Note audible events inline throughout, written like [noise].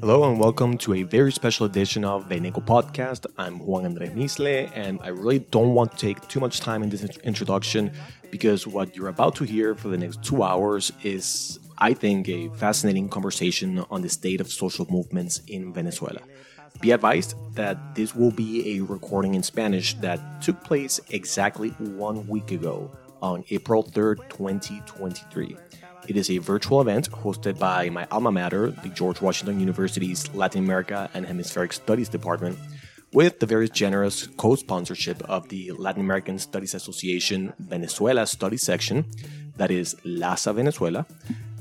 Hello and welcome to a very special edition of the Veneco Podcast. I'm Juan Andrés Misle, and I really don't want to take too much time in this introduction because what you're about to hear for the next two hours is, I think, a fascinating conversation on the state of social movements in Venezuela. Be advised that this will be a recording in Spanish that took place exactly one week ago on April 3rd, 2023. It is a virtual event hosted by my alma mater, the George Washington University's Latin America and Hemispheric Studies Department, with the very generous co sponsorship of the Latin American Studies Association Venezuela Studies Section, that is LASA Venezuela,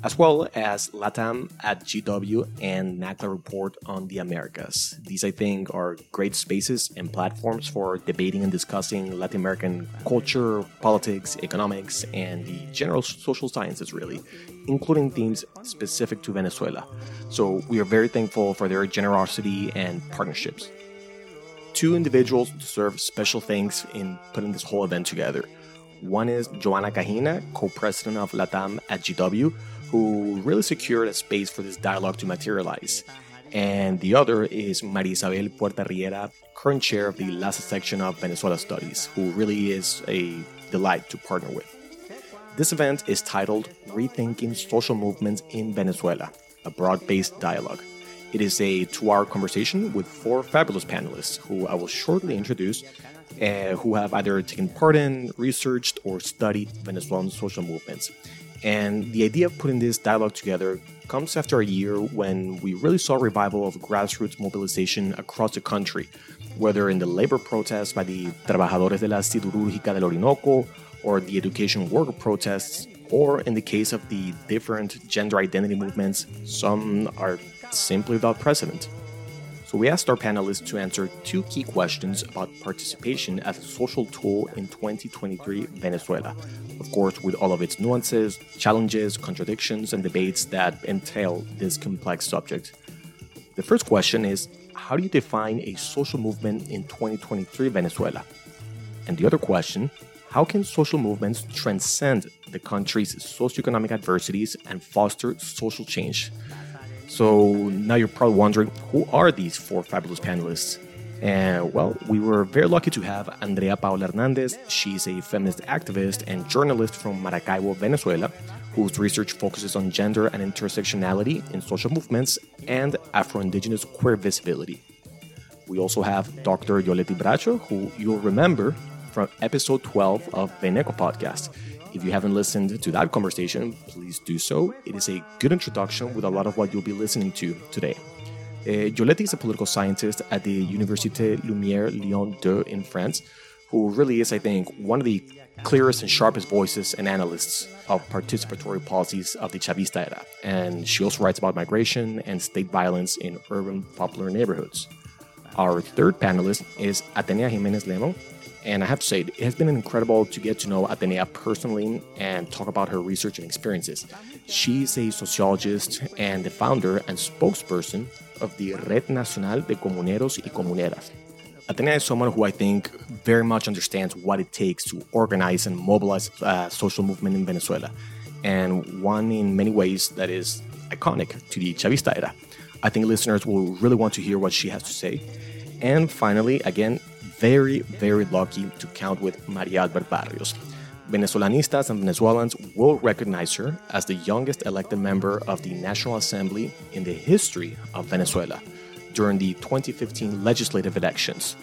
as well as LATAM at GW and NACLA Report on the Americas. These, I think, are great spaces and platforms for debating and discussing Latin American culture, politics, economics, and the general social sciences, really, including themes specific to Venezuela. So we are very thankful for their generosity and partnerships. Two individuals deserve special thanks in putting this whole event together. One is Joanna Cajina, co president of LATAM at GW who really secured a space for this dialogue to materialize. And the other is Maria Isabel Puerta Riera, current chair of the LASA section of Venezuela Studies, who really is a delight to partner with. This event is titled Rethinking Social Movements in Venezuela, a broad based dialogue. It is a two hour conversation with four fabulous panelists who I will shortly introduce, uh, who have either taken part in, researched, or studied Venezuelan social movements. And the idea of putting this dialogue together comes after a year when we really saw a revival of grassroots mobilization across the country, whether in the labor protests by the Trabajadores de la Siderúrgica del Orinoco, or the education worker protests, or in the case of the different gender identity movements, some are simply without precedent. So we asked our panelists to answer two key questions about participation as a social tool in 2023 Venezuela. Of course, with all of its nuances, challenges, contradictions, and debates that entail this complex subject. The first question is How do you define a social movement in 2023 Venezuela? And the other question How can social movements transcend the country's socioeconomic adversities and foster social change? So now you're probably wondering who are these four fabulous panelists? And well, we were very lucky to have Andrea Paula Hernandez. She's a feminist activist and journalist from Maracaibo, Venezuela, whose research focuses on gender and intersectionality in social movements and Afro Indigenous queer visibility. We also have Dr. Yoletti Bracho, who you'll remember from episode 12 of Veneco podcast. If you haven't listened to that conversation, please do so. It is a good introduction with a lot of what you'll be listening to today. Uh, is a political scientist at the Université Lumière Lyon 2 in France, who really is, I think, one of the clearest and sharpest voices and analysts of participatory policies of the Chavista era. And she also writes about migration and state violence in urban popular neighborhoods. Our third panelist is Atenea Jimenez Lemo, and I have to say, it has been incredible to get to know Atenea personally and talk about her research and experiences. She's a sociologist and the founder and spokesperson of the Red Nacional de Comuneros y Comuneras. Atenea is someone who I think very much understands what it takes to organize and mobilize a social movement in Venezuela, and one in many ways that is iconic to the Chavista era. I think listeners will really want to hear what she has to say. And finally, again, very, very lucky to count with Maria Albert Barrios. Venezolanistas and Venezuelans will recognize her as the youngest elected member of the National Assembly in the history of Venezuela during the 2015 legislative elections.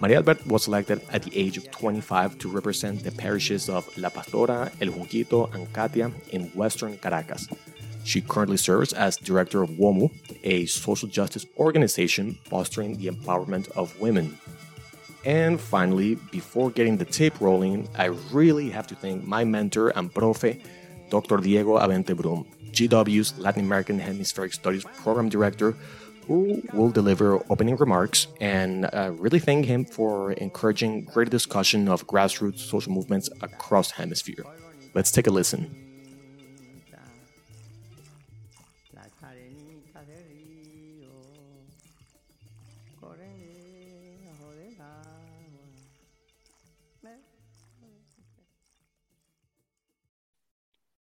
Maria Albert was elected at the age of 25 to represent the parishes of La Pastora, El Junquito, and Catia in western Caracas. She currently serves as director of WOMU, a social justice organization fostering the empowerment of women and finally, before getting the tape rolling, I really have to thank my mentor and profe, Dr. Diego Avente Brum, GW's Latin American Hemispheric Studies Program Director, who will deliver opening remarks and uh, really thank him for encouraging greater discussion of grassroots social movements across hemisphere. Let's take a listen.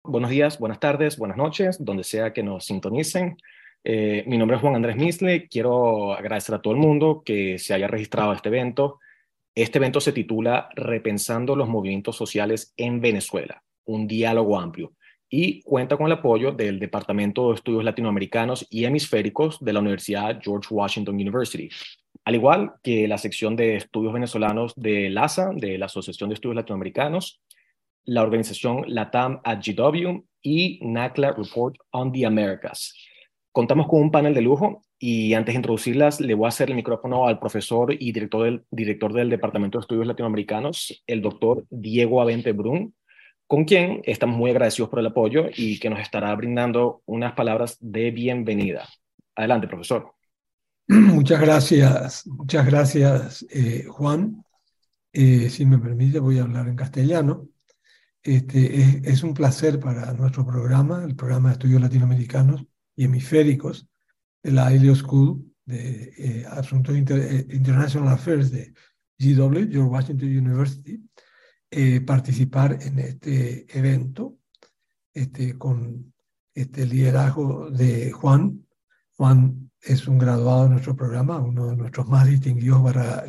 Buenos días, buenas tardes, buenas noches, donde sea que nos sintonicen. Eh, mi nombre es Juan Andrés Misle. Quiero agradecer a todo el mundo que se haya registrado a este evento. Este evento se titula Repensando los movimientos sociales en Venezuela, un diálogo amplio, y cuenta con el apoyo del Departamento de Estudios Latinoamericanos y Hemisféricos de la Universidad George Washington University, al igual que la sección de estudios venezolanos de LASA, de la Asociación de Estudios Latinoamericanos, la organización LATAM at GW y NACLA Report on the Americas. Contamos con un panel de lujo y antes de introducirlas le voy a hacer el micrófono al profesor y director del, director del Departamento de Estudios Latinoamericanos, el doctor Diego Avente Brun, con quien estamos muy agradecidos por el apoyo y que nos estará brindando unas palabras de bienvenida. Adelante, profesor. Muchas gracias, muchas gracias, eh, Juan. Eh, si me permite, voy a hablar en castellano. Este, es, un placer para nuestro programa, el programa de estudios latinoamericanos y hemisféricos de la ILEO School de eh, Asuntos eh, International Affairs de GW, George Washington University, eh, participar en este evento este, con este liderazgo de Juan. Juan es un graduado de nuestro programa, uno de nuestros más distinguidos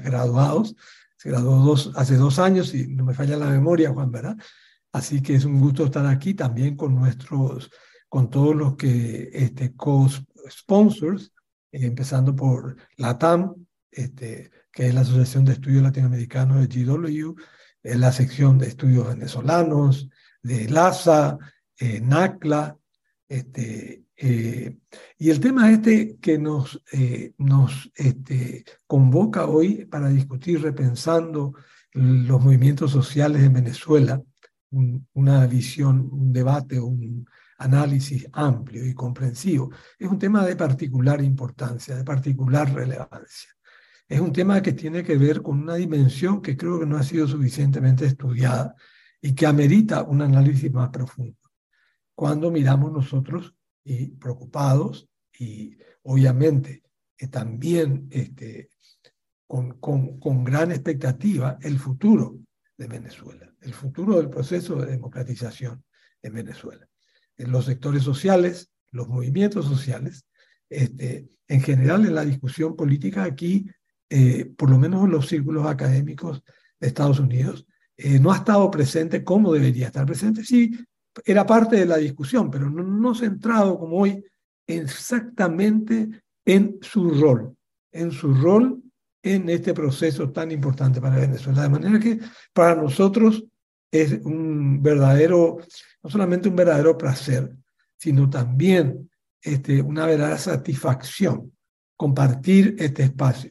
graduados. Se graduó dos, hace dos años, y no me falla la memoria, Juan, ¿verdad? Así que es un gusto estar aquí también con nuestros, con todos los que, este, co-sponsors, eh, empezando por la TAM, este, que es la Asociación de Estudios Latinoamericanos de GW, es la sección de estudios venezolanos, de LASA, eh, NACLA, este, eh, y el tema este que nos, nos este, convoca hoy para discutir repensando los movimientos sociales en Venezuela, una visión, un debate, un análisis amplio y comprensivo. Es un tema de particular importancia, de particular relevancia. Es un tema que tiene que ver con una dimensión que creo que no ha sido suficientemente estudiada y que amerita un análisis más profundo. Cuando miramos nosotros preocupados y obviamente también este, con gran expectativa el futuro de Venezuela el futuro del proceso de democratización en Venezuela. En los sectores sociales, los movimientos sociales, este, en general en la discusión política aquí, eh, por lo menos en los círculos académicos de Estados Unidos, eh, no ha estado presente como debería estar presente. Sí, era parte de la discusión, pero no, no centrado como hoy exactamente en su rol, en su rol en este proceso tan importante para Venezuela. De manera que para nosotros es un verdadero, no solamente un verdadero placer, sino también este, una verdadera satisfacción compartir este espacio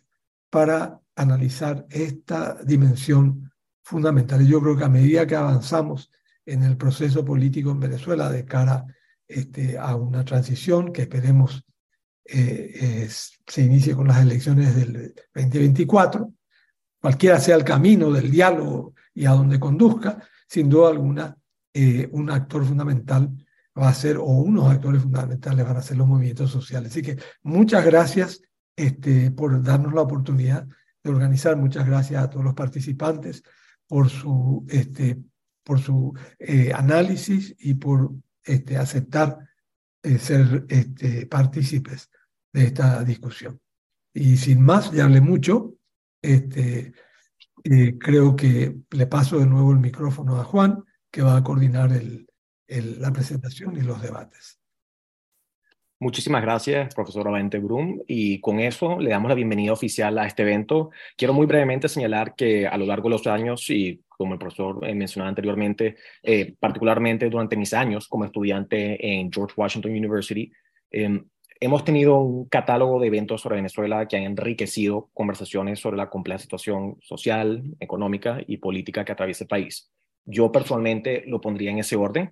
para analizar esta dimensión fundamental. Y yo creo que a medida que avanzamos en el proceso político en Venezuela de cara este, a una transición que esperemos eh, se inicie con las elecciones del 2024, cualquiera sea el camino del diálogo y a donde conduzca, sin duda alguna, eh, un actor fundamental va a ser, o unos actores fundamentales van a ser los movimientos sociales. Así que muchas gracias este, por darnos la oportunidad de organizar. Muchas gracias a todos los participantes por su, este, por su eh, análisis y por este, aceptar eh, ser este, partícipes de esta discusión. Y sin más, ya hablé mucho. Este, eh, creo que le paso de nuevo el micrófono a Juan, que va a coordinar la presentación y los debates. Muchísimas gracias, profesor Avente Brum. Y con eso le damos la bienvenida oficial a este evento. Quiero muy brevemente señalar que a lo largo de los años, y como el profesor eh, mencionaba anteriormente, eh, particularmente durante mis años como estudiante en George Washington University, em, Hemos tenido un catálogo de eventos sobre Venezuela que han enriquecido conversaciones sobre la compleja situación social, económica y política que atraviesa el país. Yo personalmente lo pondría en ese orden.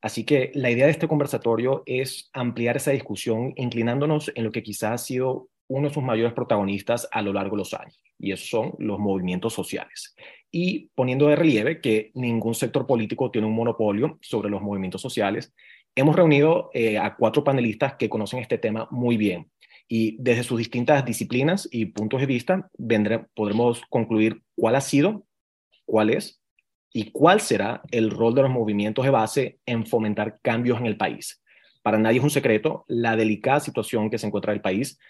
Así que la idea de este conversatorio es ampliar esa discusión inclinándonos en lo que quizás ha sido uno de sus mayores protagonistas a lo largo de los años, y esos son los movimientos sociales. Y poniendo de relieve que ningún sector político tiene un monopolio sobre los movimientos sociales Hemos reunido eh, a cuatro panelistas que conocen este tema muy bien y desde sus distintas disciplinas y puntos de vista podremos concluir cuál ha sido, cuál es y cuál será el rol de los movimientos de base en fomentar cambios en el país. Para nadie es un secreto la delicada situación que se encuentra el país.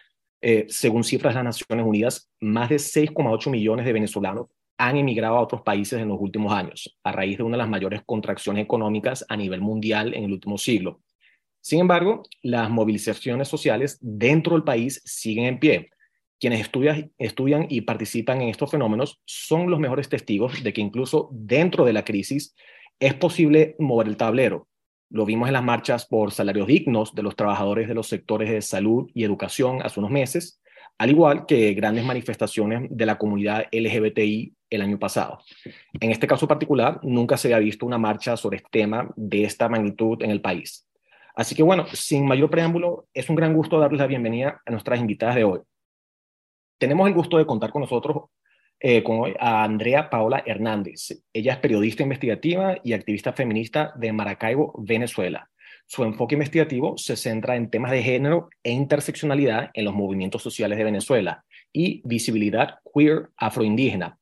Eh, según cifras de las Naciones Unidas, más de 6,8 millones de venezolanos han emigrado a otros países en los últimos años, a raíz de una de las mayores contracciones económicas a nivel mundial en el último siglo. Sin embargo, las movilizaciones sociales dentro del país siguen en pie. Quienes estudian, estudian y participan en estos fenómenos son los mejores testigos de que incluso dentro de la crisis es posible mover el tablero. Lo vimos en las marchas por salarios dignos de los trabajadores de los sectores de salud y educación hace unos meses, al igual que grandes manifestaciones de la comunidad LGBTI el año pasado. En este caso particular, nunca se había visto una marcha sobre este tema de esta magnitud en el país. Así que bueno, sin mayor preámbulo, es un gran gusto darles la bienvenida a nuestras invitadas de hoy. Tenemos el gusto de contar con nosotros eh, con a Andrea Paola Hernández. Ella es periodista investigativa y activista feminista de Maracaibo, Venezuela. Su enfoque investigativo se centra en temas de género e interseccionalidad en los movimientos sociales de Venezuela y visibilidad queer afroindígena.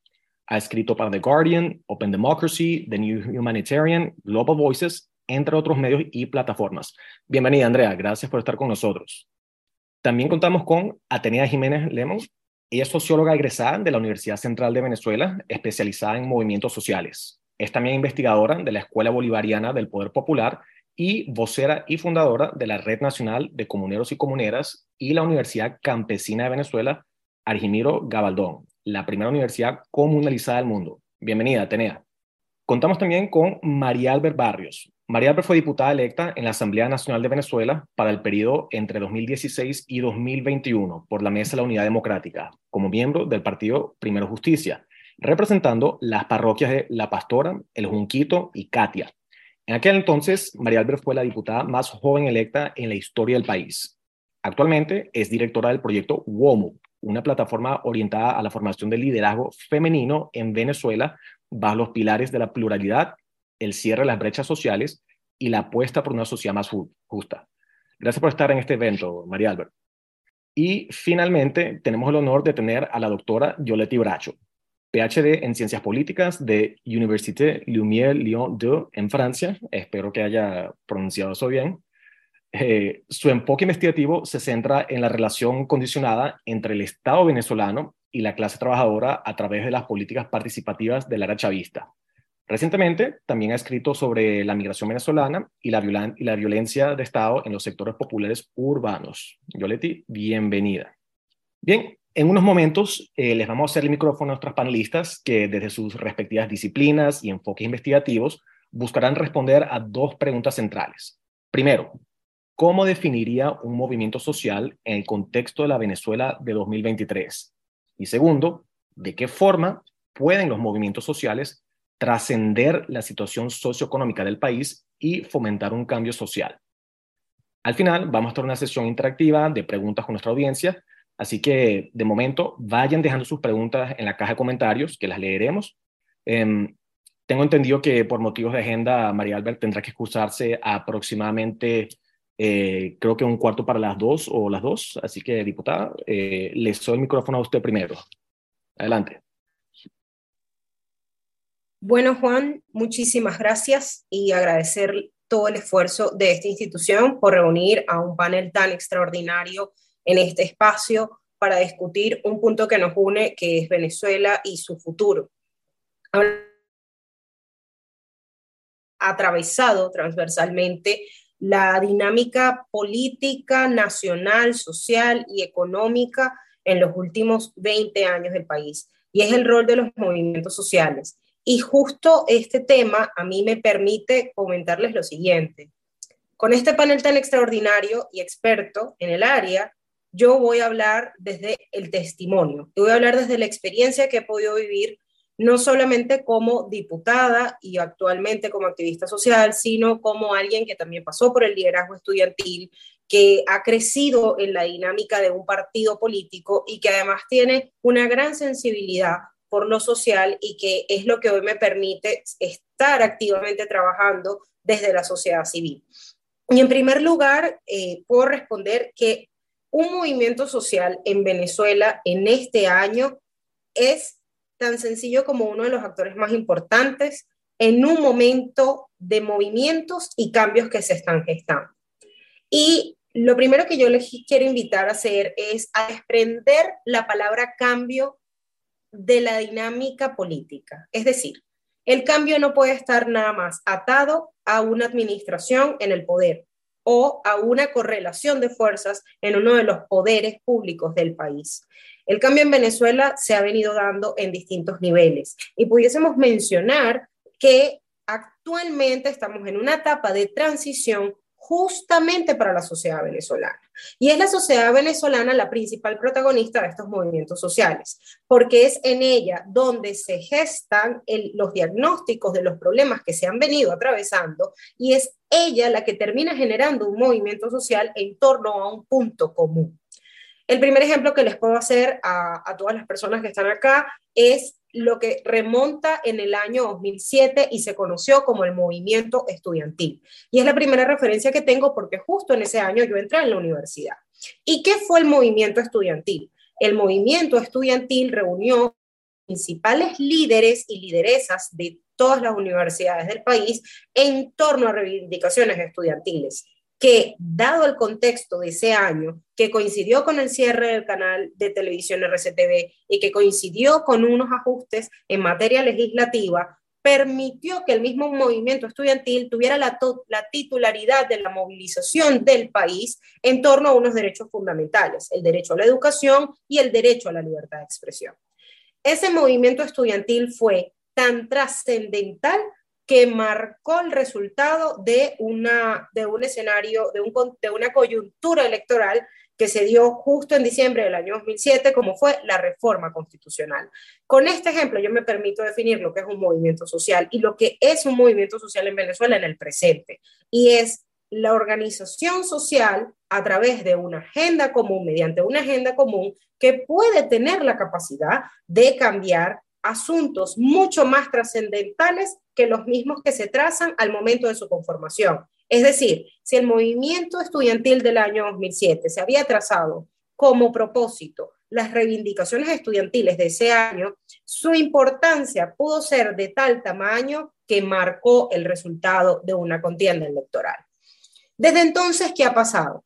Ha escrito para The Guardian, Open Democracy, The New Humanitarian, Global Voices, entre otros medios y plataformas. Bienvenida, Andrea. Gracias por estar con nosotros. También contamos con Atenea Jiménez Lemos. Ella es socióloga egresada de la Universidad Central de Venezuela, especializada en movimientos sociales. Es también investigadora de la Escuela Bolivariana del Poder Popular y vocera y fundadora de la Red Nacional de Comuneros y Comuneras y la Universidad Campesina de Venezuela, Argimiro Gabaldón, la primera universidad comunalizada del mundo. Bienvenida, Atenea. Contamos también con María Albert Barrios. María Albert fue diputada electa en la Asamblea Nacional de Venezuela para el periodo entre 2016 y 2021 por la Mesa de la Unidad Democrática, como miembro del partido Primero Justicia, representando las parroquias de La Pastora, El Junquito y Katia, en aquel entonces, María Albert fue la diputada más joven electa en la historia del país. Actualmente es directora del proyecto WOMU, una plataforma orientada a la formación del liderazgo femenino en Venezuela bajo los pilares de la pluralidad, el cierre de las brechas sociales y la apuesta por una sociedad más justa. Gracias por estar en este evento, María Albert. Y finalmente tenemos el honor de tener a la doctora Yoleti Bracho, PhD en Ciencias Políticas de Université Lumière Lyon 2 en Francia. Espero que haya pronunciado eso bien. Eh, su enfoque investigativo se centra en la relación condicionada entre el Estado venezolano y la clase trabajadora a través de las políticas participativas del era chavista. Recientemente también ha escrito sobre la migración venezolana y la, y la violencia de Estado en los sectores populares urbanos. Yoleti, bienvenida. Bien, en unos momentos eh, les vamos a hacer el micrófono a nuestras panelistas que desde sus respectivas disciplinas y enfoques investigativos buscarán responder a dos preguntas centrales. Primero, ¿cómo definiría un movimiento social en el contexto de la Venezuela de 2023? Y segundo, ¿de qué forma pueden los movimientos sociales trascender la situación socioeconómica del país y fomentar un cambio social? Al final, vamos a tener una sesión interactiva de preguntas con nuestra audiencia Así que de momento vayan dejando sus preguntas en la caja de comentarios, que las leeremos. Em, tengo entendido que por motivos de agenda, María Albert tendrá que excusarse aproximadamente, eh, creo que un cuarto para las dos o las dos. Así que, diputada, eh, le doy el micrófono a usted primero. Adelante. Bueno, Juan, muchísimas gracias y agradecer todo el esfuerzo de esta institución por reunir a un panel tan extraordinario en este espacio para discutir un punto que nos une, que es Venezuela y su futuro. Atravesado transversalmente la dinámica política, nacional, social y económica en los últimos 20 años del país, y es el rol de los movimientos sociales. Y justo este tema a mí me permite comentarles lo siguiente. Con este panel tan extraordinario y experto en el área, yo voy a hablar desde el testimonio, voy a hablar desde la experiencia que he podido vivir, no solamente como diputada y actualmente como activista social, sino como alguien que también pasó por el liderazgo estudiantil, que ha crecido en la dinámica de un partido político y que además tiene una gran sensibilidad por lo social y que es lo que hoy me permite estar activamente trabajando desde la sociedad civil. Y en primer lugar, eh, puedo responder que un movimiento social en Venezuela en este año es tan sencillo como uno de los actores más importantes en un momento de movimientos y cambios que se están gestando. Y lo primero que yo les quiero invitar a hacer es a desprender la palabra cambio de la dinámica política. Es decir, el cambio no puede estar nada más atado a una administración en el poder o a una correlación de fuerzas en uno de los poderes públicos del país. El cambio en Venezuela se ha venido dando en distintos niveles y pudiésemos mencionar que actualmente estamos en una etapa de transición justamente para la sociedad venezolana. Y es la sociedad venezolana la principal protagonista de estos movimientos sociales, porque es en ella donde se gestan los diagnósticos de los problemas que se han venido atravesando y es ella la que termina generando un movimiento social en torno a un punto común. El primer ejemplo que les puedo hacer a, todas las personas que están acá es lo que remonta en el año 2007 y se conoció como el movimiento estudiantil. Y es la primera referencia que tengo porque justo en ese año yo entré en la universidad. ¿Y qué fue el movimiento estudiantil? El movimiento estudiantil reunió principales líderes y lideresas de todas las universidades del país en torno a reivindicaciones estudiantiles que, dado el contexto de ese año, que coincidió con el cierre del canal de televisión RCTV y que coincidió con unos ajustes en materia legislativa, permitió que el mismo movimiento estudiantil tuviera la, la, titularidad de la movilización del país en torno a unos derechos fundamentales, el derecho a la educación y el derecho a la libertad de expresión. Ese movimiento estudiantil fue tan trascendental que marcó el resultado de, una, de un escenario, de, un, de una coyuntura electoral que se dio justo en diciembre del año 2007, como fue la reforma constitucional. Con este ejemplo, yo me permito definir lo que es un movimiento social y lo que es un movimiento social en Venezuela en el presente. Y es la organización social a través de una agenda común, mediante una agenda común, que puede tener la capacidad de cambiar asuntos mucho más trascendentales que los mismos que se trazan al momento de su conformación. Es decir, si el movimiento estudiantil del año 2007 se había trazado como propósito las reivindicaciones estudiantiles de ese año, su importancia pudo ser de tal tamaño que marcó el resultado de una contienda electoral. Desde entonces, ¿qué ha pasado?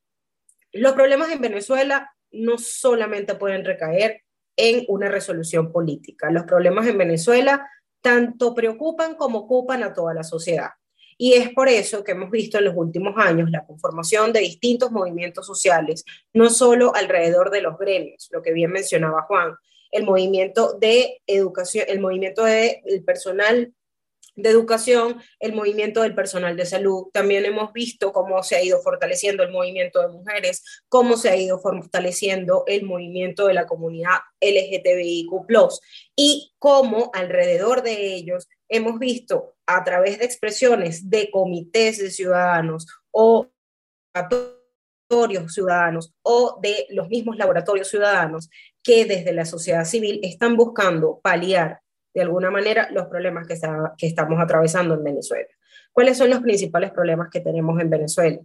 Los problemas en Venezuela no solamente pueden recaer en una resolución política. Los problemas en Venezuela tanto preocupan como ocupan a toda la sociedad. Y es por eso que hemos visto en los últimos años la conformación de distintos movimientos sociales, no solo alrededor de los gremios, lo que bien mencionaba Juan, el movimiento de educación, el movimiento del de personal de educación, el movimiento del personal de salud. También hemos visto cómo se ha ido fortaleciendo el movimiento de mujeres, cómo se ha ido fortaleciendo el movimiento de la comunidad LGTBIQ, y cómo alrededor de ellos hemos visto a través de expresiones de comités de ciudadanos o laboratorios ciudadanos o de los mismos laboratorios ciudadanos que desde la sociedad civil están buscando paliar de alguna manera los problemas que, que estamos atravesando en Venezuela. ¿Cuáles son los principales problemas que tenemos en Venezuela?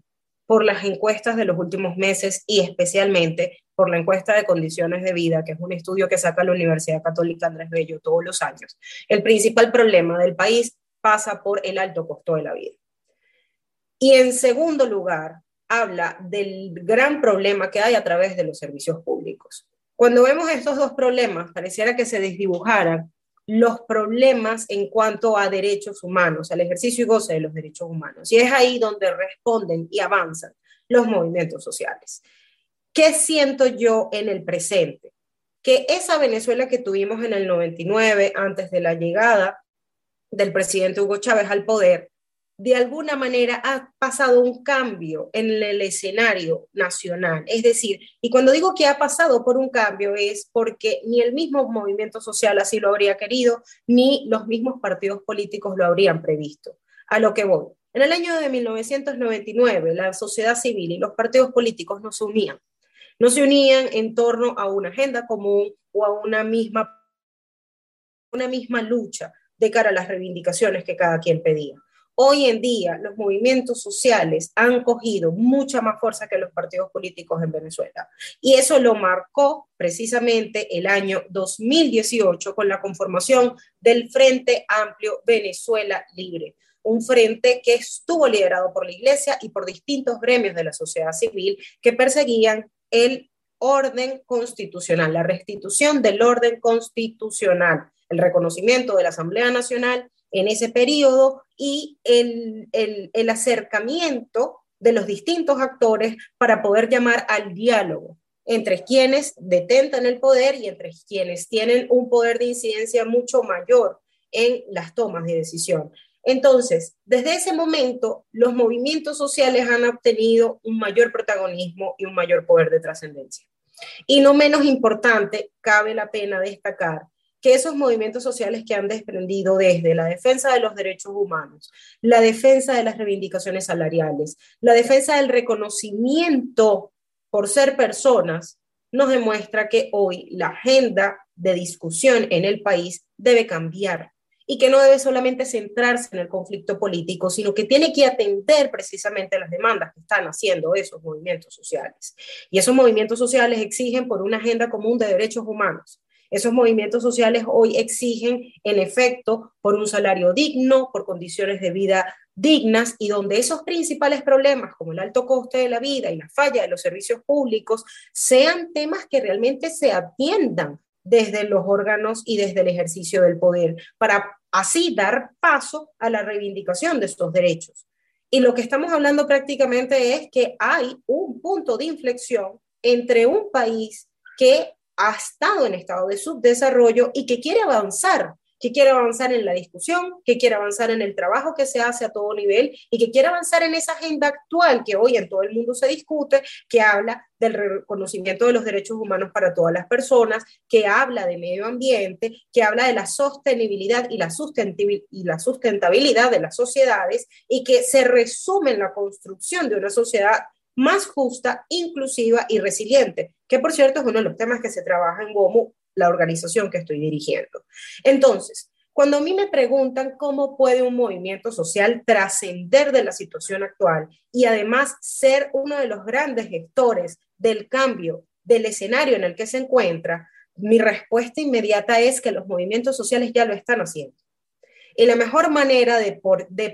Por las encuestas de los últimos meses y especialmente por la encuesta de condiciones de vida, que es un estudio que saca la Universidad Católica Andrés Bello todos los años. El principal problema del país pasa por el alto costo de la vida. Y en segundo lugar, habla del gran problema que hay a través de los servicios públicos. Cuando vemos estos dos problemas, pareciera que se desdibujaran los problemas en cuanto a derechos humanos, al ejercicio y goce de los derechos humanos. Y es ahí donde responden y avanzan los movimientos sociales. ¿Qué siento yo en el presente? Que esa Venezuela que tuvimos en el 99, antes de la llegada del presidente Hugo Chávez al poder, de alguna manera ha pasado un cambio en el escenario nacional. Es decir, y cuando digo que ha pasado por un cambio es porque ni el mismo movimiento social así lo habría querido, ni los mismos partidos políticos lo habrían previsto. A lo que voy. En el año de 1999, la sociedad civil y los partidos políticos no se unían. No se unían en torno a una agenda común o a una misma, una misma lucha de cara a las reivindicaciones que cada quien pedía. Hoy en día los movimientos sociales han cogido mucha más fuerza que los partidos políticos en Venezuela. Y eso lo marcó precisamente el año 2018 con la conformación del Frente Amplio Venezuela Libre, un frente que estuvo liderado por la Iglesia y por distintos gremios de la sociedad civil que perseguían el orden constitucional, la restitución del orden constitucional, el reconocimiento de la Asamblea Nacional en ese periodo y el, el, acercamiento de los distintos actores para poder llamar al diálogo entre quienes detentan el poder y entre quienes tienen un poder de incidencia mucho mayor en las tomas de decisión. Entonces, desde ese momento, los movimientos sociales han obtenido un mayor protagonismo y un mayor poder de trascendencia. Y no menos importante, cabe la pena destacar que esos movimientos sociales que han desprendido desde la defensa de los derechos humanos, la defensa de las reivindicaciones salariales, la defensa del reconocimiento por ser personas, nos demuestra que hoy la agenda de discusión en el país debe cambiar y que no debe solamente centrarse en el conflicto político, sino que tiene que atender precisamente las demandas que están haciendo esos movimientos sociales. Y esos movimientos sociales exigen por una agenda común de derechos humanos, esos movimientos sociales hoy exigen, en efecto, por un salario digno, por condiciones de vida dignas y donde esos principales problemas como el alto coste de la vida y la falla de los servicios públicos sean temas que realmente se atiendan desde los órganos y desde el ejercicio del poder, para así dar paso a la reivindicación de estos derechos. Y lo que estamos hablando prácticamente es que hay un punto de inflexión entre un país que ha estado en estado de subdesarrollo y que quiere avanzar, que quiere avanzar en la discusión, que quiere avanzar en el trabajo que se hace a todo nivel y que quiere avanzar en esa agenda actual que hoy en todo el mundo se discute, que habla del reconocimiento de los derechos humanos para todas las personas, que habla de medio ambiente, que habla de la sostenibilidad y la, sustentabilidad de las sociedades y que se resume en la construcción de una sociedad más justa, inclusiva y resiliente, que por cierto es uno de los temas que se trabaja en GOMO, la organización que estoy dirigiendo. Entonces, cuando a mí me preguntan cómo puede un movimiento social trascender de la situación actual y además ser uno de los grandes gestores del cambio del escenario en el que se encuentra, mi respuesta inmediata es que los movimientos sociales ya lo están haciendo. Y la mejor manera de,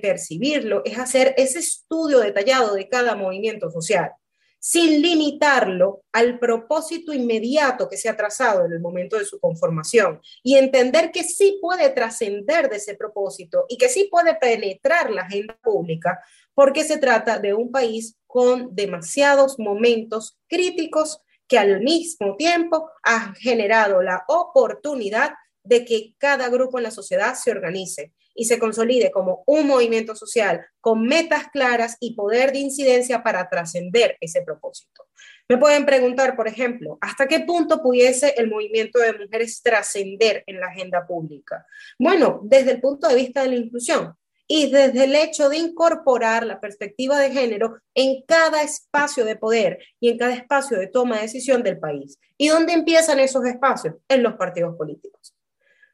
percibirlo es hacer ese estudio detallado de cada movimiento social, sin limitarlo al propósito inmediato que se ha trazado en el momento de su conformación y entender que sí puede trascender de ese propósito y que sí puede penetrar la agenda pública porque se trata de un país con demasiados momentos críticos que al mismo tiempo han generado la oportunidad de que cada grupo en la sociedad se organice y se consolide como un movimiento social con metas claras y poder de incidencia para trascender ese propósito. Me pueden preguntar, por ejemplo, ¿hasta qué punto pudiese el movimiento de mujeres trascender en la agenda pública? Bueno, desde el punto de vista de la inclusión y desde el hecho de incorporar la perspectiva de género en cada espacio de poder y en cada espacio de toma de decisión del país. ¿Y dónde empiezan esos espacios? En los partidos políticos.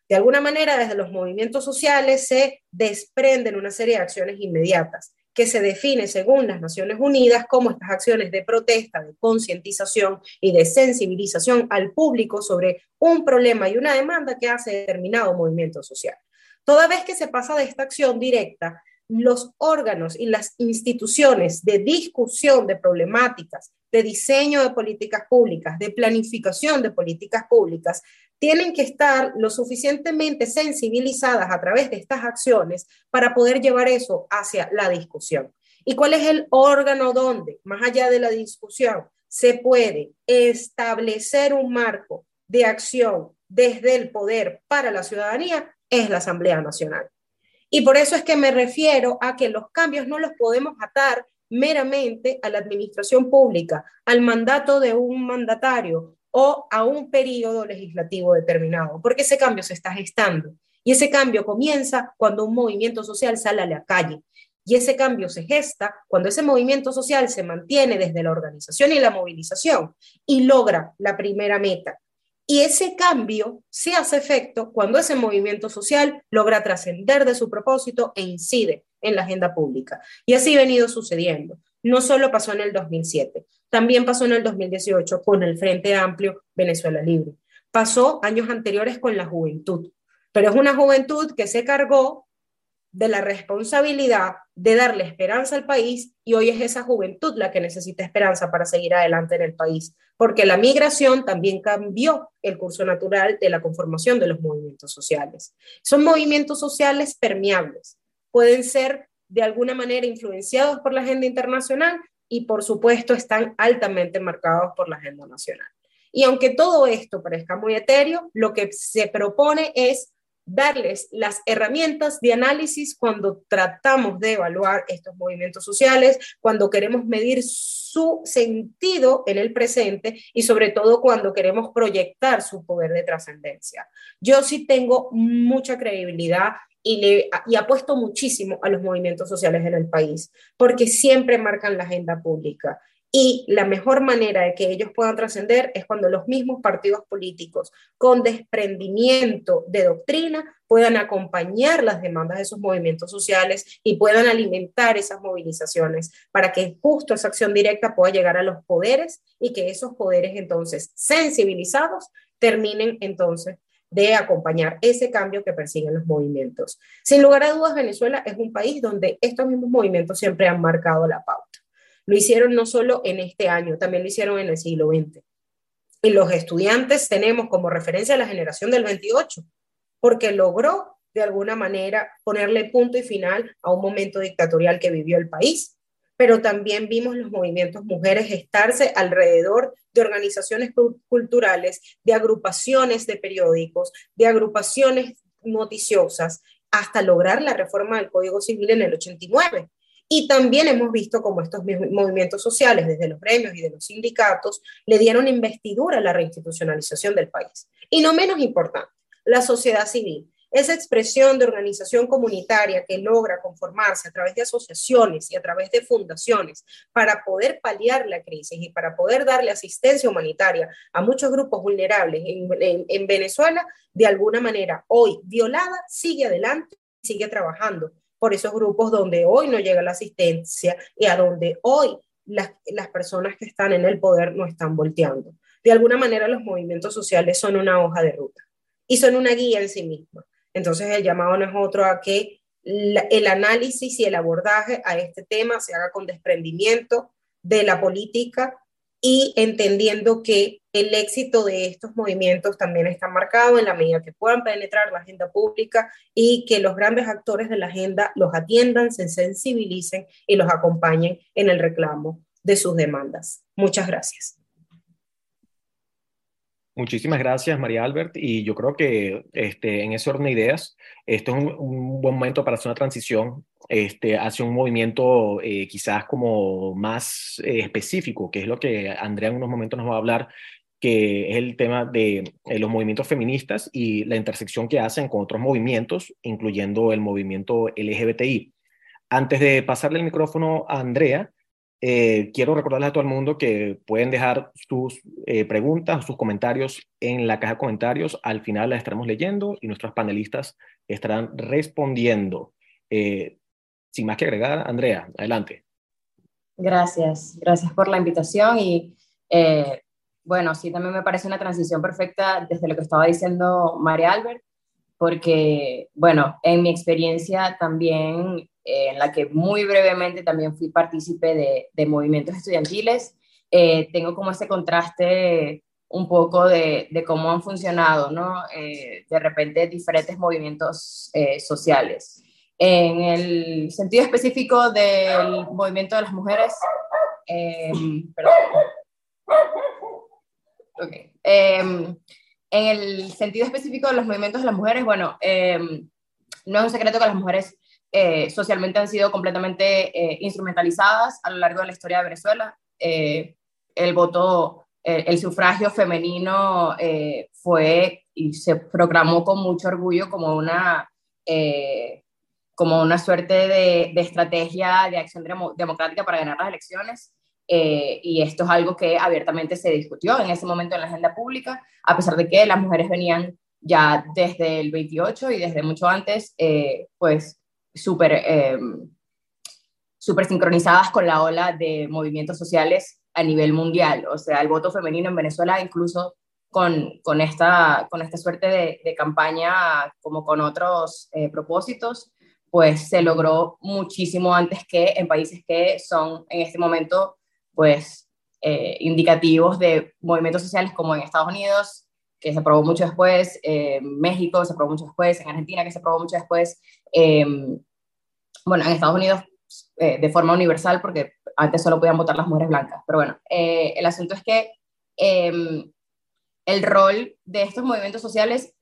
De alguna manera, desde los movimientos sociales se desprenden una serie de acciones inmediatas que se define según las Naciones Unidas como estas acciones de protesta, de concientización y de sensibilización al público sobre un problema y una demanda que hace determinado movimiento social. Toda vez que se pasa de esta acción directa, los órganos y las instituciones de discusión de problemáticas, de diseño de políticas públicas, de planificación de políticas públicas, tienen que estar lo suficientemente sensibilizadas a través de estas acciones para poder llevar eso hacia la discusión. ¿Y cuál es el órgano donde, más allá de la discusión, se puede establecer un marco de acción desde el poder para la ciudadanía? Es la Asamblea Nacional. Y por eso es que me refiero a que los cambios no los podemos atar meramente a la administración pública, al mandato de un mandatario o a un periodo legislativo determinado, porque ese cambio se está gestando. Y ese cambio comienza cuando un movimiento social sale a la calle. Y ese cambio se gesta cuando ese movimiento social se mantiene desde la organización y la movilización y logra la primera meta, Y ese cambio se hace efecto cuando ese movimiento social logra trascender de su propósito e incide en la agenda pública. Y así ha venido sucediendo. No solo pasó en el 2007, también pasó en el 2018 con el Frente Amplio Venezuela Libre. Pasó años anteriores con la juventud, pero es una juventud que se cargó de la responsabilidad de darle esperanza al país y hoy es esa juventud la que necesita esperanza para seguir adelante en el país, porque la migración también cambió el curso natural de la conformación de los movimientos sociales. Son movimientos sociales permeables, pueden ser de alguna manera influenciados por la agenda internacional y por supuesto están altamente marcados por la agenda nacional. Y aunque todo esto parezca muy etéreo, lo que se propone es darles las herramientas de análisis cuando tratamos de evaluar estos movimientos sociales, cuando queremos medir su sentido en el presente y sobre todo cuando queremos proyectar su poder de trascendencia. Yo sí tengo mucha credibilidad y, le, y apuesto muchísimo a los movimientos sociales en el país, porque siempre marcan la agenda pública. Y la mejor manera de que ellos puedan trascender es cuando los mismos partidos políticos, con desprendimiento de doctrina, puedan acompañar las demandas de esos movimientos sociales y puedan alimentar esas movilizaciones para que justo esa acción directa pueda llegar a los poderes y que esos poderes entonces sensibilizados terminen entonces de acompañar ese cambio que persiguen los movimientos. Sin lugar a dudas, Venezuela es un país donde estos mismos movimientos siempre han marcado la pauta. Lo hicieron no solo en este año, también lo hicieron en el siglo XX. Y los estudiantes tenemos como referencia a la generación del 28, porque logró de alguna manera ponerle punto y final a un momento dictatorial que vivió el país. Pero también vimos los movimientos mujeres gestarse alrededor de organizaciones culturales, de agrupaciones de periódicos, de agrupaciones noticiosas, hasta lograr la reforma del Código Civil en el 89. Y también hemos visto cómo estos movimientos sociales, desde los gremios y de los sindicatos, le dieron investidura a la reinstitucionalización del país. Y no menos importante, la sociedad civil, esa expresión de organización comunitaria que logra conformarse a través de asociaciones y a través de fundaciones para poder paliar la crisis y para poder darle asistencia humanitaria a muchos grupos vulnerables en, en Venezuela, de alguna manera hoy violada, sigue adelante, sigue trabajando por esos grupos donde hoy no llega la asistencia y a donde hoy las, las personas que están en el poder no están volteando. De alguna manera los movimientos sociales son una hoja de ruta y son una guía en sí misma. Entonces el llamado no es otro a que el análisis y el abordaje a este tema se haga con desprendimiento de la política y entendiendo que el éxito de estos movimientos también está marcado en la medida que puedan penetrar la agenda pública y que los grandes actores de la agenda los atiendan, se sensibilicen y los acompañen en el reclamo de sus demandas. Muchas gracias. Muchísimas gracias, María Albert. Y yo creo que este, en ese orden de ideas, esto es un, buen momento para hacer una transición este, hacia un movimiento eh, quizás como más eh, específico, que es lo que Andrea en unos momentos nos va a hablar, que es el tema de eh, los movimientos feministas y la intersección que hacen con otros movimientos, incluyendo el movimiento LGBTI. Antes de pasarle el micrófono a Andrea, eh, quiero recordarles a todo el mundo que pueden dejar sus eh, preguntas, sus comentarios en la caja de comentarios. Al final las estaremos leyendo y nuestros panelistas estarán respondiendo. Eh, sin más que agregar, Andrea, adelante. Gracias, gracias por la invitación y bueno, sí, también me parece una transición perfecta desde lo que estaba diciendo María Albert, porque bueno, en mi experiencia también en la que muy brevemente también fui partícipe de, movimientos estudiantiles. Eh, tengo como ese contraste un poco de, cómo han funcionado, ¿no? Eh, de repente diferentes movimientos eh, sociales. En el sentido específico del movimiento de las mujeres, perdón. Okay. en el sentido específico de los movimientos de las mujeres, bueno, no es un secreto que las mujeres eh, socialmente han sido completamente eh, instrumentalizadas a lo largo de la historia de Venezuela. Eh, el voto, el sufragio femenino fue y se proclamó con mucho orgullo como una, como una suerte de, de, estrategia de acción democrática para ganar las elecciones. y esto es algo que abiertamente se discutió en ese momento en la agenda pública, a pesar de que las mujeres venían ya desde el 28 y desde mucho antes, pues súper eh, super sincronizadas con la ola de movimientos sociales a nivel mundial. O sea, el voto femenino en Venezuela, incluso con, con, esta, con esta suerte de, campaña, como con otros propósitos, pues se logró muchísimo antes que en países que son en este momento pues eh, indicativos de movimientos sociales como en Estados Unidos, que se aprobó mucho después, en México se aprobó mucho después, en Argentina que se aprobó mucho después, em, bueno, en Estados Unidos eh, de forma universal porque antes solo podían votar las mujeres blancas, pero bueno, eh, el asunto es que em, el rol de estos movimientos sociales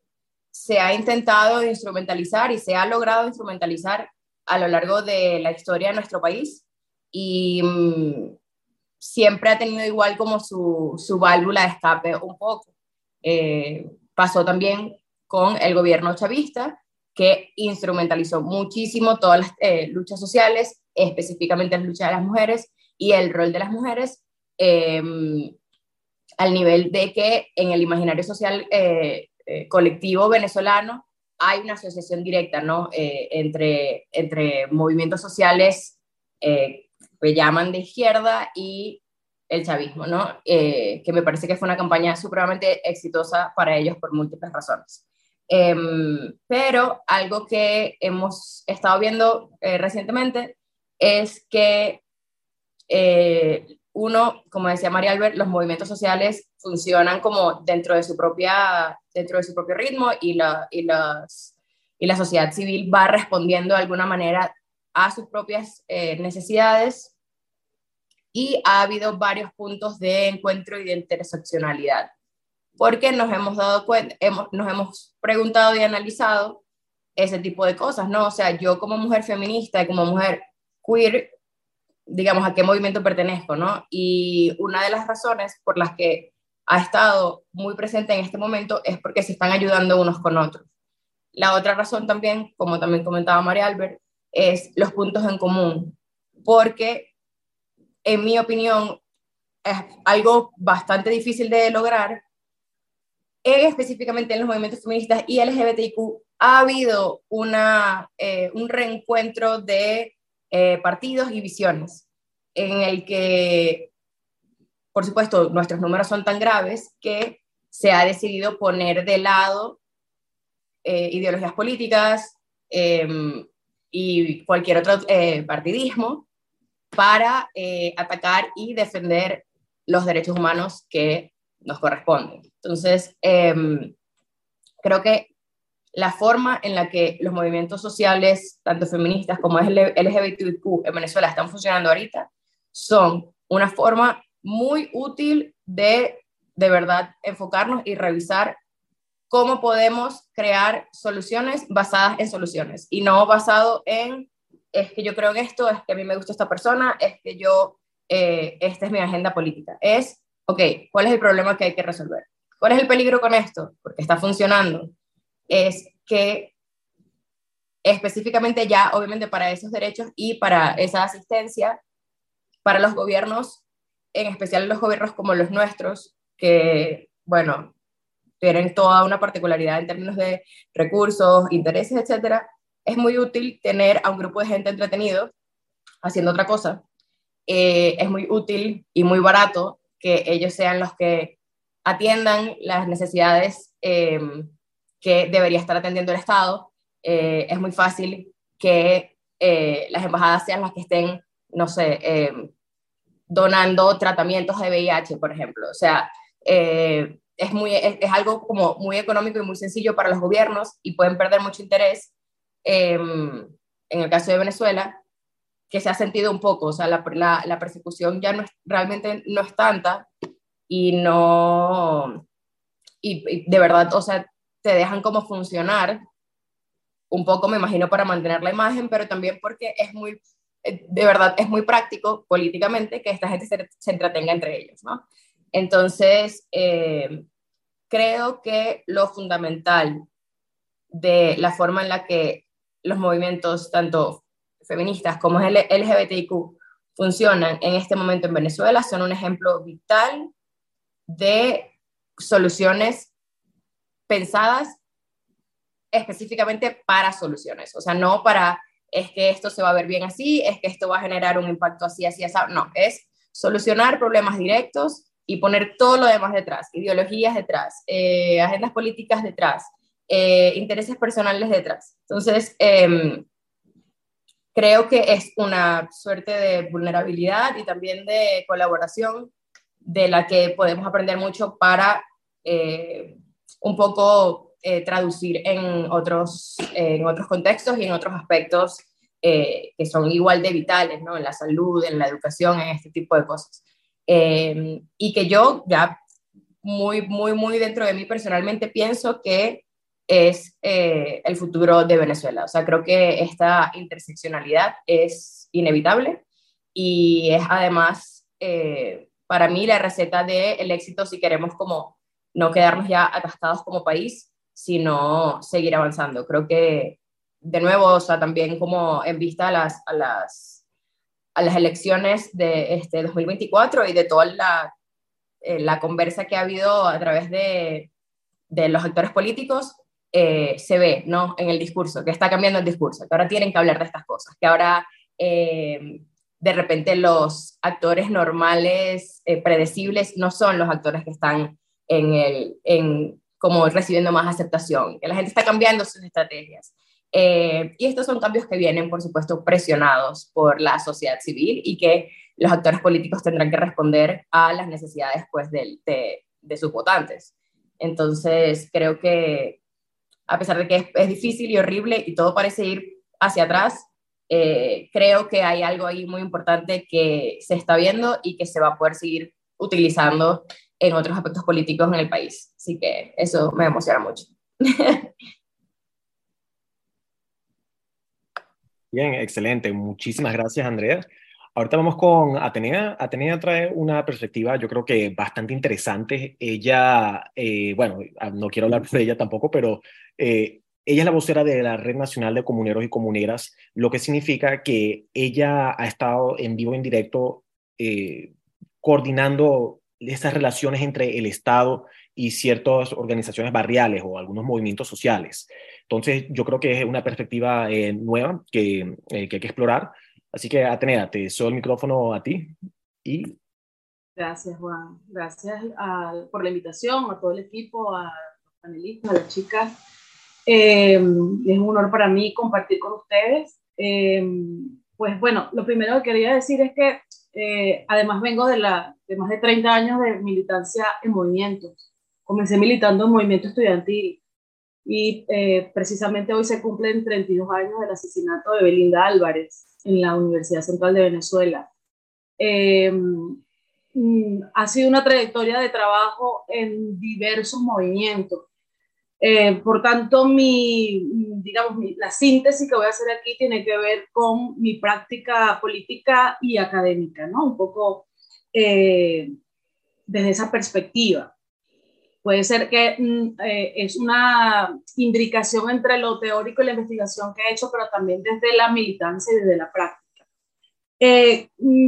se ha intentado instrumentalizar y se ha logrado instrumentalizar a lo largo de la historia de nuestro país y mm, siempre ha tenido igual como su, su válvula de escape un poco. Eh, pasó también con el gobierno chavista, que instrumentalizó muchísimo todas las eh, luchas sociales, específicamente las luchas de las mujeres y el rol de las mujeres, em, al nivel de que en el imaginario social eh, colectivo venezolano hay una asociación directa ¿no? entre, entre movimientos sociales que llaman de izquierda y el chavismo, ¿no? Eh, que me parece que fue una campaña supremamente exitosa para ellos por múltiples razones. Em, pero algo que hemos estado viendo eh, recientemente es que eh, uno, como decía María Albert, los movimientos sociales funcionan como dentro de su, propia, dentro de su propio ritmo y la, y, las, y la sociedad civil va respondiendo de alguna manera a sus propias necesidades. Y ha habido varios puntos de encuentro y de interseccionalidad, porque nos hemos dado cuenta, hemos, nos hemos preguntado y analizado ese tipo de cosas, ¿no? O sea, yo como mujer feminista y como mujer queer, digamos, a qué movimiento pertenezco, ¿no? Y una de las razones por las que ha estado muy presente en este momento es porque se están ayudando unos con otros. La otra razón también, como también comentaba María Albert, es los puntos en común, porque en mi opinión, es algo bastante difícil de lograr, específicamente en los movimientos feministas y LGBTIQ, ha habido una, eh, un reencuentro de eh, partidos y visiones en el que, por supuesto, nuestros números son tan graves que se ha decidido poner de lado eh, ideologías políticas em, y cualquier otro partidismo para atacar y defender los derechos humanos que nos corresponden. Entonces, em, creo que la forma en la que los movimientos sociales, tanto feministas como LGBTQ en Venezuela están funcionando ahorita, son una forma muy útil de de verdad enfocarnos y revisar cómo podemos crear soluciones basadas en soluciones y no basado en es que yo creo en esto, es que a mí me gusta esta persona, es que yo, eh, esta es mi agenda política. Es, ok, ¿cuál es el problema que hay que resolver? ¿Cuál es el peligro con esto? Porque está funcionando. Es que específicamente ya, obviamente, para esos derechos y para esa asistencia, para los gobiernos, en especial los gobiernos como los nuestros, que, bueno, tienen toda una particularidad en términos de recursos, intereses, etcétera, es muy útil tener a un grupo de gente entretenido haciendo otra cosa. Eh, es muy útil y muy barato que ellos sean los que atiendan las necesidades eh, que debería estar atendiendo el Estado. Eh, es muy fácil que las embajadas sean las que estén, no sé, donando tratamientos de VIH, por ejemplo. O sea, es, muy, es, algo como muy económico y muy sencillo para los gobiernos y pueden perder mucho interés en el caso de Venezuela, que se ha sentido un poco, o sea, la, la, persecución ya no es, realmente no es tanta y no, y, de verdad, o sea, te dejan como funcionar un poco, me imagino, para mantener la imagen, pero también porque es muy, eh, de verdad, es muy práctico políticamente que esta gente se, se entretenga entre ellos, ¿no? Entonces, eh, creo que lo fundamental de la forma en la que los movimientos tanto feministas como LGBTIQ funcionan en este momento en Venezuela son un ejemplo vital de soluciones pensadas específicamente para soluciones, o sea, no para es que esto se va a ver bien así, es que esto va a generar un impacto así, así, así, no, es solucionar problemas directos y poner todo lo demás detrás, ideologías detrás, eh, agendas políticas detrás, eh, intereses personales detrás. Entonces, em, creo que es una suerte de vulnerabilidad y también de colaboración de la que podemos aprender mucho para eh, un poco eh, traducir en otros, en otros contextos y en otros aspectos eh, que son igual de vitales, ¿no? En la salud, en la educación, en este tipo de cosas. y que yo ya muy, muy, muy dentro de mí personalmente pienso que es el futuro de Venezuela. O sea, creo que esta interseccionalidad es inevitable y es además para mí la receta del éxito si queremos como no quedarnos ya atascados como país, sino seguir avanzando. Creo que, de nuevo, o sea, también como en vista a las, a las, a las elecciones de este 2024 y de toda la, eh, la conversa que ha habido a través de, de los actores políticos, eh, se ve ¿no? en el discurso, que está cambiando el discurso, que ahora tienen que hablar de estas cosas, que ahora eh, de repente los actores normales, predecibles, no son los actores que están en el, en, como recibiendo más aceptación, que la gente está cambiando sus estrategias. Eh, y estos son cambios que vienen, por supuesto, presionados por la sociedad civil y que los actores políticos tendrán que responder a las necesidades pues, de, de, de sus votantes. Entonces, creo que a pesar de que es, difícil y horrible y todo parece ir hacia atrás, eh, creo que hay algo ahí muy importante que se está viendo y que se va a poder seguir utilizando en otros aspectos políticos en el país. Así que eso me emociona mucho. [laughs] Bien, excelente. Muchísimas gracias, Andrea. Ahorita vamos con Atenea. Atenea trae una perspectiva, yo creo que bastante interesante. Ella, eh, bueno, ah, no quiero hablar de ella tampoco, pero eh, ella es la vocera de la Red Nacional de Comuneros y Comuneras, lo que significa que ella ha estado en vivo, en directo, eh, coordinando esas relaciones entre el Estado y ciertas organizaciones barriales o algunos movimientos sociales. Entonces, yo creo que es una perspectiva eh, nueva que, eh, que, hay que explorar. Así que, Atenea, te el micrófono a ti. Y... Gracias, Juan. Gracias por la invitación, a todo el equipo, a los panelistas, a las chicas. Eh, es un honor para mí compartir con ustedes. pues bueno, lo primero que quería decir es que eh, además vengo de, la, de más de 30 años de militancia en movimientos. Comencé militando en movimiento estudiantil y eh, precisamente hoy se cumplen 32 años del asesinato de Belinda Álvarez en la Universidad Central de Venezuela. Eh, mm, ha sido una trayectoria de trabajo en diversos movimientos eh, por tanto, mi, digamos, la síntesis que voy a hacer aquí tiene que ver con mi práctica política y académica, ¿no? Un poco eh, desde esa perspectiva. Puede ser que mm, eh, es una imbricación entre lo teórico y la investigación que he hecho, pero también desde la militancia y desde la práctica.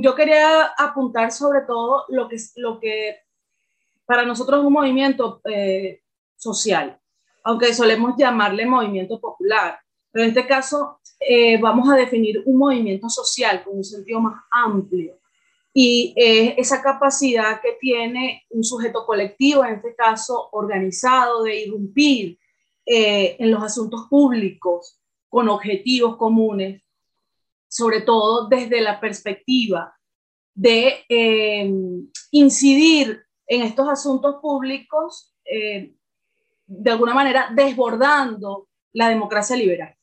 yo quería apuntar sobre todo lo que, lo que para nosotros es un movimiento social aunque solemos llamarle movimiento popular. Pero en este caso eh, vamos a definir un movimiento social con un sentido más amplio. Y eh, esa capacidad que tiene un sujeto colectivo, en este caso organizado, de irrumpir eh, en los asuntos públicos con objetivos comunes, sobre todo desde la perspectiva de incidir en estos asuntos públicos de alguna manera desbordando la democracia liberal.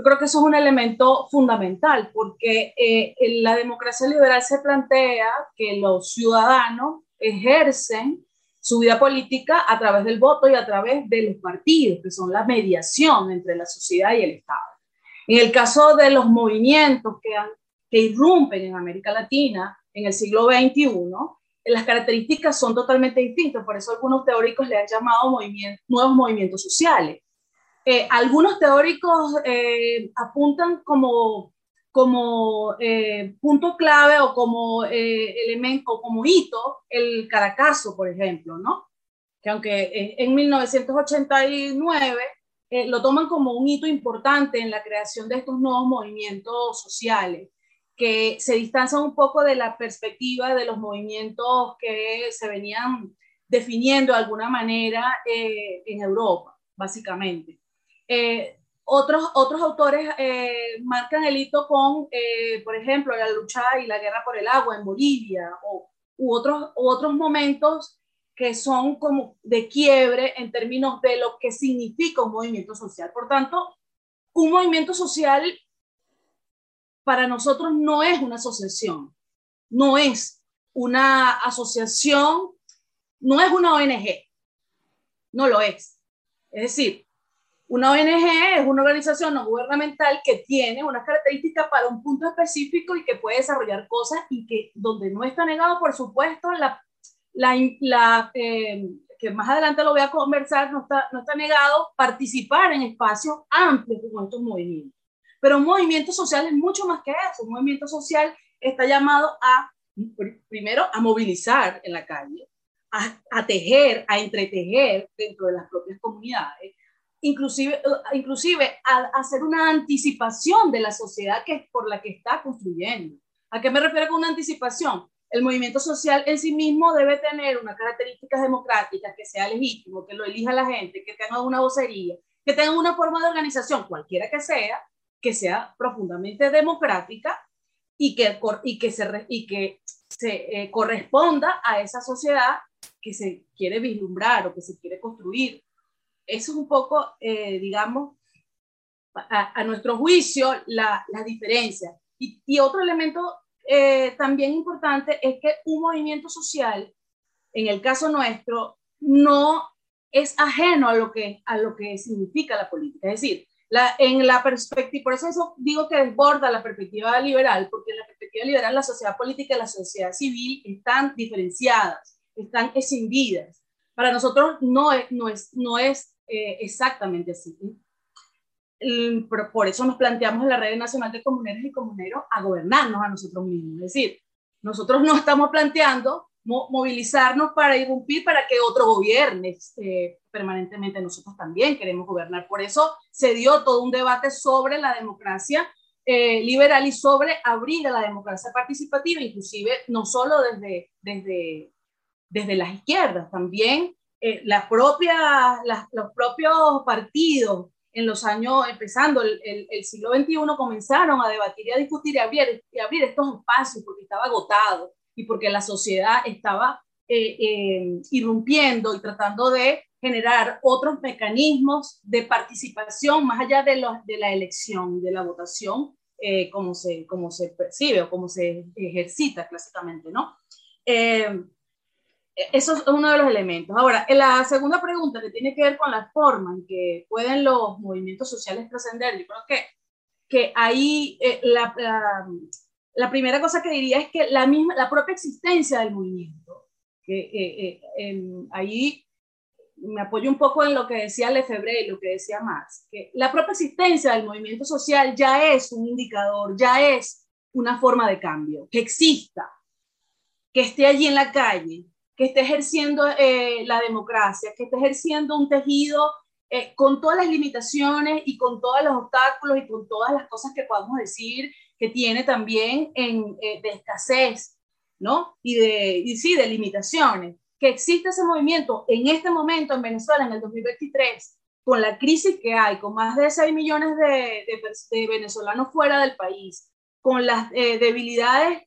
Yo creo que eso es un elemento fundamental porque eh, la democracia liberal se plantea que los ciudadanos ejercen su vida política a través del voto y a través de los partidos, que son la mediación entre la sociedad y el Estado. En el caso de los movimientos que, que irrumpen en América Latina en el siglo XXI, las características son totalmente distintas, por eso algunos teóricos le han llamado nuevos movimientos sociales. Eh, algunos teóricos eh, apuntan como como eh, punto clave o como eh, elemento como hito el Caracazo, por ejemplo, ¿no? Que aunque en 1989 eh, lo toman como un hito importante en la creación de estos nuevos movimientos sociales, que se distancian un poco de la perspectiva de los movimientos que se venían definiendo de alguna manera en Europa, básicamente. Otros, otros autores eh, marcan el hito con, eh, por ejemplo, la lucha y la guerra por el agua en Bolivia, o, u, otros, otros momentos que son como de quiebre en términos de lo que significa un movimiento social. Por tanto, un movimiento social para nosotros no es una asociación, no es una asociación, no es una ONG, no lo es. Es decir, una ONG es una organización no gubernamental que tiene unas características para un punto específico y que puede desarrollar cosas y que donde no está negado, por supuesto, la, eh, que más adelante lo voy a conversar, no está, no está negado participar en espacios amplios como estos movimientos. Pero un movimiento social es mucho más que eso. Un movimiento social está llamado a, primero, a movilizar en la calle, a, a tejer, a entretejer dentro de las propias comunidades, inclusive, eh, inclusive a hacer una anticipación de la sociedad que es por la que está construyendo. ¿A qué me refiero con una anticipación? El movimiento social en sí mismo debe tener unas características democráticas, que sea legítimo, que lo elija la gente, que tenga una vocería, que tenga una forma de organización, cualquiera que sea, que sea profundamente democrática y que, y que, se, y que se eh, corresponda a esa sociedad que se quiere vislumbrar o que se quiere construir eso es un poco, eh, digamos, a, nuestro juicio, la, la diferencia. Y, otro elemento eh, también importante es que un movimiento social, en el caso nuestro, no es ajeno a lo que, a lo que significa la política. Es decir, en la perspectiva, por eso, eso digo que desborda la perspectiva liberal, porque en la perspectiva liberal la sociedad política y la sociedad civil están diferenciadas, están escindidas. Para nosotros no es, no es, no es eh, exactamente así. Por eso nos planteamos en la Red Nacional de Comuneros y Comuneros a gobernarnos a nosotros mismos. Es decir, nosotros no estamos planteando movilizarnos para irrumpir para que otro gobierne eh, permanentemente. Nosotros también queremos gobernar. Por eso se dio todo un debate sobre la democracia eh, liberal y sobre abrir a la democracia participativa, inclusive no solo desde, desde, desde las izquierdas, también eh, la propia, los propios partidos en los años, empezando el, el, siglo XXI, comenzaron a debatir y a discutir y abrir, y abrir estos espacios porque estaba agotado y porque la sociedad estaba eh, eh, irrumpiendo y tratando de generar otros mecanismos de participación más allá de, los, de la elección, de la votación, como, se, como se percibe o como se ejercita clásicamente, ¿no? Eso es uno de los elementos. Ahora, la segunda pregunta que tiene que ver con la forma en que pueden los movimientos sociales trascender, yo creo que, que ahí eh, la, la, primera cosa que diría es que la, misma, la propia existencia del movimiento, que eh, eh, ahí me apoyo un poco en lo que decía Lefebvre y lo que decía Marx, que la propia existencia del movimiento social ya es un indicador, ya es una forma de cambio, que exista, que esté allí en la calle, que esté ejerciendo eh, la democracia, que esté ejerciendo un tejido eh, con todas las limitaciones y con todos los obstáculos y con todas las cosas que podamos decir que tiene también en, eh, de escasez, ¿no? Y de, y sí, de limitaciones. Que existe ese movimiento en este momento en Venezuela, en el 2023, con la crisis que hay, con más de 6 millones de, de, venezolanos fuera del país, con las debilidades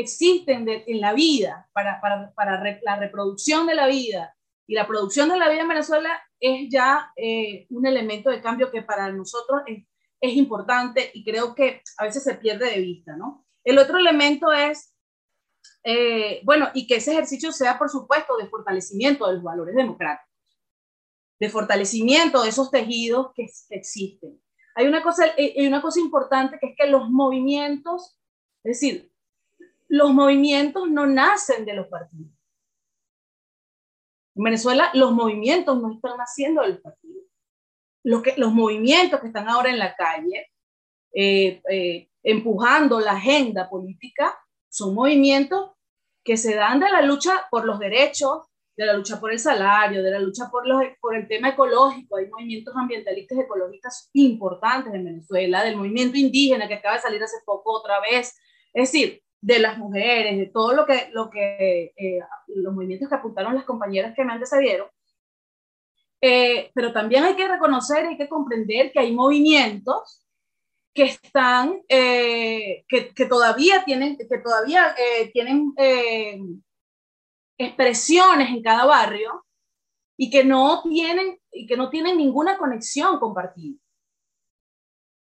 existen en la vida para, para, para la reproducción de la vida y la producción de la vida en Venezuela es ya eh, un elemento de cambio que para nosotros es, es, importante y creo que a veces se pierde de vista, ¿no? El otro elemento es, eh, bueno, y que ese ejercicio sea, por supuesto, de fortalecimiento de los valores democráticos, de fortalecimiento de esos tejidos que, que existen. Hay una, cosa, eh, hay una cosa importante que es que los movimientos, es decir, los movimientos no nacen de los partidos. En Venezuela los movimientos no están naciendo de los partidos. Los, que, los movimientos que están ahora en la calle, eh, eh, empujando la agenda política, son movimientos que se dan de la lucha por los derechos, de la lucha por el salario, de la lucha por, por el tema ecológico. Hay movimientos ambientalistas ecologistas importantes en Venezuela, del movimiento indígena que acaba de salir hace poco otra vez. Es decir, de las mujeres, de todo lo que, lo que eh, los movimientos que apuntaron las compañeras que me antecedieron. Eh, pero también hay que reconocer, hay que comprender que hay movimientos que están, eh, que, que, todavía tienen, que todavía tienen expresiones en cada barrio y que no tienen, y que no tienen ninguna conexión con partido.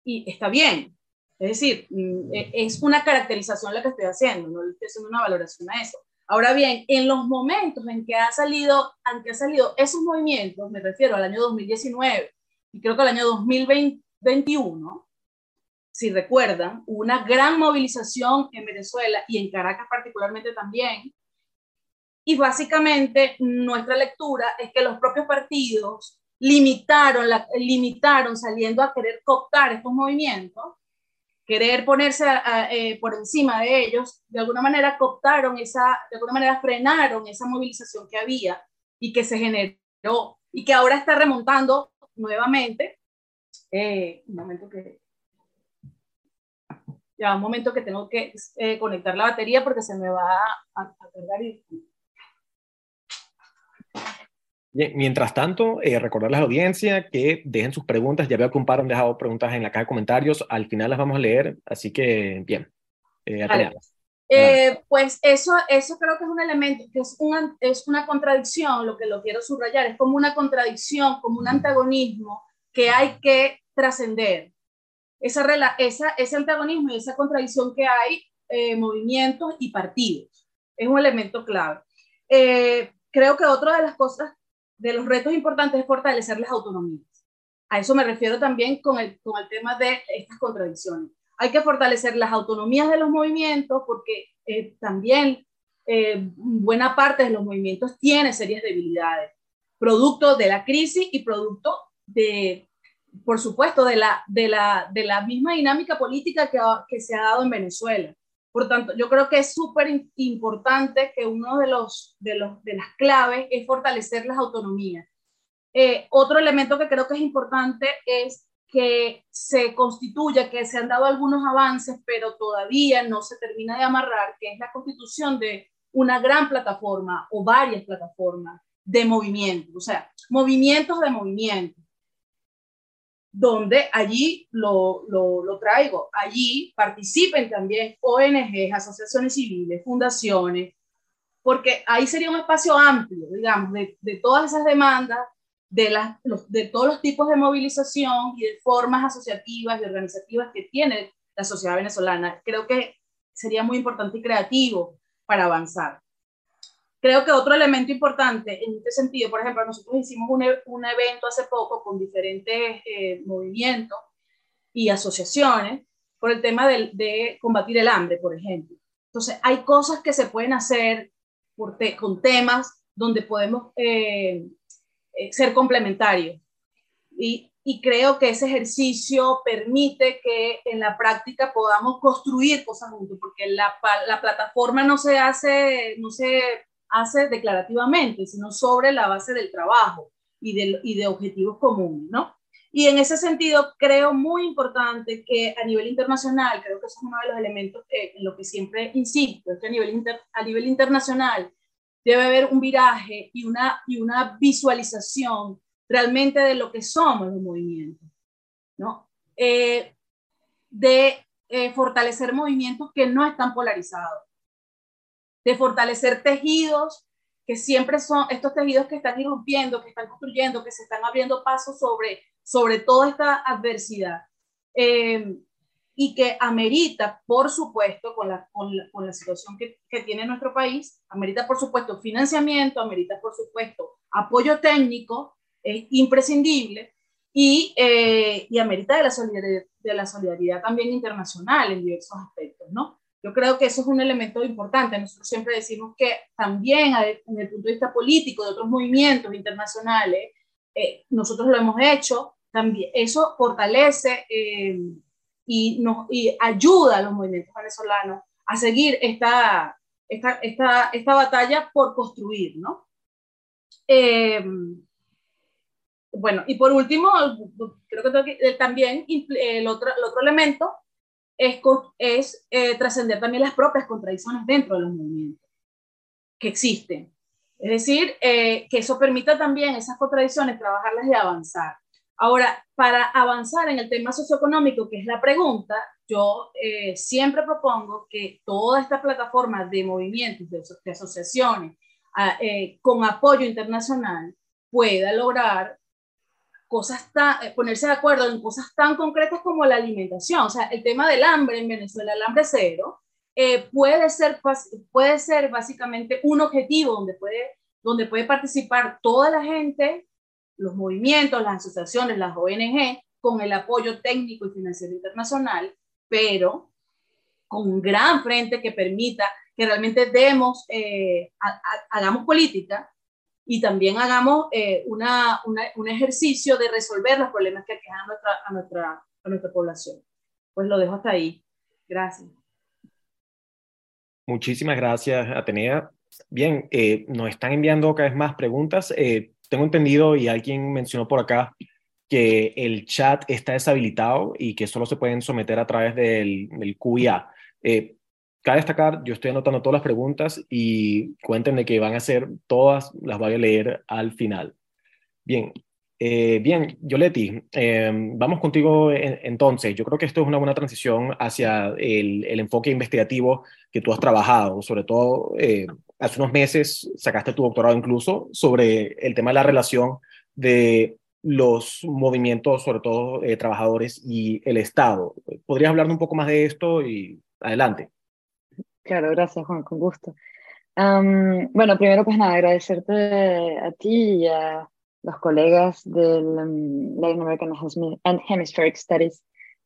Y está bien. Es decir, mm, e, es una caracterización la que estoy haciendo, no estoy haciendo una valoración a eso. Ahora bien, en los momentos en que ha salido, en que ha salido esos movimientos, me refiero al año 2019 y creo que al año 2021, si recuerdan, una gran movilización en Venezuela y en Caracas particularmente también, y básicamente nuestra lectura es que los propios partidos limitaron, limitaron saliendo a querer cooptar estos movimientos, querer ponerse eh, por encima de ellos, de alguna manera cooptaron esa, de alguna manera frenaron esa movilización que había y que se generó y que ahora está remontando nuevamente. Eh, un momento que... Ya, un momento que tengo que eh, conectar la batería porque se me va a, a cargar y mientras tanto, eh, recordarles a la audiencia que dejen sus preguntas. Ya veo que un par han dejado preguntas en la caja de comentarios. Al final las vamos a leer, así que bien. Eh, eh, pues eso, eso creo que es un elemento, que es una, es una contradicción, lo que lo quiero subrayar, es como una contradicción, como un antagonismo que hay que trascender. Esa, esa, ese antagonismo y esa contradicción que hay, eh, movimientos y partidos, es un elemento clave. creo que otra de las cosas de los retos importantes es fortalecer las autonomías. A eso me refiero también con el, con el tema de estas contradicciones. Hay que fortalecer las autonomías de los movimientos porque eh, también eh, buena parte de los movimientos tiene serias debilidades, producto de la crisis y producto de, por supuesto, de la, de la, de la misma dinámica política que, que se ha dado en Venezuela. Por tanto, yo creo que es súper importante que uno de, los, de, los, de las claves es fortalecer las autonomías. Eh, otro elemento que creo que es importante es que se constituya, que se han dado algunos avances, pero todavía no se termina de amarrar, que es la constitución de una gran plataforma o varias plataformas de movimientos, o sea, movimientos de movimientos donde allí lo, lo, traigo, allí participen también ONGs, asociaciones civiles, fundaciones, porque ahí sería un espacio amplio, digamos, de, de todas esas demandas, de, las, de todos los tipos de movilización y de formas asociativas y organizativas que tiene la sociedad venezolana. Creo que sería muy importante y creativo para avanzar. Creo que otro elemento importante en este sentido, por ejemplo, nosotros hicimos un, e, un evento hace poco con diferentes eh, movimientos y asociaciones por el tema de, de, combatir el hambre, por ejemplo. Entonces, hay cosas que se pueden hacer por con temas donde podemos eh, eh, ser complementarios. Y, y creo que ese ejercicio permite que en la práctica podamos construir cosas juntos, porque la, la plataforma no se hace, no se hace declarativamente, sino sobre la base del trabajo y de, objetivos comunes, ¿no? Y en ese sentido, creo muy importante que a nivel internacional, creo que eso es uno de los elementos en lo que siempre insisto, es que a nivel, a nivel internacional debe haber un viraje y una, y una visualización realmente de lo que somos los movimientos, ¿no? Eh, de eh, fortalecer movimientos que no están polarizados, de fortalecer tejidos que siempre son estos tejidos que están irrumpiendo, que están construyendo, que se están abriendo pasos sobre, sobre toda esta adversidad. Eh, y que amerita, por supuesto, con la, con la, con la situación que, que, tiene nuestro país, amerita, por supuesto, financiamiento, amerita, por supuesto, apoyo técnico, es imprescindible, y, eh, y amerita de la, solidaridad, de la solidaridad también internacional en diversos aspectos, ¿no? Yo creo que eso es un elemento importante. Nosotros siempre decimos que también desde el punto de vista político de otros movimientos internacionales, eh, nosotros lo hemos hecho, también eso fortalece, eh, y, nos, y ayuda a los movimientos venezolanos a seguir esta, esta, esta, esta batalla por construir, ¿no? Eh, bueno, y por último, creo que eh, también el otro, el otro elemento es, eh, trascender también las propias contradicciones dentro de los movimientos que existen. Es decir, que eso permita también esas contradicciones, trabajarlas y avanzar. Ahora, para avanzar en el tema socioeconómico, que es la pregunta, yo eh, siempre propongo que toda esta plataforma de movimientos, de, asociaciones, eh, con apoyo internacional, pueda lograr cosas tan, eh, ponerse de acuerdo en cosas tan concretas como la alimentación. O sea, el tema del hambre en Venezuela, el hambre cero, puede, ser, puede ser básicamente un objetivo donde puede, donde puede participar toda la gente los movimientos, las asociaciones, las ONG, con el apoyo técnico y financiero internacional, pero con un gran frente que permita que realmente demos, eh, hagamos política y también hagamos eh, una, un ejercicio de resolver los problemas que aquejan a nuestra, a, nuestra, a nuestra población. Pues lo dejo hasta ahí. Gracias. Muchísimas gracias, Atenea. Bien, eh, nos están enviando cada vez más preguntas tengo entendido y alguien mencionó por acá que el chat está deshabilitado y que solo se pueden someter a través del, del QIA. Eh, cabe destacar, yo estoy anotando todas las preguntas y cuéntenme que van a ser todas, las voy a leer al final. Bien, eh, bien, Yoleti, eh, vamos contigo entonces. Yo creo que esto es una buena transición hacia el, el enfoque investigativo que tú has trabajado, sobre todo eh, hace unos meses sacaste tu doctorado incluso sobre el tema de la relación de los movimientos, sobre todo eh, trabajadores y el Estado. ¿Podrías hablar un poco más de esto y adelante? Claro, gracias Juan, con gusto. bueno, primero pues nada, agradecerte a ti y a los colegas del um, Latin American and Hemispheric Studies,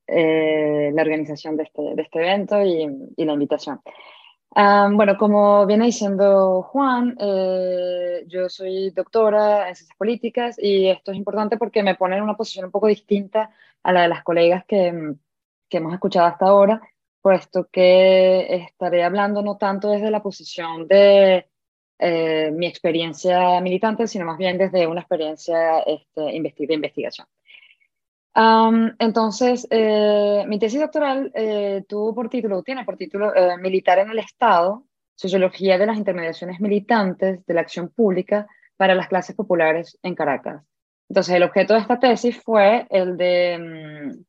eh, la organización de este, de este evento y, y la invitación bueno, como viene diciendo Juan, eh, yo soy doctora en ciencias políticas y esto es importante porque me pone en una posición un poco distinta a la de las colegas que, que hemos escuchado hasta ahora, puesto que estaré hablando no tanto desde la posición de eh, mi experiencia militante, sino más bien desde una experiencia este, de investigación entonces, eh, mi tesis doctoral eh, tuvo por título, tiene por título eh, Militar en el Estado, Sociología de las Intermediaciones Militantes de la Acción Pública para las Clases Populares en Caracas. Entonces, el objeto de esta tesis fue el de mm,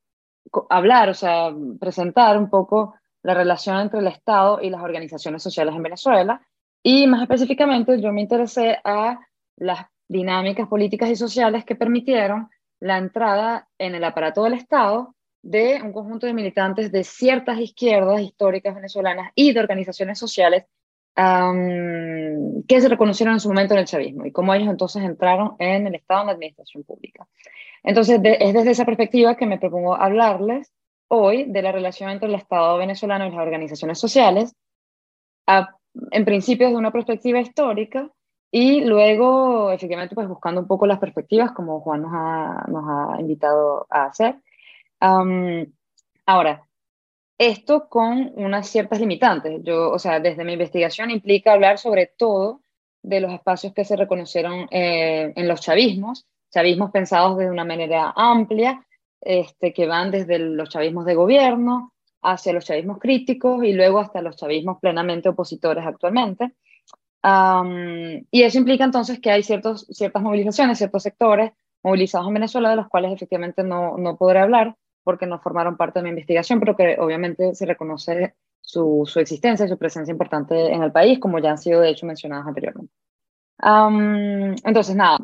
hablar, o sea, presentar un poco la relación entre el Estado y las organizaciones sociales en Venezuela. Y más específicamente, yo me interesé a las dinámicas políticas y sociales que permitieron la entrada en el aparato del Estado de un conjunto de militantes de ciertas izquierdas históricas venezolanas y de organizaciones sociales que se reconocieron en su momento en el chavismo y cómo ellos entonces entraron en el Estado en la administración pública. Entonces, es desde esa perspectiva que me propongo hablarles hoy de la relación entre el Estado venezolano y las organizaciones sociales, en principio desde una perspectiva histórica, y luego, efectivamente, pues buscando un poco las perspectivas, como Juan nos ha, nos ha invitado a hacer. ahora, esto con unas ciertas limitantes. Yo, o sea, desde mi investigación implica hablar sobre todo de los espacios que se reconocieron eh, en los chavismos, chavismos pensados de una manera amplia, este, que van desde los chavismos de gobierno hacia los chavismos críticos y luego hasta los chavismos plenamente opositores actualmente y eso implica entonces que hay ciertas movilizaciones, ciertos sectores movilizados en Venezuela, de los cuales efectivamente no, no podré hablar porque no formaron parte de mi investigación, pero que obviamente se reconoce su, su existencia y su presencia importante en el país, como ya han sido de hecho mencionadas anteriormente. entonces, nada,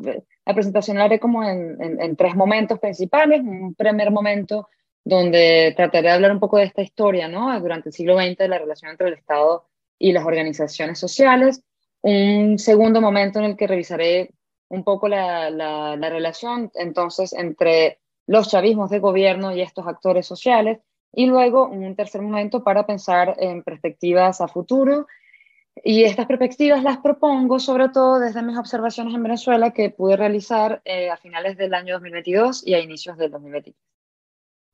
la presentación la haré como en, en, en, tres momentos principales. Un primer momento donde trataré de hablar un poco de esta historia, ¿no? Durante el siglo XX, de la relación entre el Estado y las organizaciones sociales un segundo momento en el que revisaré un poco la, la, relación entonces entre los chavismos de gobierno y estos actores sociales, y luego un tercer momento para pensar en perspectivas a futuro. Y estas perspectivas las propongo sobre todo desde mis observaciones en Venezuela que pude realizar eh, a finales del año 2022 y a inicios del 2023.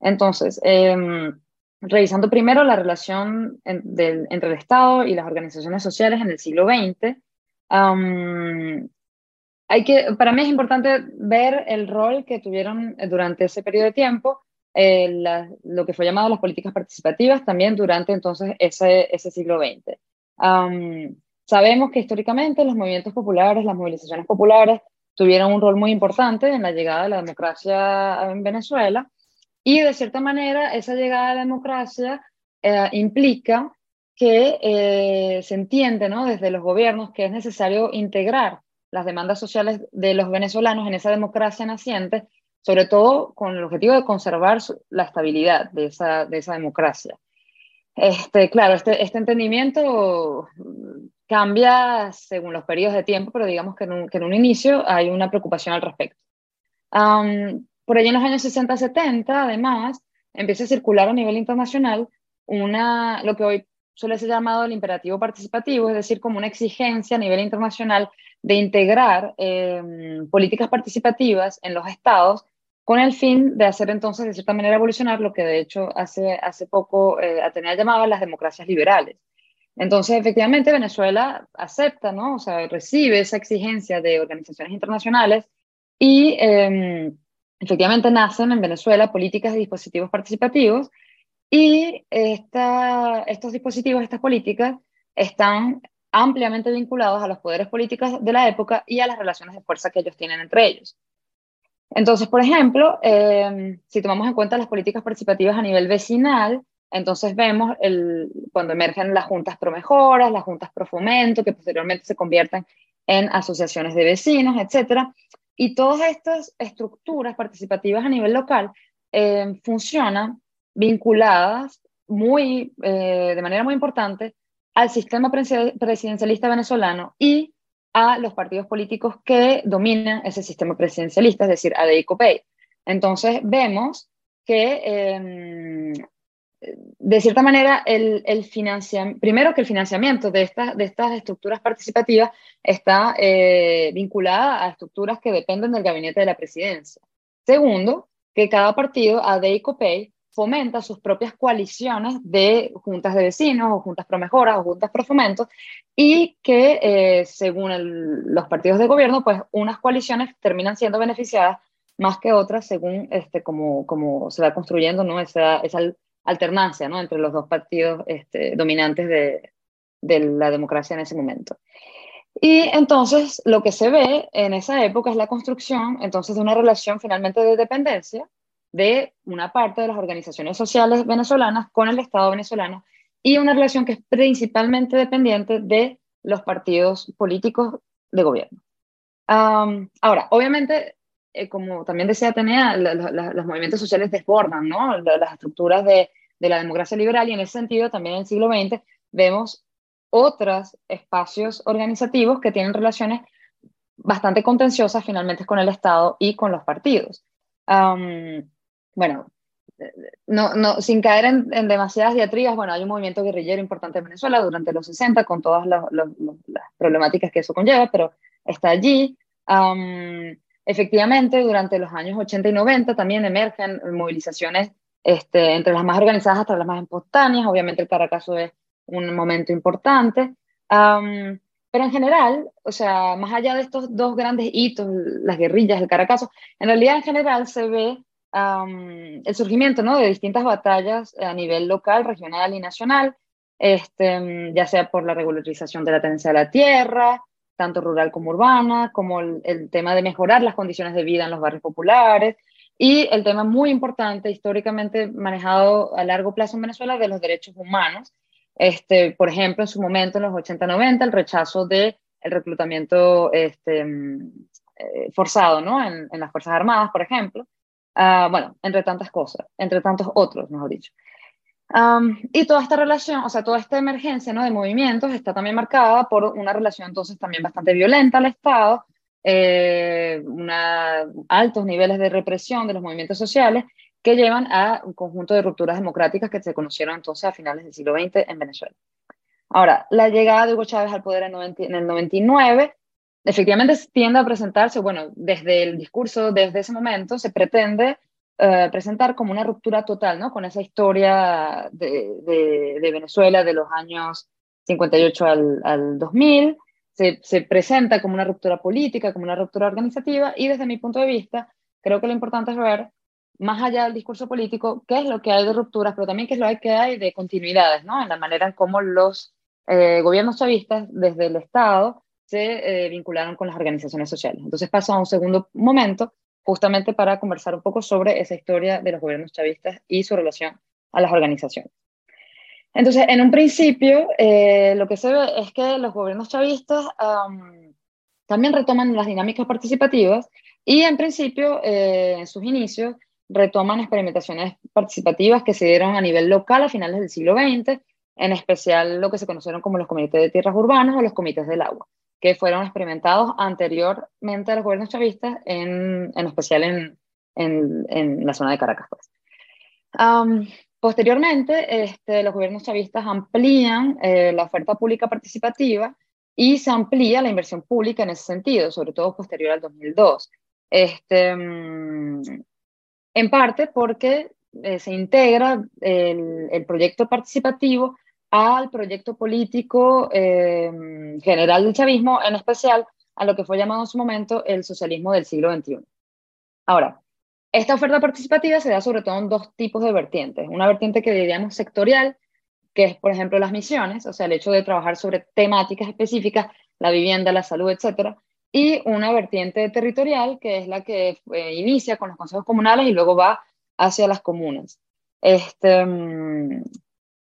Entonces, em, revisando primero la relación entre el Estado y las organizaciones sociales en el siglo XX, hay que, para mí es importante ver el rol que tuvieron durante ese periodo de tiempo eh, lo que fue llamado las políticas participativas también durante entonces ese, ese siglo XX. sabemos que históricamente los movimientos populares, las movilizaciones populares, tuvieron un rol muy importante en la llegada de la democracia en Venezuela y de cierta manera esa llegada a la democracia eh, implica que eh, se entiende ¿no? desde los gobiernos que es necesario integrar las demandas sociales de los venezolanos en esa democracia naciente, sobre todo con el objetivo de conservar la estabilidad de esa, de esa democracia. Este, claro, este, este entendimiento cambia según los periodos de tiempo, pero digamos que en un, que en un inicio hay una preocupación al respecto. por allí en los años 60-70, además, empieza a circular a nivel internacional una, lo que hoy suele ser llamado el imperativo participativo, es decir, como una exigencia a nivel internacional de integrar em, políticas participativas en los estados con el fin de hacer entonces, de cierta manera, evolucionar lo que de hecho hace, hace poco eh, Atenea llamaba las democracias liberales. Entonces, efectivamente, Venezuela acepta, ¿no? O sea, recibe esa exigencia de organizaciones internacionales y em, efectivamente nacen en Venezuela políticas y dispositivos participativos y estos dispositivos, estas políticas, están ampliamente vinculados a los poderes políticos de la época y a las relaciones de fuerza que ellos tienen entre ellos. Entonces, por ejemplo, em, si tomamos en cuenta las políticas participativas a nivel vecinal, entonces vemos cuando emergen las juntas pro mejoras, las juntas pro fomento, que posteriormente se convierten en asociaciones de vecinos, etc. Y todas estas estructuras participativas a nivel local em, funcionan vinculadas muy, eh, de manera muy importante al sistema presidencialista venezolano y a los partidos políticos que dominan ese sistema presidencialista, es decir, a DICOPEI. Entonces vemos que, em, de cierta manera, el, el primero que el financiamiento de, estas de estas estructuras participativas está eh, vinculada a estructuras que dependen del gabinete de la presidencia. Segundo, que cada partido, a DICOPEI, fomenta sus propias coaliciones de juntas de vecinos o juntas pro mejoras o juntas pro fomento y que eh, según los partidos de gobierno, pues unas coaliciones terminan siendo beneficiadas más que otras según este, como, como se va construyendo ¿no? esa, esa alternancia ¿no? entre los dos partidos este, dominantes de, de la democracia en ese momento. Y entonces lo que se ve en esa época es la construcción entonces de una relación finalmente de dependencia de una parte de las organizaciones sociales venezolanas con el Estado venezolano y una relación que es principalmente dependiente de los partidos políticos de gobierno. ahora, obviamente, eh, como también decía Atenea, los movimientos sociales desbordan ¿no? las estructuras de la democracia liberal y en ese sentido también en el siglo XX vemos otros espacios organizativos que tienen relaciones bastante contenciosas finalmente con el Estado y con los partidos bueno, no, no, sin caer en, demasiadas diatribas, bueno, hay un movimiento guerrillero importante en Venezuela durante los 60 con todas las problemáticas que eso conlleva, pero está allí. efectivamente, durante los años 80 y 90 también emergen movilizaciones este, entre las más organizadas hasta las más espontáneas. Obviamente el Caracazo es un momento importante. pero en general, o sea, más allá de estos dos grandes hitos, las guerrillas, el Caracazo, en realidad en general se ve el surgimiento ¿no? de distintas batallas a nivel local, regional y nacional, este, ya sea por la regularización de la tenencia de la tierra, tanto rural como urbana, como el, tema de mejorar las condiciones de vida en los barrios populares, y el tema muy importante, históricamente manejado a largo plazo en Venezuela, de los derechos humanos. Este, por ejemplo, en su momento, en los 80-90, el rechazo del el reclutamiento este, mm, eh, forzado ¿no? en, en, las Fuerzas Armadas, por ejemplo, Ah, bueno, entre tantas cosas, entre tantos otros, mejor dicho. y toda esta relación, o sea, toda esta emergencia ¿no? de movimientos está también marcada por una relación entonces también bastante violenta al Estado, eh, una, altos niveles de represión de los movimientos sociales que llevan a un conjunto de rupturas democráticas que se conocieron entonces a finales del siglo XX en Venezuela. Ahora, la llegada de Hugo Chávez al poder en, en el 99 efectivamente tiende a presentarse, bueno, desde el discurso, desde ese momento, se pretende eh, presentar como una ruptura total, ¿no? Con esa historia de, de, Venezuela de los años 58 al, al 2000, se, se, presenta como una ruptura política, como una ruptura organizativa, y desde mi punto de vista, creo que lo importante es ver, más allá del discurso político, qué es lo que hay de rupturas, pero también qué es lo que hay de continuidades, ¿no? En la manera en cómo los eh, gobiernos chavistas, desde el Estado, se eh, vincularon con las organizaciones sociales. Entonces paso a un segundo momento, justamente para conversar un poco sobre esa historia de los gobiernos chavistas y su relación a las organizaciones. Entonces, en un principio, eh, lo que se ve es que los gobiernos chavistas también retoman las dinámicas participativas y, en principio, eh, en sus inicios, retoman experimentaciones participativas que se dieron a nivel local a finales del siglo XX, en especial lo que se conocieron como los comités de tierras urbanas o los comités del agua que fueron experimentados anteriormente a los gobiernos chavistas, en, en especial en, en, la zona de Caracas. Pues. posteriormente, este, los gobiernos chavistas amplían eh, la oferta pública participativa y se amplía la inversión pública en ese sentido, sobre todo posterior al 2002. Este, mm, en parte porque eh, se integra el, el, proyecto participativo al proyecto político eh, general del chavismo, en especial a lo que fue llamado en su momento el socialismo del siglo XXI. Ahora, esta oferta participativa se da sobre todo en dos tipos de vertientes. Una vertiente que diríamos sectorial, que es, por ejemplo, las misiones, o sea, el hecho de trabajar sobre temáticas específicas, la vivienda, la salud, etcétera, y una vertiente territorial, que es la que eh, inicia con los consejos comunales y luego va hacia las comunas. Este, mm,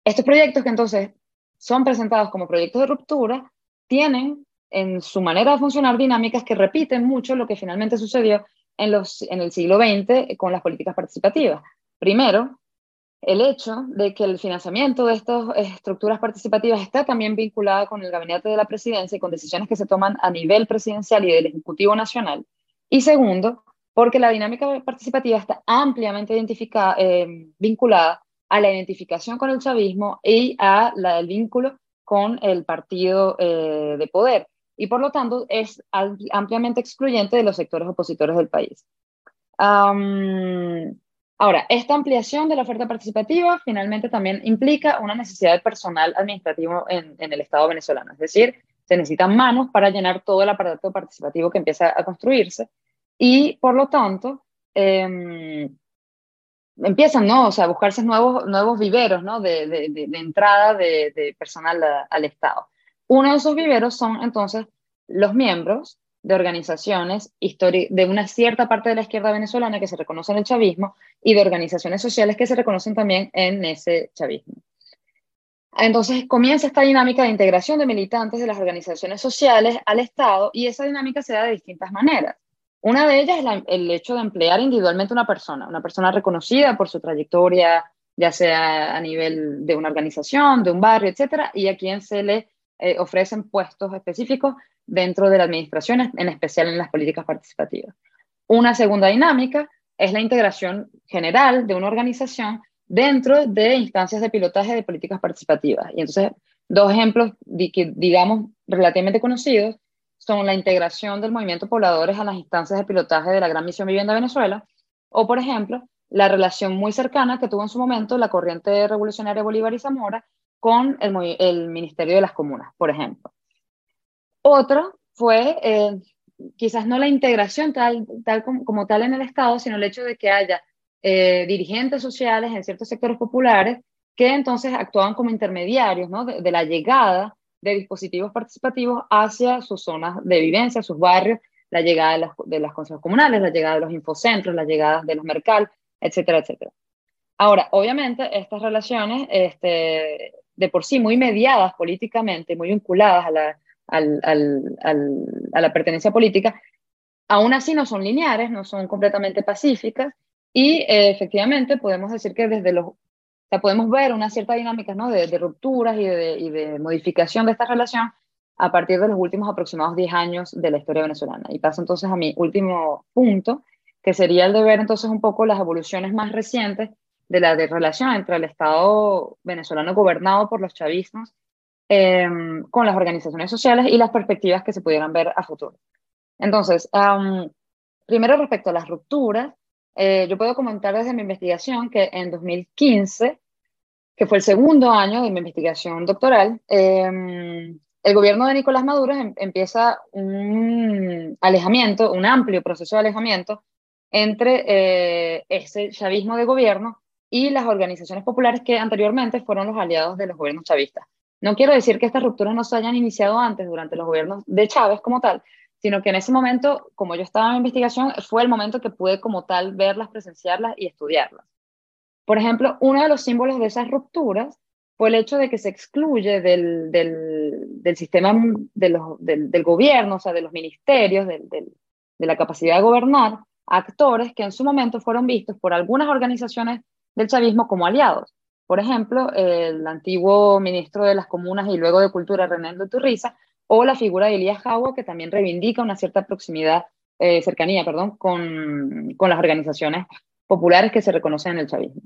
estos proyectos que entonces son presentados como proyectos de ruptura tienen en su manera de funcionar dinámicas que repiten mucho lo que finalmente sucedió en, el siglo XX con las políticas participativas. Primero, el hecho de que el financiamiento de estas estructuras participativas está también vinculado con el gabinete de la presidencia y con decisiones que se toman a nivel presidencial y del Ejecutivo Nacional. Y segundo, porque la dinámica participativa está ampliamente identificada, eh, vinculada a la identificación con el chavismo y a la del vínculo con el partido eh, de poder. Y por lo tanto es ampliamente excluyente de los sectores opositores del país. ahora, esta ampliación de la oferta participativa finalmente también implica una necesidad de personal administrativo en, el Estado venezolano. Es decir, se necesitan manos para llenar todo el aparato participativo que empieza a construirse. Y por lo tanto, eh, empiezan, ¿no? O sea, a buscarse nuevos, nuevos viveros, ¿no? De, de, entrada de, personal al Estado. Uno de esos viveros son entonces los miembros de organizaciones de una cierta parte de la izquierda venezolana que se reconoce en el chavismo y de organizaciones sociales que se reconocen también en ese chavismo. Entonces comienza esta dinámica de integración de militantes de las organizaciones sociales al Estado y esa dinámica se da de distintas maneras. Una de ellas es el hecho de emplear individualmente una persona, una persona reconocida por su trayectoria, ya sea a nivel de una organización, de un barrio, etcétera, y a quien se le eh, ofrecen puestos específicos dentro de la administración, en especial en las políticas participativas. Una segunda dinámica es la integración general de una organización dentro de instancias de pilotaje de políticas participativas. Y entonces, dos ejemplos, digamos, relativamente conocidos son la integración del movimiento pobladores a las instancias de pilotaje de la Gran Misión Vivienda Venezuela, o por ejemplo, la relación muy cercana que tuvo en su momento la corriente revolucionaria Bolívar y Zamora con el, Ministerio de las Comunas, por ejemplo. Otro fue eh, quizás no la integración tal, tal como, tal en el Estado, sino el hecho de que haya eh, dirigentes sociales en ciertos sectores populares que entonces actuaban como intermediarios ¿no? de la llegada de dispositivos participativos hacia sus zonas de vivencia, sus barrios, la llegada de las, de las consejos comunales, la llegada de los infocentros, la llegada de los mercal, etcétera, etcétera. Ahora, obviamente, estas relaciones, este, de por sí muy mediadas políticamente, muy vinculadas a la, al, al, a la pertenencia política, aún así no son lineares, no son completamente pacíficas, y eh, efectivamente podemos decir que desde los sea, podemos ver una cierta dinámica ¿no? de, rupturas y de, y de, modificación de esta relación a partir de los últimos aproximados 10 años de la historia venezolana. Y paso entonces a mi último punto, que sería el de ver entonces un poco las evoluciones más recientes de la de relación entre el Estado venezolano gobernado por los chavismos em, con las organizaciones sociales y las perspectivas que se pudieran ver a futuro. Entonces, primero respecto a las rupturas, eh, yo puedo comentar desde mi investigación que en 2015, que fue el segundo año de mi investigación doctoral, em, el gobierno de Nicolás Maduro em, empieza un alejamiento, un amplio proceso de alejamiento entre eh, ese chavismo de gobierno y las organizaciones populares que anteriormente fueron los aliados de los gobiernos chavistas. No quiero decir que estas rupturas no se hayan iniciado antes, durante los gobiernos de Chávez como tal, sino que en ese momento, como yo estaba en investigación, fue el momento que pude como tal verlas, presenciarlas y estudiarlas. Por ejemplo, uno de los símbolos de esas rupturas fue el hecho de que se excluye del, del, sistema del, gobierno, o sea, de los ministerios, de la capacidad de gobernar, actores que en su momento fueron vistos por algunas organizaciones del chavismo como aliados. Por ejemplo, el antiguo ministro de las Comunas y luego de Cultura, René Turriza, o la figura de Elías Jaua, que también reivindica una cierta proximidad, eh, cercanía, perdón, con, con, las organizaciones populares que se reconocen en el chavismo.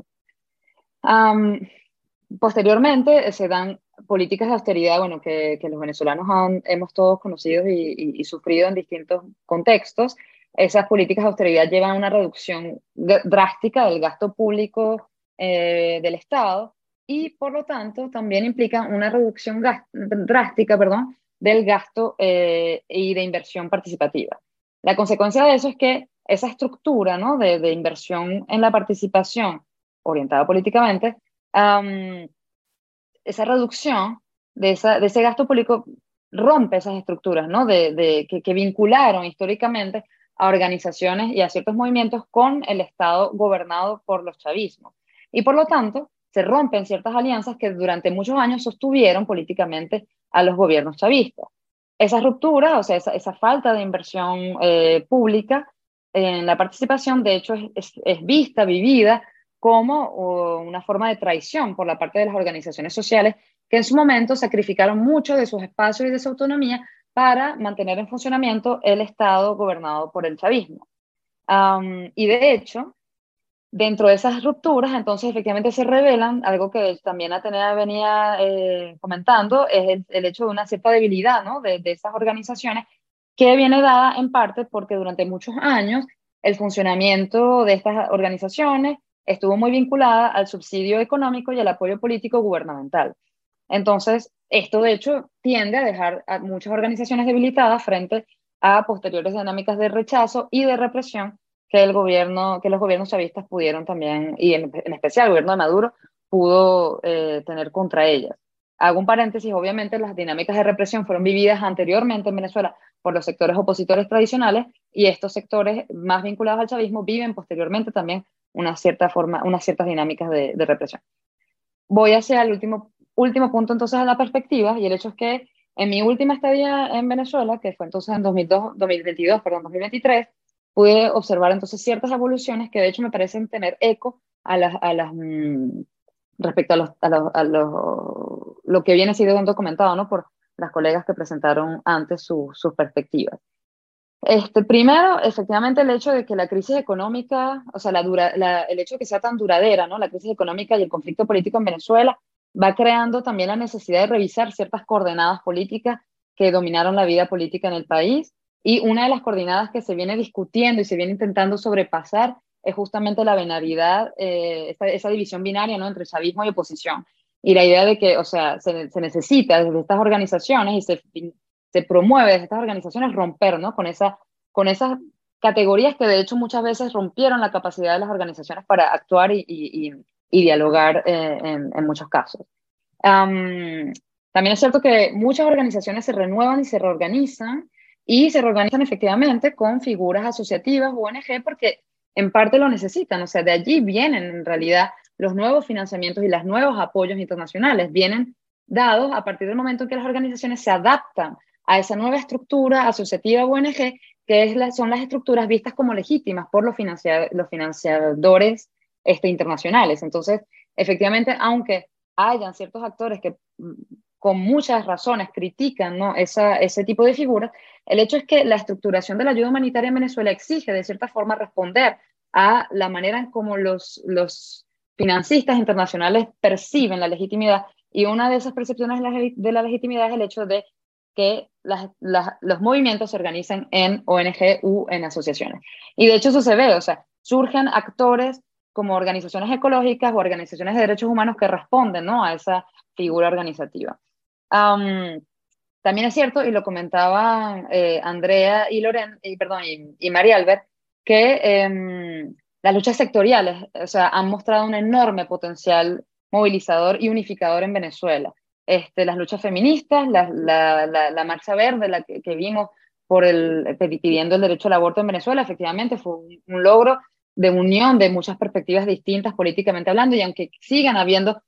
posteriormente se dan políticas de austeridad, bueno, que, que los venezolanos han, hemos todos conocido y, y, y, sufrido en distintos contextos. Esas políticas de austeridad llevan a una reducción drástica del gasto público eh, del Estado y por lo tanto también implican una reducción drástica perdón, del gasto eh, y de inversión participativa. La consecuencia de eso es que esa estructura ¿no? de, inversión en la participación orientada políticamente, esa reducción de, ese gasto público rompe esas estructuras ¿no? de, que, vincularon históricamente a organizaciones y a ciertos movimientos con el Estado gobernado por los chavismos. Y por lo tanto, se rompen ciertas alianzas que durante muchos años sostuvieron políticamente a los gobiernos chavistas. Esa ruptura, o sea, esa, esa falta de inversión eh, pública en la participación, de hecho, es, vista, vivida como una forma de traición por la parte de las organizaciones sociales que en su momento sacrificaron mucho de sus espacios y de su autonomía para mantener en funcionamiento el Estado gobernado por el chavismo. Y de hecho, dentro de esas rupturas, entonces efectivamente se revelan, algo que también Atenea venía eh, comentando, es el, el, hecho de una cierta debilidad ¿no? de, de esas organizaciones que viene dada en parte porque durante muchos años el funcionamiento de estas organizaciones estuvo muy vinculada al subsidio económico y al apoyo político gubernamental. Entonces, esto de hecho tiende a dejar a muchas organizaciones debilitadas frente a posteriores dinámicas de rechazo y de represión que el gobierno, que los gobiernos chavistas pudieron también, y en, especial el gobierno de Maduro, pudo eh, tener contra ellas. Hago un paréntesis, obviamente las dinámicas de represión fueron vividas anteriormente en Venezuela por los sectores opositores tradicionales y estos sectores más vinculados al chavismo viven posteriormente también una cierta forma, unas ciertas dinámicas de, de represión. Voy hacia el último, último punto entonces de la perspectiva y el hecho es que en mi última estadía en Venezuela, que fue entonces en 2002, 2022, perdón, 2023, pude observar entonces ciertas evoluciones que de hecho me parecen tener eco a las, a las mmm, respecto a, los, a, los, a los, lo que viene siendo documentado ¿no? por las colegas que presentaron antes su, sus perspectivas. Este, primero, efectivamente, el hecho de que la crisis económica, o sea, la dura, la, el hecho de que sea tan duradera, ¿no? la crisis económica y el conflicto político en Venezuela, va creando también la necesidad de revisar ciertas coordenadas políticas que dominaron la vida política en el país y una de las coordenadas que se viene discutiendo y se viene intentando sobrepasar es justamente la binaridad, eh, esa, división binaria ¿no? entre chavismo y oposición. Y la idea de que, o sea, se, necesita desde estas organizaciones y se, se, promueve desde estas organizaciones romper ¿no? con, esa, con esas categorías que de hecho muchas veces rompieron la capacidad de las organizaciones para actuar y, y, y dialogar eh, en, muchos casos. También es cierto que muchas organizaciones se renuevan y se reorganizan y se reorganizan efectivamente con figuras asociativas, ONG, porque en parte lo necesitan, o sea, de allí vienen en realidad los nuevos financiamientos y los nuevos apoyos internacionales, vienen dados a partir del momento en que las organizaciones se adaptan a esa nueva estructura asociativa ONG, que es la, son las estructuras vistas como legítimas por los, financiadores, los financiadores este, internacionales. Entonces, efectivamente, aunque hayan ciertos actores que con muchas razones critican ¿no? Esa, ese tipo de figuras, el hecho es que la estructuración de la ayuda humanitaria en Venezuela exige de cierta forma responder a la manera en cómo los, los financistas internacionales perciben la legitimidad y una de esas percepciones de la, legitimidad es el hecho de que las, las, los movimientos se organizan en ONG u en asociaciones. Y de hecho eso se ve, o sea, surgen actores como organizaciones ecológicas o organizaciones de derechos humanos que responden ¿no? a esa figura organizativa. También es cierto, y lo comentaban eh, Andrea y, Loren, y, perdón, y, María Albert, que em, las luchas sectoriales o sea, han mostrado un enorme potencial movilizador y unificador en Venezuela. Este, las luchas feministas, la, la, la, marcha verde la que, vimos por el, pidiendo el derecho al aborto en Venezuela, efectivamente fue un, logro de unión de muchas perspectivas distintas políticamente hablando, y aunque sigan habiendo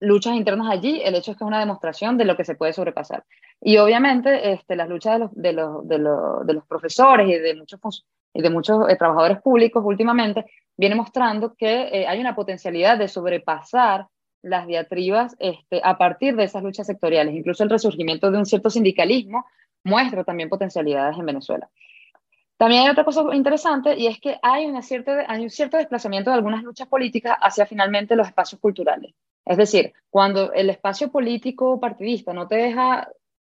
luchas internas allí, el hecho es que es una demostración de lo que se puede sobrepasar. Y obviamente este, las luchas de los, de los, de los, de los profesores y de muchos, de muchos eh, trabajadores públicos últimamente viene mostrando que eh, hay una potencialidad de sobrepasar las diatribas este, a partir de esas luchas sectoriales. Incluso el resurgimiento de un cierto sindicalismo muestra también potencialidades en Venezuela. También hay otra cosa interesante y es que hay, una cierta, hay un cierto desplazamiento de algunas luchas políticas hacia finalmente los espacios culturales. Es decir, cuando el espacio político partidista no te deja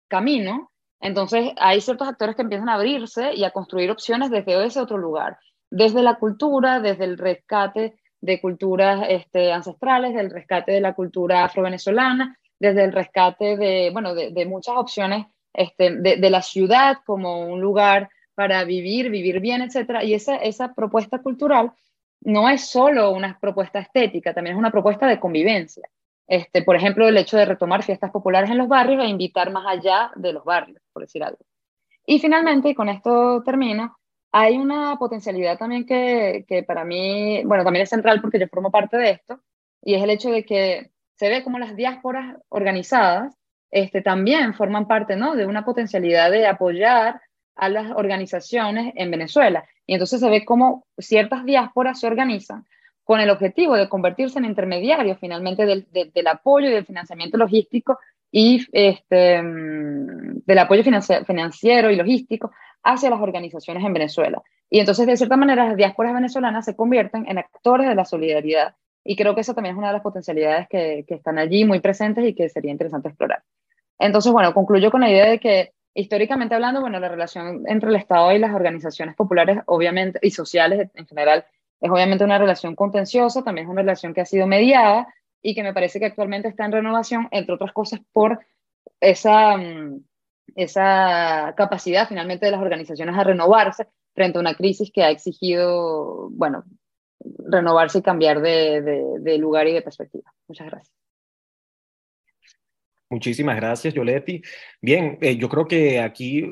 camino, entonces hay ciertos actores que empiezan a abrirse y a construir opciones desde ese otro lugar, desde la cultura, desde el rescate de culturas este, ancestrales, del rescate de la cultura afro-venezolana, desde el rescate de, bueno, de, muchas opciones este, de, la ciudad como un lugar para vivir, vivir bien, etc. Y esa, esa propuesta cultural no es solo una propuesta estética, también es una propuesta de convivencia. Este, por ejemplo, el hecho de retomar fiestas populares en los barrios e invitar más allá de los barrios, por decir algo. Y finalmente, y con esto termino, hay una potencialidad también que, que, para mí, bueno, también es central porque yo formo parte de esto, y es el hecho de que se ve como las diásporas organizadas este, también forman parte ¿no? de una potencialidad de apoyar a las organizaciones en Venezuela. Y entonces se ve como ciertas diásporas se organizan con el objetivo de convertirse en intermediarios finalmente del, del apoyo y del financiamiento logístico y este, mm, del apoyo financiero y logístico hacia las organizaciones en Venezuela. Y entonces, de cierta manera, las diásporas venezolanas se convierten en actores de la solidaridad. Y creo que eso también es una de las potencialidades que, que están allí muy presentes y que sería interesante explorar. Entonces, bueno, concluyo con la idea de que históricamente hablando, bueno, la relación entre el Estado y las organizaciones populares, obviamente, y sociales en general, es obviamente una relación contenciosa, también es una relación que ha sido mediada y que me parece que actualmente está en renovación, entre otras cosas, por esa, mm, esa capacidad finalmente de las organizaciones a renovarse frente a una crisis que ha exigido, bueno, renovarse y cambiar de, de, lugar y de perspectiva. Muchas gracias. Muchísimas gracias, Yoletti. Bien, eh, yo creo que aquí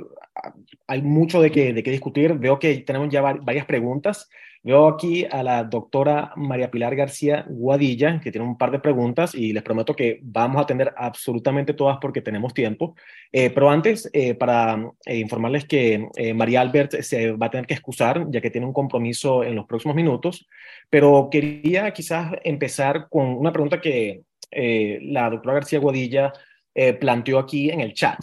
hay mucho de qué, qué discutir. Veo que tenemos ya varias preguntas. Veo aquí a la doctora María Pilar García Guadilla, que tiene un par de preguntas y les prometo que vamos a atender absolutamente todas porque tenemos tiempo. Eh, pero antes, eh, para eh, informarles que María Albert se va a tener que excusar, ya que tiene un compromiso en los próximos minutos, pero quería quizás empezar con una pregunta que la doctora García Guadilla planteó aquí en el chat.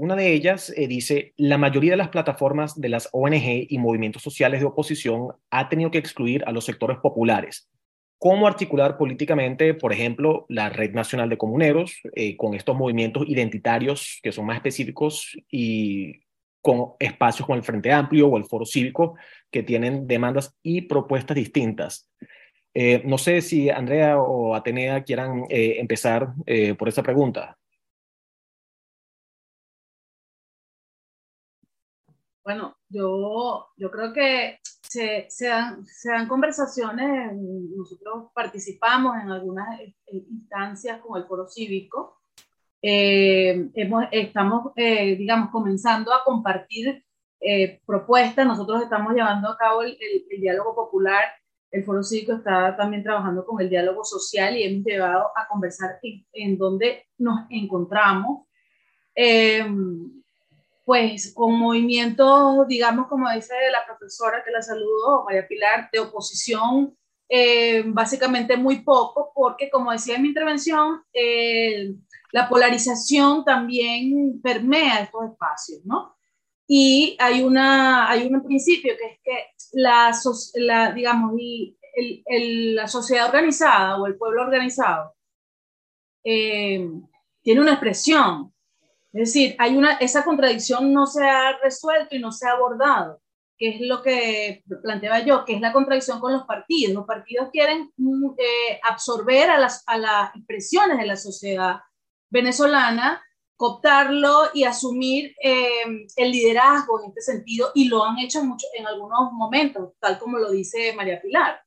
Una de ellas eh, dice, la mayoría de las plataformas de las ONG y movimientos sociales de oposición ha tenido que excluir a los sectores populares. ¿Cómo articular políticamente, por ejemplo, la Red Nacional de Comuneros eh, con estos movimientos identitarios que son más específicos y con espacios como el Frente Amplio o el Foro Cívico que tienen demandas y propuestas distintas? Eh, no sé si Andrea o Atenea quieran empezar por esa pregunta. Bueno, yo, yo creo que se, se, dan, se dan conversaciones, nosotros participamos en algunas eh, instancias como el foro cívico, eh, hemos, estamos, eh, digamos, comenzando a compartir propuestas, nosotros estamos llevando a cabo el, el, diálogo popular, el foro cívico está también trabajando con el diálogo social y hemos llevado a conversar en, en dónde nos encontramos pues con movimientos, digamos, como dice la profesora que la saludo, María Pilar, de oposición, eh, básicamente muy poco, porque como decía en mi intervención, eh, la polarización también permea estos espacios, ¿no? Y hay, una, hay un principio que es que la, digamos, la sociedad organizada o el pueblo organizado eh, tiene una expresión, es decir, hay una, esa contradicción no se ha resuelto y no se ha abordado. que es lo que planteaba yo, que es la contradicción con los partidos. Los partidos quieren mm, eh, absorber a las, a las expresiones de la sociedad venezolana, cooptarlo y asumir eh, el liderazgo en este sentido, y lo han hecho mucho, en algunos momentos, tal como lo dice María Pilar.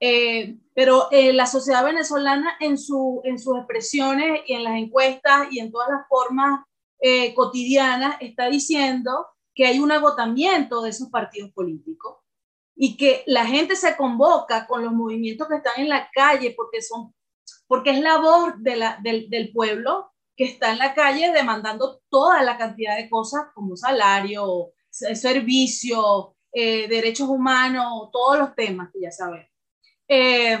Eh, pero la sociedad venezolana en, su, en sus expresiones y en las encuestas y en todas las formas cotidianas está diciendo que hay un agotamiento de esos partidos políticos y que la gente se convoca con los movimientos que están en la calle porque, son, porque es la voz de la, del, del, pueblo que está en la calle demandando toda la cantidad de cosas como salario, servicio, eh, derechos humanos, todos los temas que ya saben. Eh,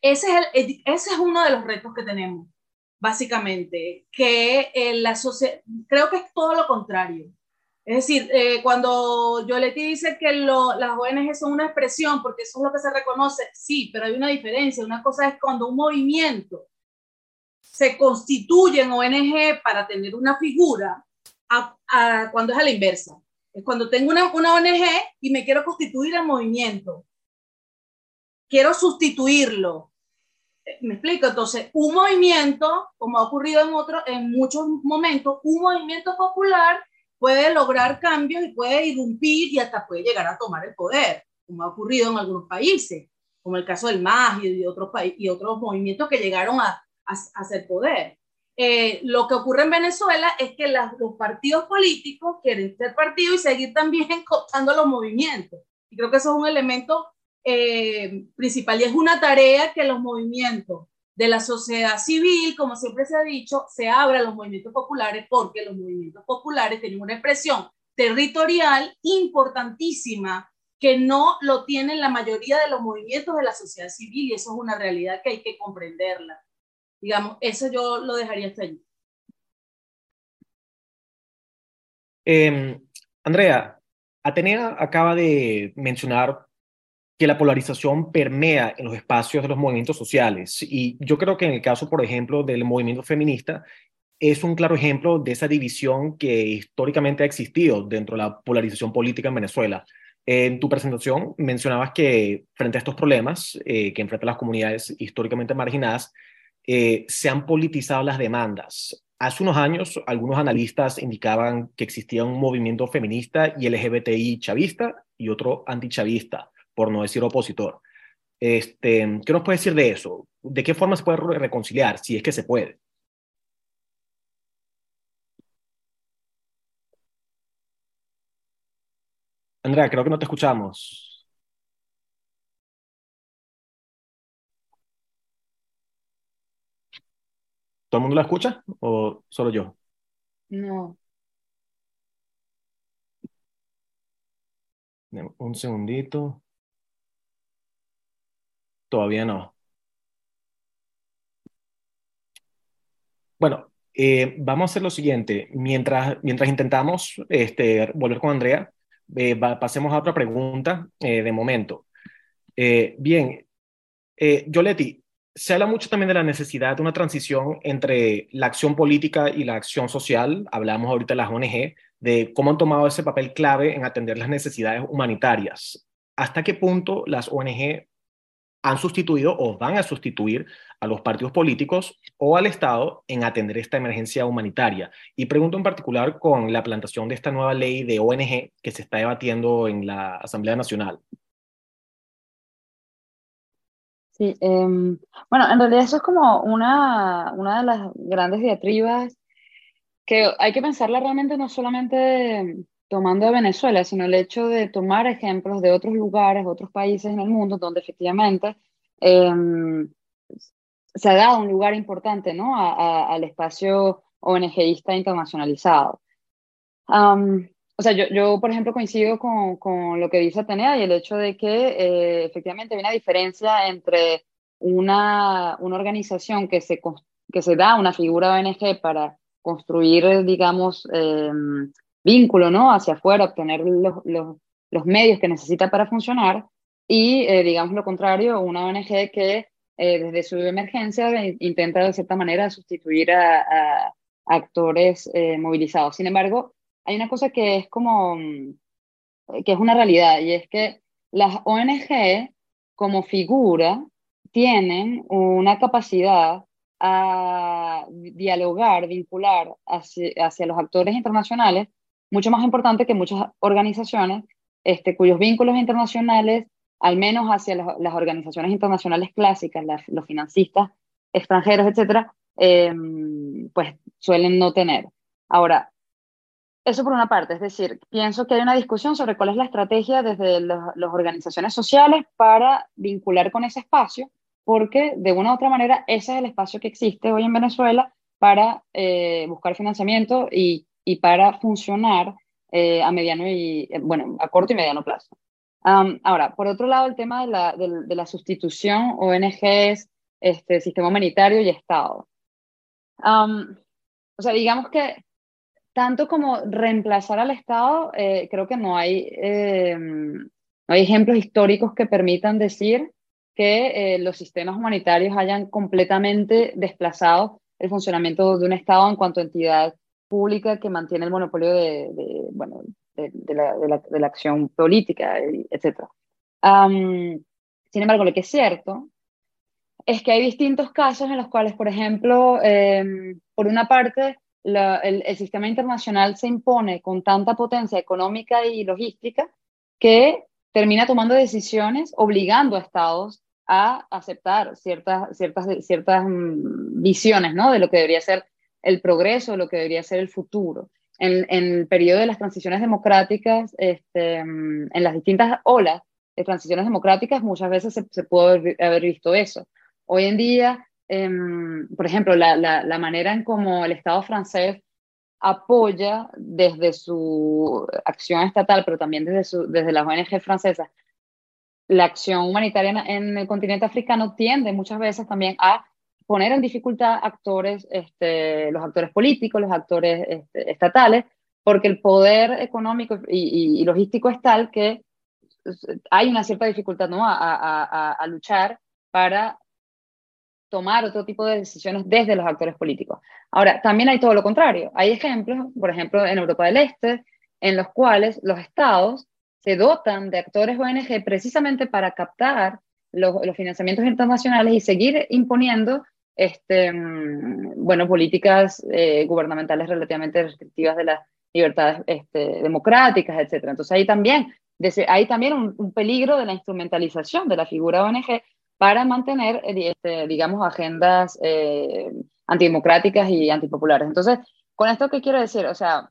ese, es uno de los retos que tenemos, básicamente, que eh, la creo que es todo lo contrario es decir, eh, cuando Yoleti dice que las ONG son una expresión, porque eso es lo que se reconoce, sí, pero hay una diferencia. Una cosa es cuando un movimiento se constituye en ONG para tener una figura, cuando es a la inversa. Es cuando tengo una, una ONG y me quiero constituir en movimiento. Quiero sustituirlo. ¿Me explico? Entonces, un movimiento, como ha ocurrido en, otro, en muchos momentos, un movimiento popular puede lograr cambios y puede irrumpir y hasta puede llegar a tomar el poder, como ha ocurrido en algunos países, como el caso del MAS y, de otros, y otros movimientos que llegaron a, a, hacer poder. Eh, lo que ocurre en Venezuela es que los partidos políticos quieren ser partidos y seguir también [laughs] cooptando los movimientos. Y creo que eso es un elemento eh, principal y es una tarea que los movimientos de la sociedad civil, como siempre se ha dicho, se abra a los movimientos populares porque los movimientos populares tienen una expresión territorial importantísima que no lo tienen la mayoría de los movimientos de la sociedad civil y eso es una realidad que hay que comprenderla. Digamos, eso yo lo dejaría hasta allí. Eh, Andrea, Atenea acaba de mencionar que la polarización permea en los espacios de los movimientos sociales. Y yo creo que en el caso, por ejemplo, del movimiento feminista, es un claro ejemplo de esa división que históricamente ha existido dentro de la polarización política en Venezuela. En tu presentación mencionabas que frente a estos problemas eh, que enfrentan las comunidades históricamente marginadas, eh, se han politizado las demandas. Hace unos años, algunos analistas indicaban que existía un movimiento feminista y LGBTI chavista y otro antichavista por no decir opositor. Este, ¿Qué nos puede decir de eso? ¿De qué forma se puede reconciliar, si es que se puede? Andrea, creo que no te escuchamos. ¿Todo el mundo la escucha o solo yo? No. Un segundito. Todavía no. Bueno, eh, vamos a hacer lo siguiente. Mientras, mientras intentamos este, volver con Andrea, eh, pasemos a otra pregunta eh, de momento. bien, Yoleti, se habla mucho también de la necesidad de una transición entre la acción política y la acción social. Hablamos ahorita de las ONG, de cómo han tomado ese papel clave en atender las necesidades humanitarias. ¿Hasta qué punto las ONG han sustituido o van a sustituir a los partidos políticos o al Estado en atender esta emergencia humanitaria. Y pregunto en particular con la plantación de esta nueva ley de ONG que se está debatiendo en la Asamblea Nacional. Sí, em, bueno, en realidad eso es como una, una de las grandes diatribas que hay que pensarla realmente no solamente tomando a Venezuela, sino el hecho de tomar ejemplos de otros lugares, otros países en el mundo donde efectivamente em, se ha dado un lugar importante ¿no? al espacio ONGista internacionalizado. O sea, yo, yo, por ejemplo, coincido con, con, lo que dice Atenea y el hecho de que eh, efectivamente hay una diferencia entre una, una organización que se, que se da una figura ONG para construir, digamos, eh, vínculo, ¿no? Hacia afuera, obtener los, los, los medios que necesita para funcionar y, eh, digamos lo contrario, una ONG que eh, desde su emergencia intenta de cierta manera sustituir a, actores eh, movilizados. Sin embargo, hay una cosa que es como, que es una realidad, y es que las ONG como figura tienen una capacidad a dialogar, vincular hacia, los actores internacionales, mucho más importante que muchas organizaciones este, cuyos vínculos internacionales, al menos hacia las, organizaciones internacionales clásicas, los financistas extranjeros, etcétera, em, pues suelen no tener. Ahora, eso por una parte, es decir, pienso que hay una discusión sobre cuál es la estrategia desde las organizaciones sociales para vincular con ese espacio, porque de una u otra manera ese es el espacio que existe hoy en Venezuela para eh, buscar financiamiento y, y para funcionar eh, a mediano y, bueno, a corto y mediano plazo. ahora, por otro lado, el tema de la, de, la sustitución ONGs, este, sistema humanitario y Estado. o sea, digamos que tanto como reemplazar al Estado, eh, creo que no hay, eh, no hay ejemplos históricos que permitan decir que eh, los sistemas humanitarios hayan completamente desplazado el funcionamiento de un Estado en cuanto a entidad pública que mantiene el monopolio de, bueno, de, la, de, la, acción política, etc. sin embargo, lo que es cierto es que hay distintos casos en los cuales, por ejemplo, por una parte, el, sistema internacional se impone con tanta potencia económica y logística que termina tomando decisiones obligando a estados a aceptar ciertas, ciertas, ciertas mm, visiones ¿no? de lo que debería ser el progreso, lo que debería ser el futuro. En, el periodo de las transiciones democráticas, este, mm, en las distintas olas de transiciones democráticas, muchas veces se, se pudo haber visto eso. Hoy en día Em, por ejemplo, la, la, manera en cómo el Estado francés apoya desde su acción estatal, pero también desde, su, desde las ONG francesas, la acción humanitaria en, el continente africano tiende muchas veces también a poner en dificultad actores, este, los actores políticos, los actores este, estatales, porque el poder económico y, logístico es tal que hay una cierta dificultad ¿no? a, a, a luchar para tomar otro tipo de decisiones desde los actores políticos. Ahora, también hay todo lo contrario. Hay ejemplos, por ejemplo, en Europa del Este, en los cuales los estados se dotan de actores ONG precisamente para captar los, financiamientos internacionales y seguir imponiendo este, mm, bueno, políticas eh, gubernamentales relativamente restrictivas de las libertades este, democráticas, etc. Entonces ahí también, hay también un, un, peligro de la instrumentalización de la figura ONG para mantener, eh, este, digamos, agendas eh, antidemocráticas y antipopulares. Entonces, con esto, ¿qué quiero decir? O sea,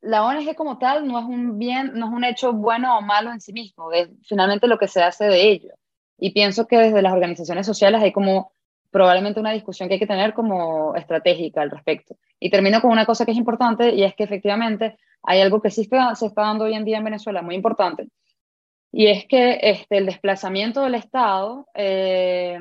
la ONG como tal no es un bien, no es un hecho bueno o malo en sí mismo, es finalmente lo que se hace de ello. Y pienso que desde las organizaciones sociales hay como probablemente una discusión que hay que tener como estratégica al respecto. Y termino con una cosa que es importante y es que efectivamente hay algo que sí se está dando hoy en día en Venezuela muy importante, y es que este, el desplazamiento del Estado eh,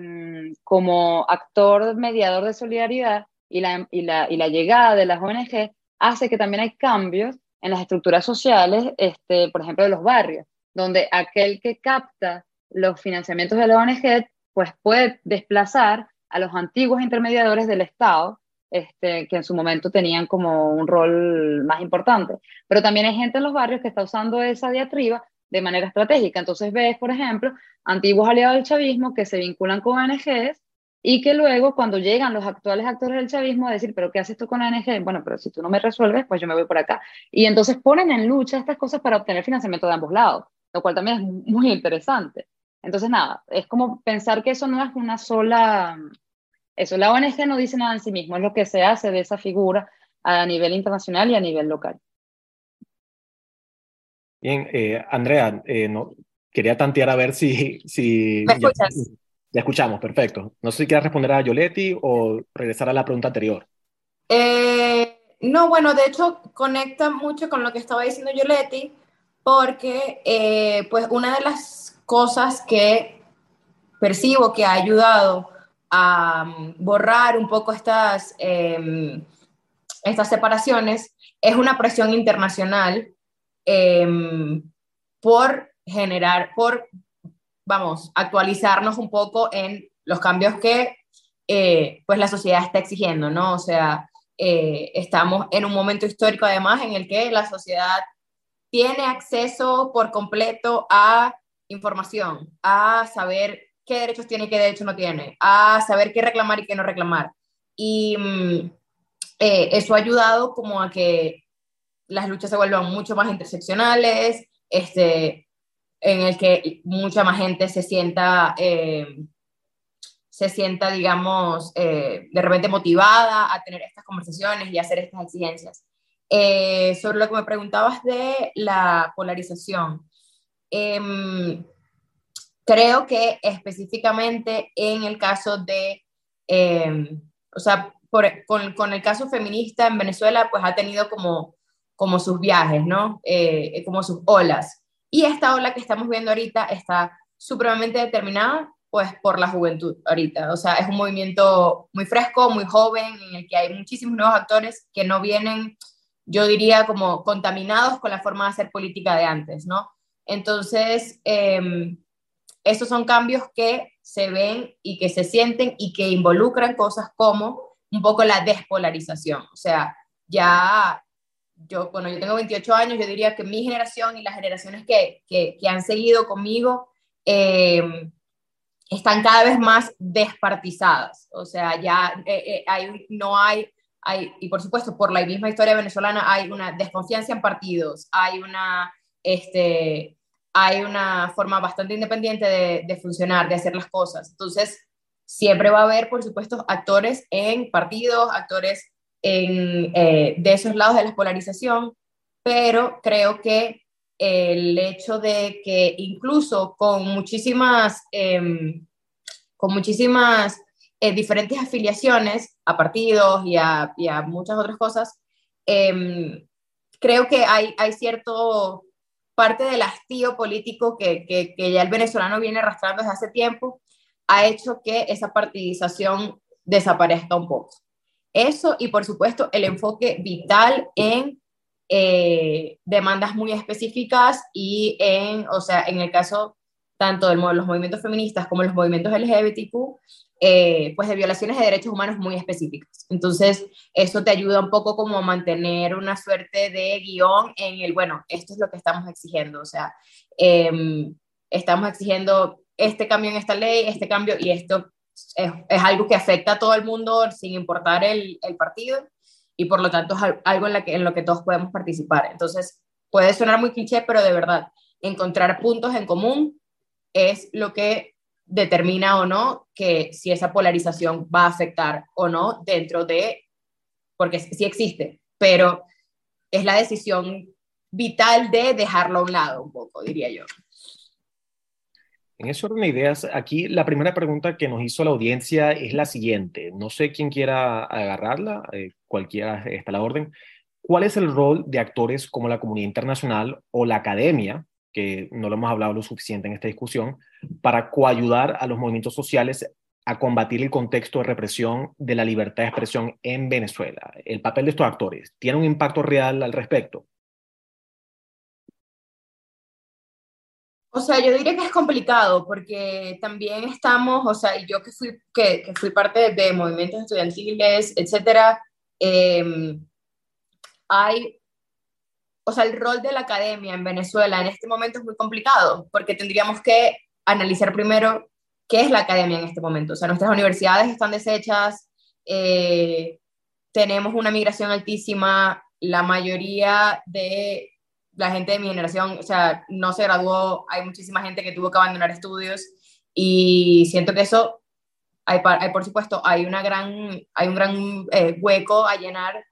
como actor mediador de solidaridad y la, y, la, y la, llegada de las ONG hace que también hay cambios en las estructuras sociales, este, por ejemplo, de los barrios, donde aquel que capta los financiamientos de la ONG pues puede desplazar a los antiguos intermediadores del Estado, este, que en su momento tenían como un rol más importante. Pero también hay gente en los barrios que está usando esa diatriba de manera estratégica. Entonces ves, por ejemplo, antiguos aliados del chavismo que se vinculan con ONGs y que luego cuando llegan los actuales actores del chavismo a decir, pero ¿qué haces tú con ONG? Bueno, pero si tú no me resuelves, pues yo me voy por acá. Y entonces ponen en lucha estas cosas para obtener financiamiento de ambos lados, lo cual también es muy interesante. Entonces, nada, es como pensar que eso no es una sola... Eso, la ONG no dice nada en sí mismo, es lo que se hace de esa figura a nivel internacional y a nivel local. Bien, eh, Andrea, eh, no, quería tantear a ver si... si ¿Me escuchas? Ya, escuchamos, perfecto. No sé si quieres responder a Yoletti o regresar a la pregunta anterior. Eh, no, bueno, de hecho conecta mucho con lo que estaba diciendo Yoletti, porque pues una de las cosas que percibo que ha ayudado a mm, borrar un poco estas, em, estas separaciones es una presión internacional Em, por generar, por, vamos, actualizarnos un poco en los cambios que eh, pues la sociedad está exigiendo, ¿no? O sea, eh, estamos en un momento histórico además en el que la sociedad tiene acceso por completo a información, a saber qué derechos tiene y qué derechos no tiene, a saber qué reclamar y qué no reclamar. Y mm, eh, eso ha ayudado como a que las luchas se vuelvan mucho más interseccionales, este, en el que mucha más gente se sienta, eh, se sienta, digamos, eh, de repente motivada a tener estas conversaciones y hacer estas exigencias. sobre lo que me preguntabas de la polarización, em, creo que específicamente en el caso de, em, o sea, con, con, el caso feminista en Venezuela, pues ha tenido como, como sus viajes, ¿no? Eh, como sus olas. Y esta ola que estamos viendo ahorita está supremamente determinada, pues, por la juventud ahorita. O sea, es un movimiento muy fresco, muy joven, en el que hay muchísimos nuevos actores que no vienen, yo diría, como contaminados con la forma de hacer política de antes, ¿no? Entonces, eh, esos son cambios que se ven y que se sienten y que involucran cosas como un poco la despolarización. O sea, ya yo, bueno, yo tengo 28 años, yo diría que mi generación y las generaciones que, que, han seguido conmigo eh, están cada vez más despartizadas. O sea, ya eh, eh, hay, no hay, hay, y por supuesto, por la misma historia venezolana, hay una desconfianza en partidos, hay una, este, hay una forma bastante independiente de, funcionar, de hacer las cosas. Entonces, siempre va a haber, por supuesto, actores en partidos, actores en, eh, de esos lados de la polarización, pero creo que el hecho de que incluso con muchísimas, em, con muchísimas eh, diferentes afiliaciones a partidos y a, muchas otras cosas, em, creo que hay, hay cierto parte del hastío político que, que, ya el venezolano viene arrastrando desde hace tiempo, ha hecho que esa partidización desaparezca un poco. Eso y por supuesto el enfoque vital en eh, demandas muy específicas y en, o sea, en el caso tanto de los movimientos feministas como los movimientos LGBTQ, eh, pues de violaciones de derechos humanos muy específicas. Entonces, eso te ayuda un poco como a mantener una suerte de guion en el, bueno, esto es lo que estamos exigiendo, o sea, em, estamos exigiendo este cambio en esta ley, este cambio, y esto es, algo que afecta a todo el mundo sin importar el, partido, y por lo tanto es algo en, en lo que todos podemos participar. Entonces, puede sonar muy cliché, pero de verdad, encontrar puntos en común es lo que determina o no que si esa polarización va a afectar o no dentro de, porque sí existe, pero es la decisión vital de dejarlo a un lado un poco, diría yo. En ese orden de ideas, aquí la primera pregunta que nos hizo la audiencia es la siguiente. No sé quién quiera agarrarla, eh, cualquiera está a la orden. ¿Cuál es el rol de actores como la comunidad internacional o la academia que no lo hemos hablado lo suficiente en esta discusión, para coayudar a los movimientos sociales a combatir el contexto de represión de la libertad de expresión en Venezuela. El papel de estos actores, ¿tiene un impacto real al respecto? O sea, yo diría que es complicado porque también estamos, o sea, yo que fui, que, que fui parte de, movimientos estudiantiles, etcétera, eh, hay o sea, el rol de la academia en Venezuela en este momento es muy complicado, porque tendríamos que analizar primero qué es la academia en este momento. O sea, nuestras universidades están deshechas, eh, tenemos una migración altísima, la mayoría de la gente de mi generación, o sea, no se graduó, hay muchísima gente que tuvo que abandonar estudios y siento que eso, hay, por supuesto, hay, una gran, hay un gran eh, hueco a llenar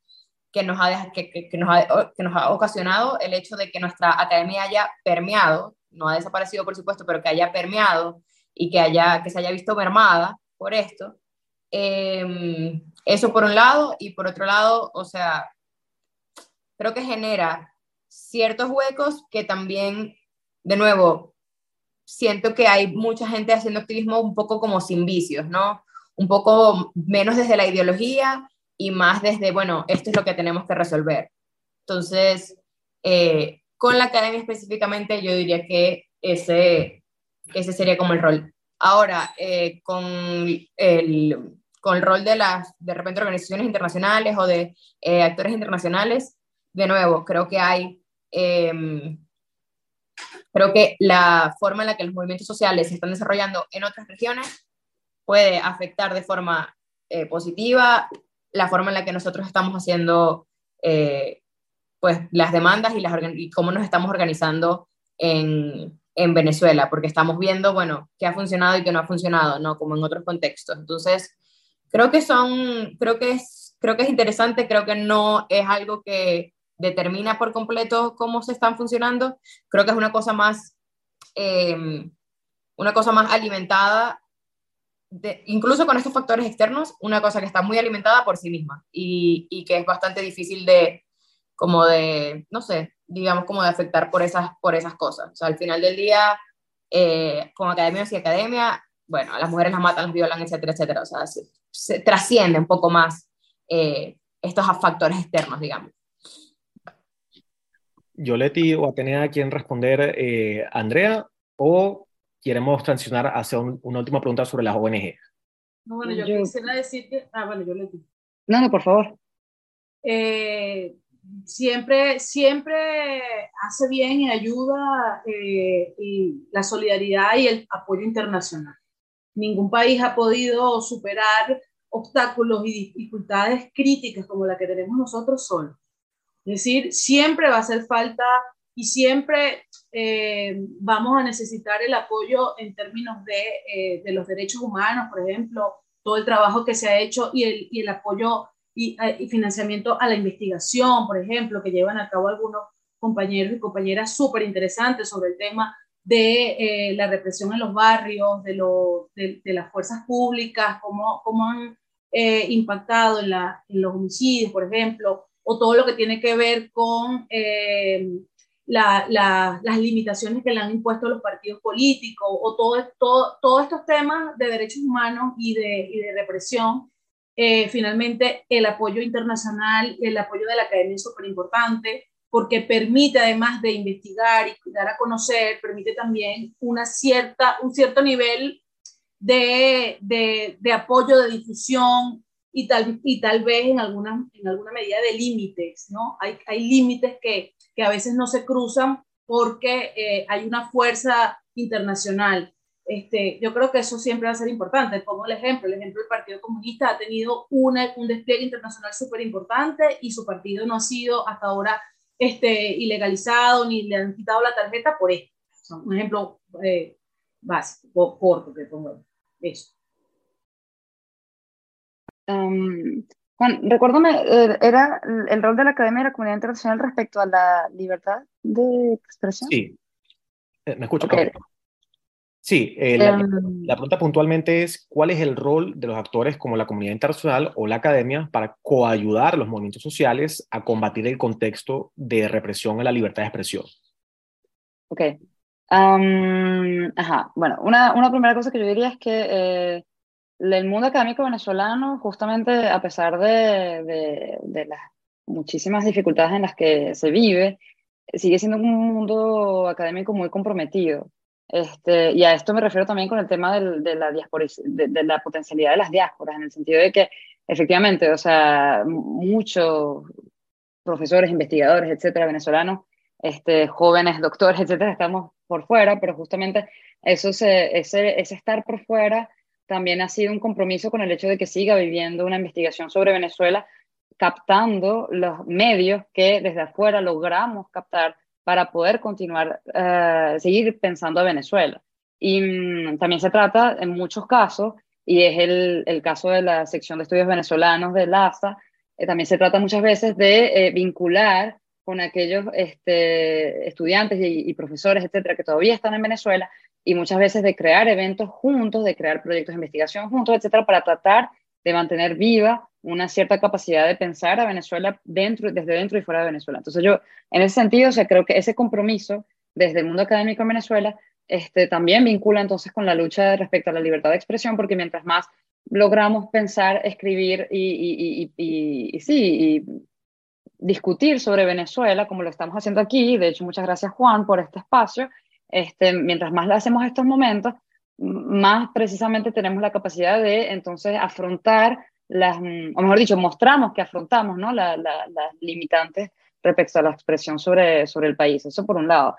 que nos, ha, que, que, nos ha, que nos ha ocasionado el hecho de que nuestra academia haya permeado, no ha desaparecido por supuesto, pero que haya permeado y que, haya, que se haya visto mermada por esto. Em, eso por un lado, y por otro lado, o sea, creo que genera ciertos huecos que también, de nuevo, siento que hay mucha gente haciendo activismo un poco como sin vicios, ¿no? Un poco menos desde la ideología y más desde, bueno, esto es lo que tenemos que resolver. Entonces, eh, con la academia específicamente, yo diría que ese, ese sería como el rol. Ahora, eh, con, el, con el rol de las, de repente, organizaciones internacionales o de eh, actores internacionales, de nuevo, creo que hay Em, creo que la forma en la que los movimientos sociales se están desarrollando en otras regiones puede afectar de forma eh, positiva la forma en la que nosotros estamos haciendo eh, pues, las demandas y, las y cómo nos estamos organizando en, en, Venezuela, porque estamos viendo, bueno, qué ha funcionado y qué no ha funcionado, ¿no? Como en otros contextos. Entonces, creo que son, creo que es, creo que es interesante, creo que no es algo que determina por completo cómo se están funcionando, creo que es una cosa más, eh, una cosa más alimentada incluso con estos factores externos, una cosa que está muy alimentada por sí misma y, que es bastante difícil de, como de, no sé, digamos, como de afectar por esas, por esas cosas. Al final del día, eh, con academia y academia, bueno, las mujeres las matan, las violan, etcétera, etcétera. O sea, se, trasciende un poco más eh, estos factores externos, digamos. Yoleti o Atenea quieren responder, eh, Andrea, o queremos transicionar hacia una última pregunta sobre las ONG. No, bueno, yo, quisiera decir que... Ah, bueno, yo le digo. No, no, por favor. Eh, siempre, siempre hace bien y ayuda eh, y la solidaridad y el apoyo internacional. Ningún país ha podido superar obstáculos y dificultades críticas como la que tenemos nosotros solos. Es decir, siempre va a hacer falta y siempre eh, vamos a necesitar el apoyo en términos de, eh, de, los derechos humanos, por ejemplo, todo el trabajo que se ha hecho y el, y el apoyo y, eh, financiamiento a la investigación, por ejemplo, que llevan a cabo algunos compañeros y compañeras súper interesantes sobre el tema de la represión en los barrios, de, de las fuerzas públicas, cómo, cómo han impactado en, la, en, los homicidios, por ejemplo, o todo lo que tiene que ver con las limitaciones que le han impuesto los partidos políticos o todo, todo, todos estos temas de derechos humanos y de, y de represión. Eh, finalmente, el apoyo internacional el apoyo de la academia es súper importante porque permite, además de investigar y dar a conocer, permite también una cierta, un cierto nivel de, de, de apoyo, de difusión y tal, y tal vez en alguna, en alguna medida de límites, ¿no? Hay, hay límites que, que a veces no se cruzan porque eh, hay una fuerza internacional. Este, yo creo que eso siempre va a ser importante. Pongo el ejemplo, el ejemplo del Partido Comunista ha tenido una, un despliegue internacional súper importante y su partido no ha sido hasta ahora este, ilegalizado ni le han quitado la tarjeta por esto. un ejemplo eh, básico, corto que pongo eso. Um, Juan, recuérdame, eh, ¿era el rol de la Academia de la Comunidad Internacional respecto a la libertad de expresión? Sí. Eh, ¿Me escucho? Sí, eh, la, em. la, pregunta puntualmente es, ¿cuál es el rol de los actores como la comunidad internacional o la academia para coayudar a los movimientos sociales a combatir el contexto de represión a la libertad de expresión? Ok. ajá, bueno, una, una, primera cosa que yo diría es que el mundo académico venezolano, justamente a pesar de, de, las muchísimas dificultades en las que se vive, sigue siendo un mundo académico muy comprometido. Este, y a esto me refiero también con el tema de, la de, la potencialidad de las diásporas, en el sentido de que efectivamente, o sea, muchos profesores, investigadores, etcétera, venezolanos, este, jóvenes, doctores, etcétera, estamos por fuera, pero justamente eso se, ese, ese estar por fuera también ha sido un compromiso con el hecho de que siga viviendo una investigación sobre Venezuela, captando los medios que desde afuera logramos captar para poder continuar, eh, seguir pensando a Venezuela. Y mm, también se trata, en muchos casos, y es el, el, caso de la sección de estudios venezolanos de LASA, eh, también se trata muchas veces de eh, vincular con aquellos este, estudiantes y, profesores, etcétera, que todavía están en Venezuela, y muchas veces de crear eventos juntos, de crear proyectos de investigación juntos, etcétera, para tratar de mantener viva una cierta capacidad de pensar a Venezuela dentro, desde dentro y fuera de Venezuela. Entonces yo, en ese sentido, o sea, creo que ese compromiso desde el mundo académico en Venezuela este, también vincula entonces con la lucha respecto a la libertad de expresión, porque mientras más logramos pensar, escribir y, y, y, y sí, discutir sobre Venezuela, como lo estamos haciendo aquí, de hecho muchas gracias Juan por este espacio, este, mientras más hacemos estos momentos, más precisamente tenemos la capacidad de entonces afrontar las, o mejor dicho, mostramos que afrontamos ¿no? las limitantes respecto a la expresión sobre, sobre el país. Eso por un lado.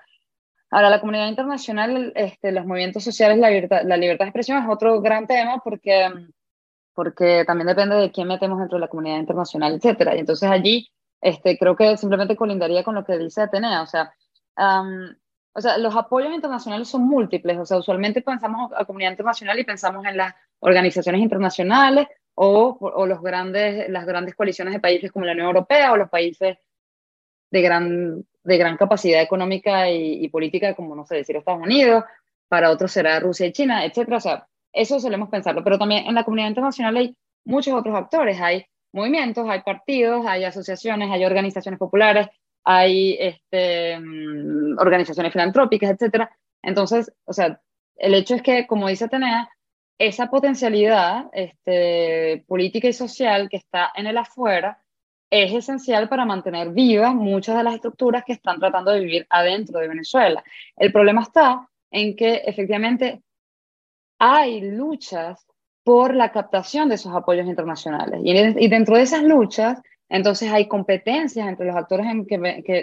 Ahora, la comunidad internacional, este, los movimientos sociales, la libertad, la libertad de expresión es otro gran tema porque, porque también depende de quién metemos dentro de la comunidad internacional, etcétera. Y entonces allí este, creo que simplemente colindaría con lo que dice Atenea, o sea, o sea, los apoyos internacionales son múltiples, o sea, usualmente pensamos a comunidad internacional y pensamos en las organizaciones internacionales o, o los grandes, las grandes coaliciones de países como la Unión Europea o los países de gran, de gran capacidad económica y, política, como no sé, decir Estados Unidos, para otros será Rusia y China, etcétera. O sea, eso solemos pensarlo, pero también en la comunidad internacional hay muchos otros actores, hay movimientos, hay partidos, hay asociaciones, hay organizaciones populares, hay este, mm, organizaciones filantrópicas, etcétera. Entonces, o sea, el hecho es que, como dice Atenea, esa potencialidad este, política y social que está en el afuera es esencial para mantener vivas muchas de las estructuras que están tratando de vivir adentro de Venezuela. El problema está en que efectivamente hay luchas por la captación de esos apoyos internacionales. Y, dentro de esas luchas, entonces hay competencias entre los actores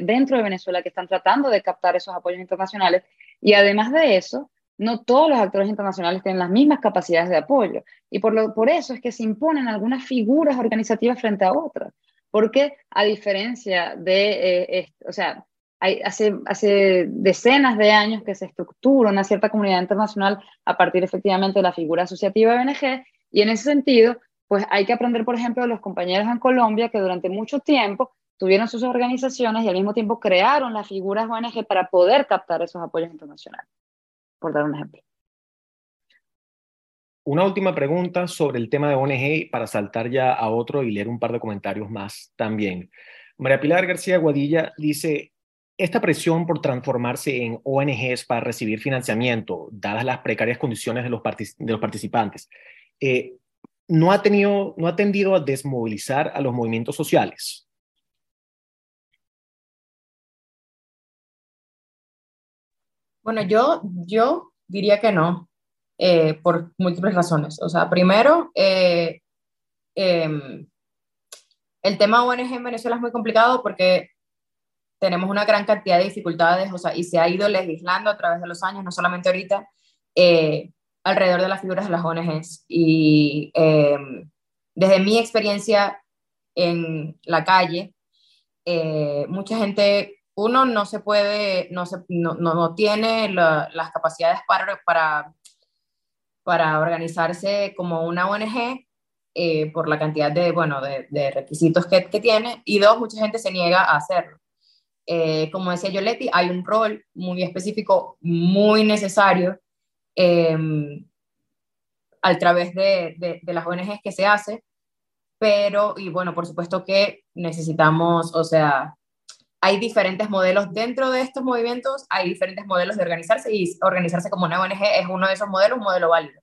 dentro de Venezuela que están tratando de captar esos apoyos internacionales. Y además de eso, no todos los actores internacionales tienen las mismas capacidades de apoyo. Y por, lo, por eso es que se imponen algunas figuras organizativas frente a otras porque a diferencia de, eh, o sea, hay, hace, hace decenas de años que se estructura una cierta comunidad internacional a partir efectivamente de la figura asociativa de ONG, y en ese sentido, pues hay que aprender, por ejemplo, de los compañeros en Colombia que durante mucho tiempo tuvieron sus organizaciones y al mismo tiempo crearon las figuras ONG para poder captar esos apoyos internacionales, por dar un ejemplo. Una última pregunta sobre el tema de ONG para saltar ya a otro y leer un par de comentarios más también. María Pilar García Guadilla dice, esta presión por transformarse en ONGs para recibir financiamiento, dadas las precarias condiciones de los, de los participantes, eh, no, ha tenido, no ha tendido a desmovilizar a los movimientos sociales. Bueno, yo, yo diría que no. Eh, por múltiples razones. O sea, primero, eh, em, el tema ONG en Venezuela es muy complicado porque tenemos una gran cantidad de dificultades, o sea, y se ha ido legislando a través de los años, no solamente ahorita, eh, alrededor de las figuras de las ONGs. Y em, desde mi experiencia en la calle, mucha gente, uno no se puede, no, se, no, no, tiene las capacidades para, para para organizarse como una ONG eh, por la cantidad de, bueno, de, requisitos que, que, tiene, y dos, mucha gente se niega a hacerlo. Eh, como decía Yoletti, hay un rol muy específico, muy necesario, em, a través de, de, las ONGs que se hace, pero, y bueno, por supuesto que necesitamos, o sea, hay diferentes modelos dentro de estos movimientos, hay diferentes modelos de organizarse y organizarse como una ONG es uno de esos modelos, un modelo válido.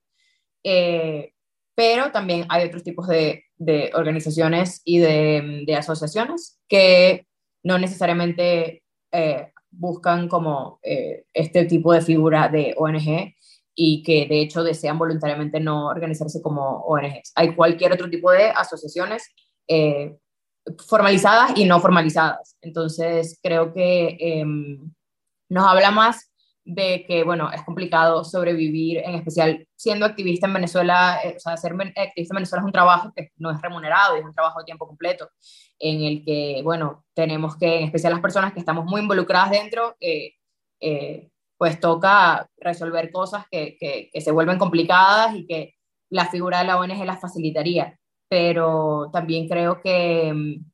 Eh, pero también hay otros tipos de, de organizaciones y de, de, asociaciones que no necesariamente eh, buscan como eh, este tipo de figura de ONG y que de hecho desean voluntariamente no organizarse como ONGs. Hay cualquier otro tipo de asociaciones formalizadas y no formalizadas. Entonces, creo que em, nos habla más de que, bueno, es complicado sobrevivir, en especial siendo activista en Venezuela, eh, o sea, ser activista en Venezuela es un trabajo que no es remunerado, es un trabajo de tiempo completo, en el que, bueno, tenemos que, en especial las personas que estamos muy involucradas dentro, eh, eh, pues toca resolver cosas que, que, se vuelven complicadas y que la figura de la ONG las facilitaría. Pero también creo que mm,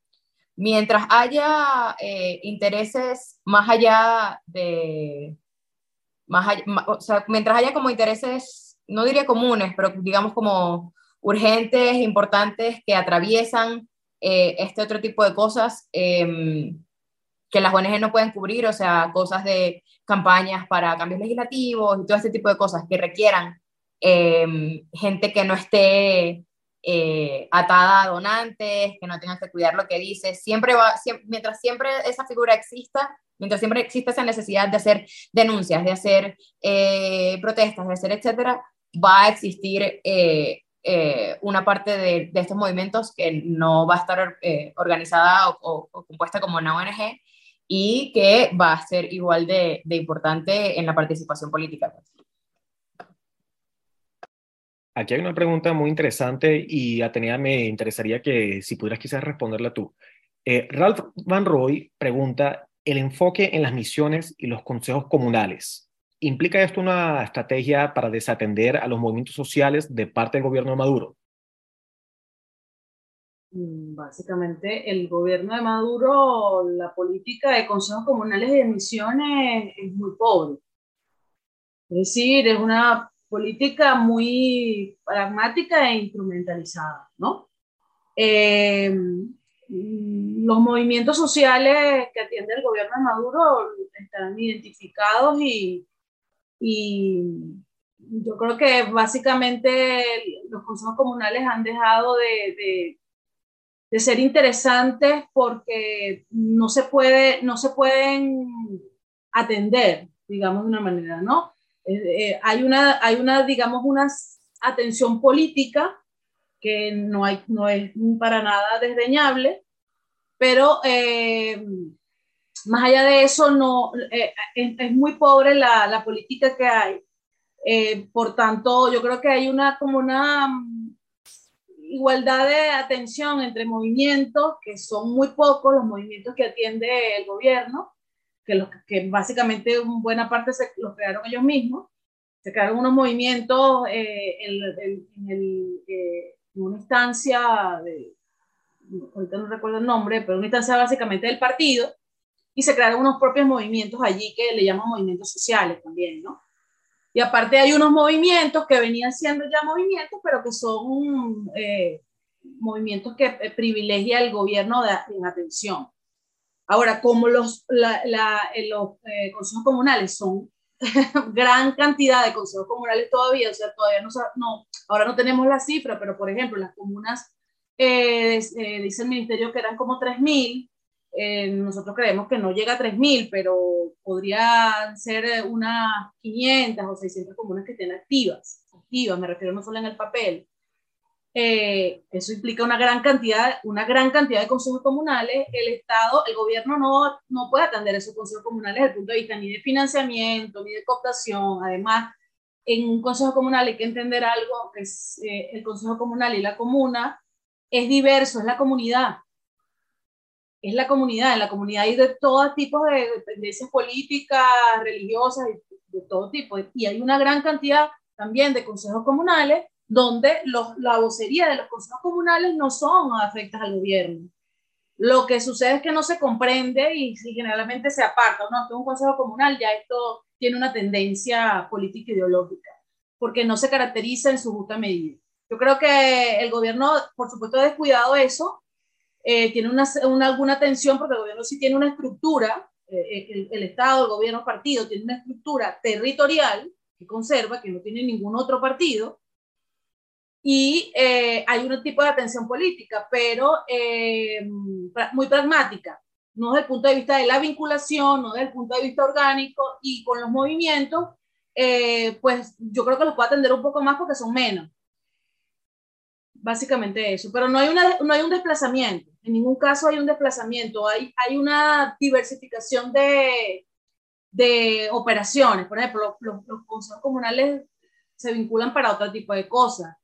mientras haya eh, intereses más allá de, más o sea, mientras haya como intereses, no diría comunes, pero digamos como urgentes, importantes, que atraviesan eh, este otro tipo de cosas em, que las ONG no pueden cubrir, o sea, cosas de campañas para cambios legislativos y todo este tipo de cosas que requieran em, gente que no esté eh, atada a donantes, que no tengan que cuidar lo que dice. Siempre mientras siempre esa figura exista, mientras siempre exista esa necesidad de hacer denuncias, de hacer eh, protestas, de hacer etcétera, va a existir eh, una parte de, estos movimientos que no va a estar organizada o, compuesta como una ONG y que va a ser igual de, importante en la participación política. Aquí hay una pregunta muy interesante y Atenea me interesaría que si pudieras quizás responderla tú. Eh, Ralph Van Roy pregunta, el enfoque en las misiones y los consejos comunales. ¿Implica esto una estrategia para desatender a los movimientos sociales de parte del gobierno de Maduro? Mm, básicamente, el gobierno de Maduro, la política de consejos comunales y de misiones es muy pobre. Es decir, es una política muy pragmática e instrumentalizada, ¿no? Eh, los movimientos sociales que atiende el gobierno de Maduro están identificados y, y yo creo que básicamente los consejos comunales han dejado de, de, de, ser interesantes porque no se, puede, no se pueden atender, digamos de una manera, ¿no? Eh, eh, hay, una, hay una, digamos, una atención política que no, hay, no es para nada desdeñable, pero eh, más allá de eso, no, es, muy pobre la, la, política que hay. por tanto, yo creo que hay una como una igualdad de atención entre movimientos, que son muy pocos los movimientos que atiende el gobierno, que, los, que básicamente buena parte se los crearon ellos mismos. Se crearon unos movimientos eh, en, eh, en, una instancia, de, ahorita no recuerdo el nombre, pero una instancia básicamente del partido, y se crearon unos propios movimientos allí que le llaman movimientos sociales también, ¿no? Y aparte hay unos movimientos que venían siendo ya movimientos, pero que son eh, movimientos que privilegia el gobierno de, en atención. Ahora, como los, la, eh, los eh, consejos comunales son [laughs] gran cantidad de consejos comunales todavía, o sea, todavía no, no ahora no tenemos la cifra, pero por ejemplo, las comunas, eh, dice el ministerio que eran como 3.000, nosotros creemos que no llega a 3.000, pero podrían ser unas 500 o 600 comunas que estén activas, activas, me refiero no solo en el papel, eh, eso implica una gran cantidad, una gran cantidad de consejos comunales. El Estado, el gobierno no, no puede atender esos consejos comunales desde el punto de vista ni de financiamiento, ni de cooptación. Además, en un consejo comunal hay que entender algo, que es eh, el consejo comunal y la comuna es diverso, es la comunidad. Es la comunidad, en la comunidad hay de todo tipo de tendencias políticas, religiosas, de todo tipo. Y hay una gran cantidad también de consejos comunales donde los, la vocería de los consejos comunales no son afectas al gobierno. Lo que sucede es que no se comprende y, generalmente se aparta. No, esto es un consejo comunal, ya esto tiene una tendencia política ideológica, porque no se caracteriza en su justa medida. Yo creo que el gobierno, por supuesto, ha descuidado eso, eh, tiene una, una, alguna tensión, porque el gobierno sí tiene una estructura, eh, el, el, Estado, el gobierno, el partido, tiene una estructura territorial que conserva, que no tiene ningún otro partido, y eh, hay un tipo de atención política, pero eh, muy pragmática, no desde el punto de vista de la vinculación, no desde el punto de vista orgánico y con los movimientos, eh, pues yo creo que los puede atender un poco más porque son menos. Básicamente eso, pero no hay, una, no hay un desplazamiento, en ningún caso hay un desplazamiento, hay, hay una diversificación de, de operaciones. Por ejemplo, los, los consejos comunales se vinculan para otro tipo de cosas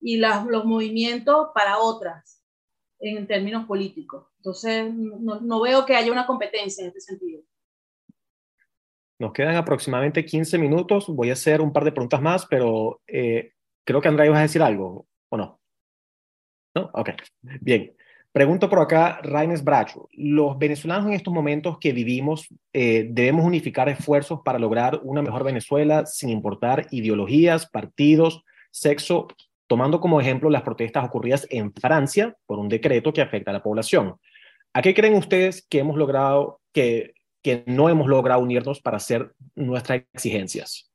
y los movimientos para otras en términos políticos. Entonces, no, no, veo que haya una competencia en este sentido. Nos quedan aproximadamente 15 minutos. Voy a hacer un par de preguntas más, pero eh, creo que Andrea ibas a decir algo, ¿o no? ¿No? Ok, bien. Pregunto por acá, Raines Bracho. Los venezolanos en estos momentos que vivimos eh, debemos unificar esfuerzos para lograr una mejor Venezuela sin importar ideologías, partidos, sexo tomando como ejemplo las protestas ocurridas en Francia por un decreto que afecta a la población. ¿A qué creen ustedes que hemos logrado, que, que no hemos logrado unirnos para hacer nuestras exigencias?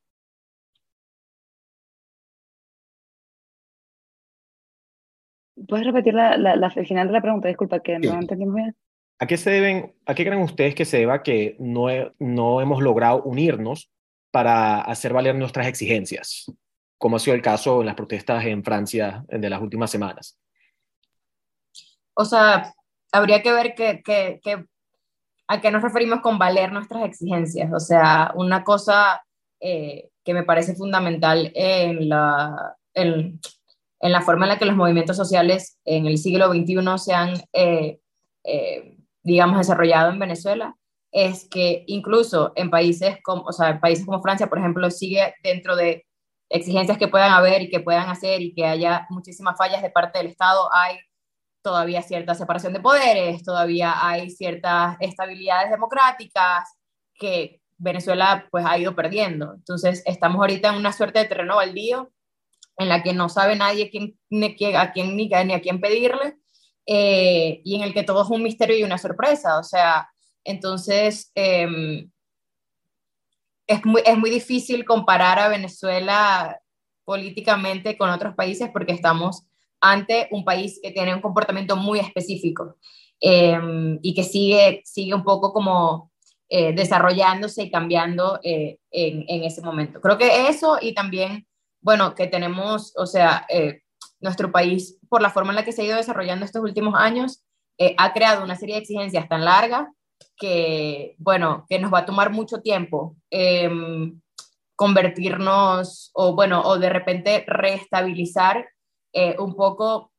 ¿Puedes repetir la, la, el final de la pregunta? Disculpa, que no entendimos bien. ¿A qué, se deben, ¿A qué creen ustedes que se deba que no, no hemos logrado unirnos para hacer valer nuestras exigencias? como ha sido el caso en las protestas en Francia de las últimas semanas. O sea, habría que ver que, a qué nos referimos con valer nuestras exigencias. O sea, una cosa eh, que me parece fundamental en la, en, la forma en la que los movimientos sociales en el siglo XXI se han, eh, eh, digamos, desarrollado en Venezuela, es que incluso en países como, o sea, en países como Francia, por ejemplo, sigue dentro de exigencias que puedan haber y que puedan hacer y que haya muchísimas fallas de parte del Estado, hay todavía cierta separación de poderes, todavía hay ciertas estabilidades democráticas que Venezuela pues ha ido perdiendo. Entonces estamos ahorita en una suerte de terreno baldío en la que no sabe nadie quién, a quién ni, ni a quién pedirle eh, y en el que todo es un misterio y una sorpresa. O sea, entonces em, es, muy, es muy difícil comparar a Venezuela políticamente con otros países porque estamos ante un país que tiene un comportamiento muy específico em, y que sigue, sigue un poco como eh, desarrollándose y cambiando eh, en, en, ese momento. Creo que eso y también, bueno, que tenemos, o sea, eh, nuestro país, por la forma en la que se ha ido desarrollando estos últimos años, ha creado una serie de exigencias tan largas que, bueno, que nos va a tomar mucho tiempo em, convertirnos o, bueno, o de repente reestabilizar eh, un poco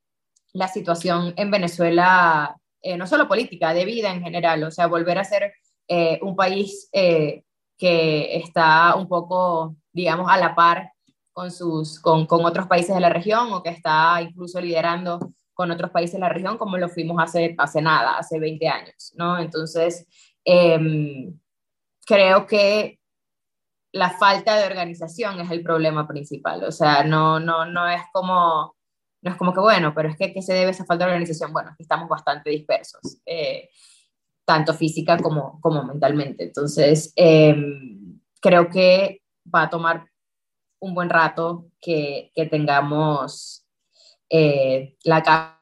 la situación en Venezuela, eh, no solo política, de vida en general, o sea, volver a ser eh, un país que está un poco, digamos, a la par con, sus, con, con, otros países de la región o que está incluso liderando con otros países de la región como lo fuimos hace, hace nada, hace 20 años, ¿no? Entonces, em, creo que la falta de organización es el problema principal, o sea, no, no, no es como no es como que, bueno, pero es que ¿qué se debe a esa falta de organización? Bueno, estamos bastante dispersos, eh, tanto física como, como mentalmente. Entonces, em, creo que va a tomar un buen rato que, que tengamos eh, la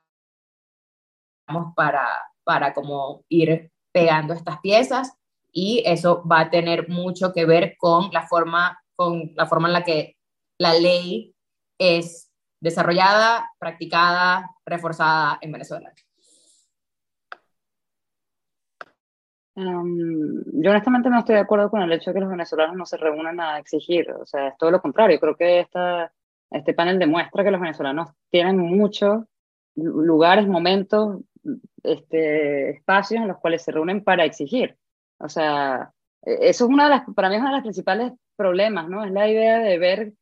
para, para como ir pegando estas piezas y eso va a tener mucho que ver con la forma, con la forma en la que la ley es desarrollada, practicada, reforzada en Venezuela? Yo honestamente no estoy de acuerdo con el hecho de que los venezolanos no se reúnan a exigir, o sea, es todo lo contrario, creo que esta, este panel demuestra que los venezolanos tienen muchos lugares, momentos, este, espacios en los cuales se reúnen para exigir. O sea, e, eso es una de las, para mí es uno de los principales problemas, ¿no? Es la idea de ver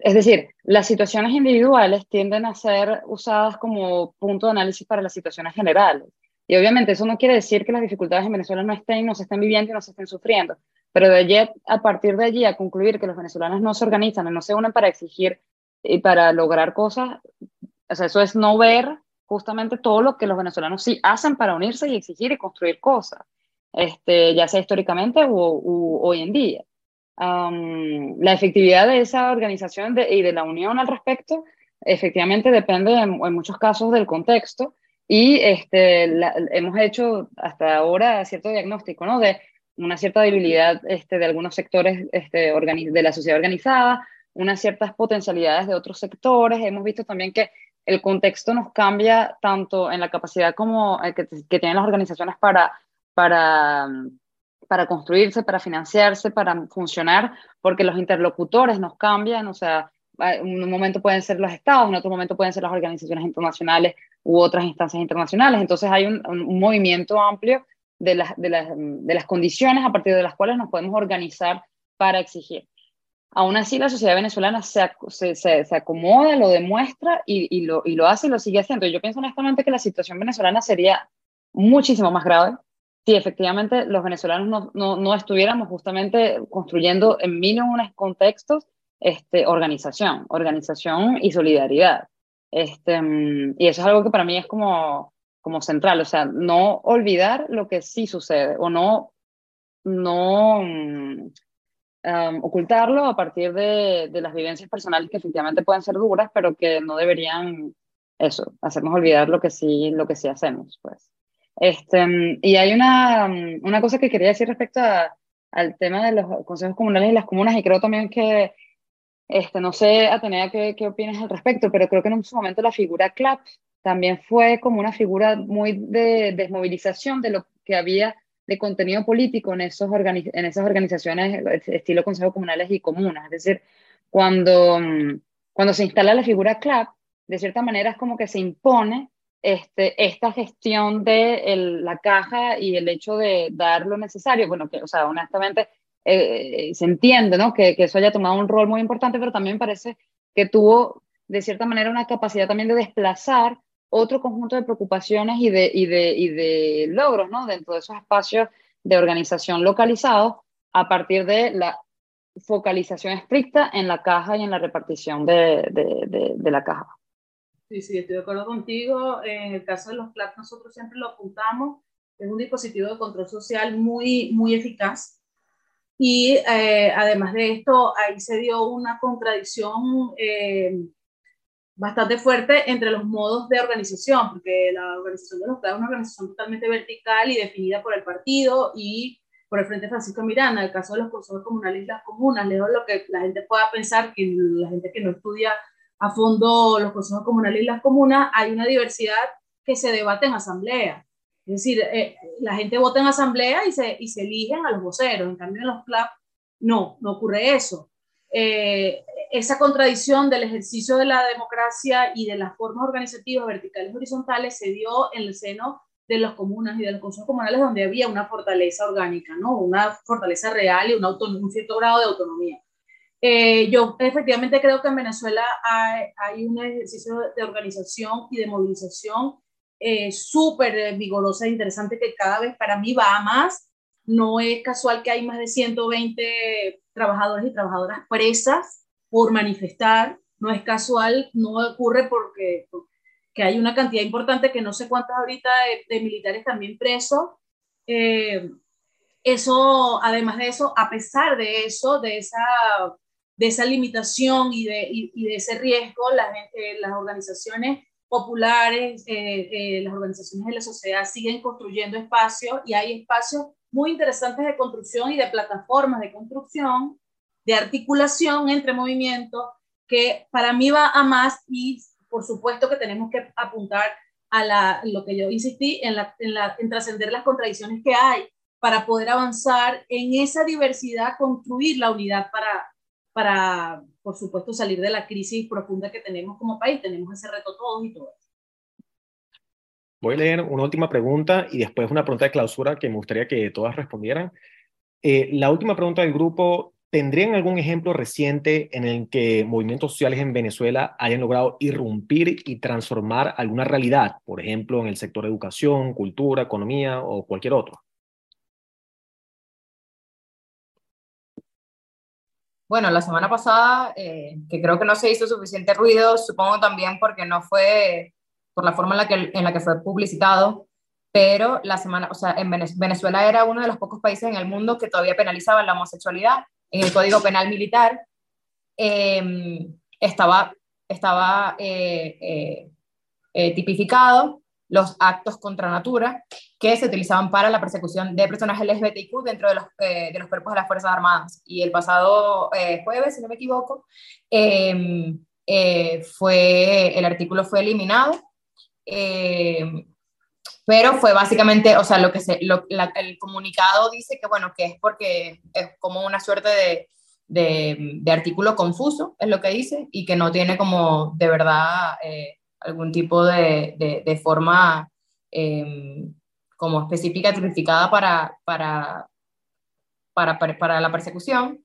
es decir, las situaciones individuales tienden a ser usadas como punto de análisis para las situaciones generales. Y obviamente eso no quiere decir que las dificultades en Venezuela no estén, no se estén viviendo y no se estén sufriendo. Pero de allí, a partir de allí, a concluir que los venezolanos no se organizan y no se unen para exigir y para lograr cosas, o sea, eso es no ver justamente todo lo que los venezolanos sí hacen para unirse y exigir y construir cosas, este, ya sea históricamente o hoy en día la efectividad de esa organización y de la unión al respecto efectivamente depende en, muchos casos del contexto y este, hemos hecho hasta ahora cierto diagnóstico ¿no? de una cierta debilidad este, de algunos sectores este, de la sociedad organizada, unas ciertas potencialidades de otros sectores. Hemos visto también que el contexto nos cambia tanto en la capacidad como eh, que, que tienen las organizaciones para, para para construirse, para financiarse, para funcionar, porque los interlocutores nos cambian, o sea, en un momento pueden ser los estados, en otro momento pueden ser las organizaciones internacionales u otras instancias internacionales. Entonces hay un, movimiento amplio de las, de, las, de las condiciones a partir de las cuales nos podemos organizar para exigir. Aún así, la sociedad venezolana se, se, se, acomoda, lo demuestra y, y, lo, y lo hace y lo sigue haciendo. Yo pienso honestamente que la situación venezolana sería muchísimo más grave si efectivamente los venezolanos no, no, no, estuviéramos justamente construyendo en mínimos contextos este, organización, organización y solidaridad. Este, y eso es algo que para mí es como, como central, o sea, no olvidar lo que sí sucede o no, no um, ocultarlo a partir de, de, las vivencias personales que efectivamente pueden ser duras, pero que no deberían eso, hacernos olvidar lo que sí, lo que sí hacemos, pues. Este, y hay una, una cosa que quería decir respecto a, al tema de los consejos comunales y las comunas, y creo también que, este, no sé, Atenea, qué, qué opinas al respecto, pero creo que en su momento la figura CLAP también fue como una figura muy de desmovilización de lo que había de contenido político en, esos en esas organizaciones estilo consejos comunales y comunas. Es decir, cuando, mm, cuando se instala la figura CLAP, de cierta manera es como que se impone este, esta gestión de la caja y el hecho de dar lo necesario. Bueno, que, o sea, honestamente eh, se entiende ¿no? que, que eso haya tomado un rol muy importante, pero también parece que tuvo de cierta manera una capacidad también de desplazar otro conjunto de preocupaciones y de, y de, y de logros ¿no? dentro de esos espacios de organización localizados a partir de la focalización estricta en la caja y en la repartición de, de, de, la caja. Sí, sí, estoy de acuerdo contigo. En el caso de los CLAP, nosotros siempre lo apuntamos. Es un dispositivo de control social muy, muy eficaz. Y eh, además de esto, ahí se dio una contradicción eh, bastante fuerte entre los modos de organización, porque la organización de los CLAP es una organización totalmente vertical y definida por el partido y por el Frente Francisco Miranda. En el caso de los consejos comunales y las comunas, lejos lo que la gente pueda pensar, que la gente que no estudia a fondo los consejos comunales y las comunas, hay una diversidad que se debate en asamblea. Es decir, eh, la gente vota en asamblea y se, y se eligen a los voceros. En cambio, en los CLAP no, no ocurre eso. Eh, esa contradicción del ejercicio de la democracia y de las formas organizativas verticales y horizontales se dio en el seno de las comunas y de los consejos comunales donde había una fortaleza orgánica, ¿no? una fortaleza real y un, un cierto grado de autonomía. Eh, yo efectivamente creo que en Venezuela hay, hay un ejercicio de organización y de movilización eh, súper vigorosa e interesante que cada vez para mí va a más. No es casual que hay más de 120 trabajadores y trabajadoras presas por manifestar, no es casual, no ocurre porque, que hay una cantidad importante, que no sé cuántas ahorita, de, militares también presos. Eh, eso, además de eso, a pesar de eso, de esa, de esa limitación y de, y, de ese riesgo, las, eh, las organizaciones populares, eh, las organizaciones de la sociedad siguen construyendo espacios y hay espacios muy interesantes de construcción y de plataformas de construcción de articulación entre movimientos que para mí va a más y por supuesto que tenemos que apuntar a la, lo que yo insistí, en, la, en, la, en trascender las contradicciones que hay para poder avanzar en esa diversidad, construir la unidad para, para, por supuesto, salir de la crisis profunda que tenemos como país. Tenemos ese reto todos y todas. Voy a leer una última pregunta y después una pregunta de clausura que me gustaría que todas respondieran. Eh, la última pregunta del grupo ¿Tendrían algún ejemplo reciente en el que movimientos sociales en Venezuela hayan logrado irrumpir y transformar alguna realidad, por ejemplo, en el sector educación, cultura, economía o cualquier otro? Bueno, la semana pasada, eh, que creo que no se hizo suficiente ruido, supongo también porque no fue por la forma en la que, en la que fue publicitado, pero la semana, o sea, en Venezuela era uno de los pocos países en el mundo que todavía penalizaba la homosexualidad en el Código Penal Militar, em, estaba, estaba eh, eh, eh, tipificado los actos contra natura que se utilizaban para la persecución de personas LGBTQ dentro de los, de los cuerpos de las Fuerzas Armadas. Y el pasado jueves, si no me equivoco, em, fue, el artículo fue eliminado em, pero fue básicamente, o sea, lo que el comunicado dice que, bueno, que es porque es como una suerte de, de, artículo confuso, es lo que dice, y que no tiene como de verdad eh, algún tipo de, de forma em, como específica, tipificada para, para, para, para, la persecución,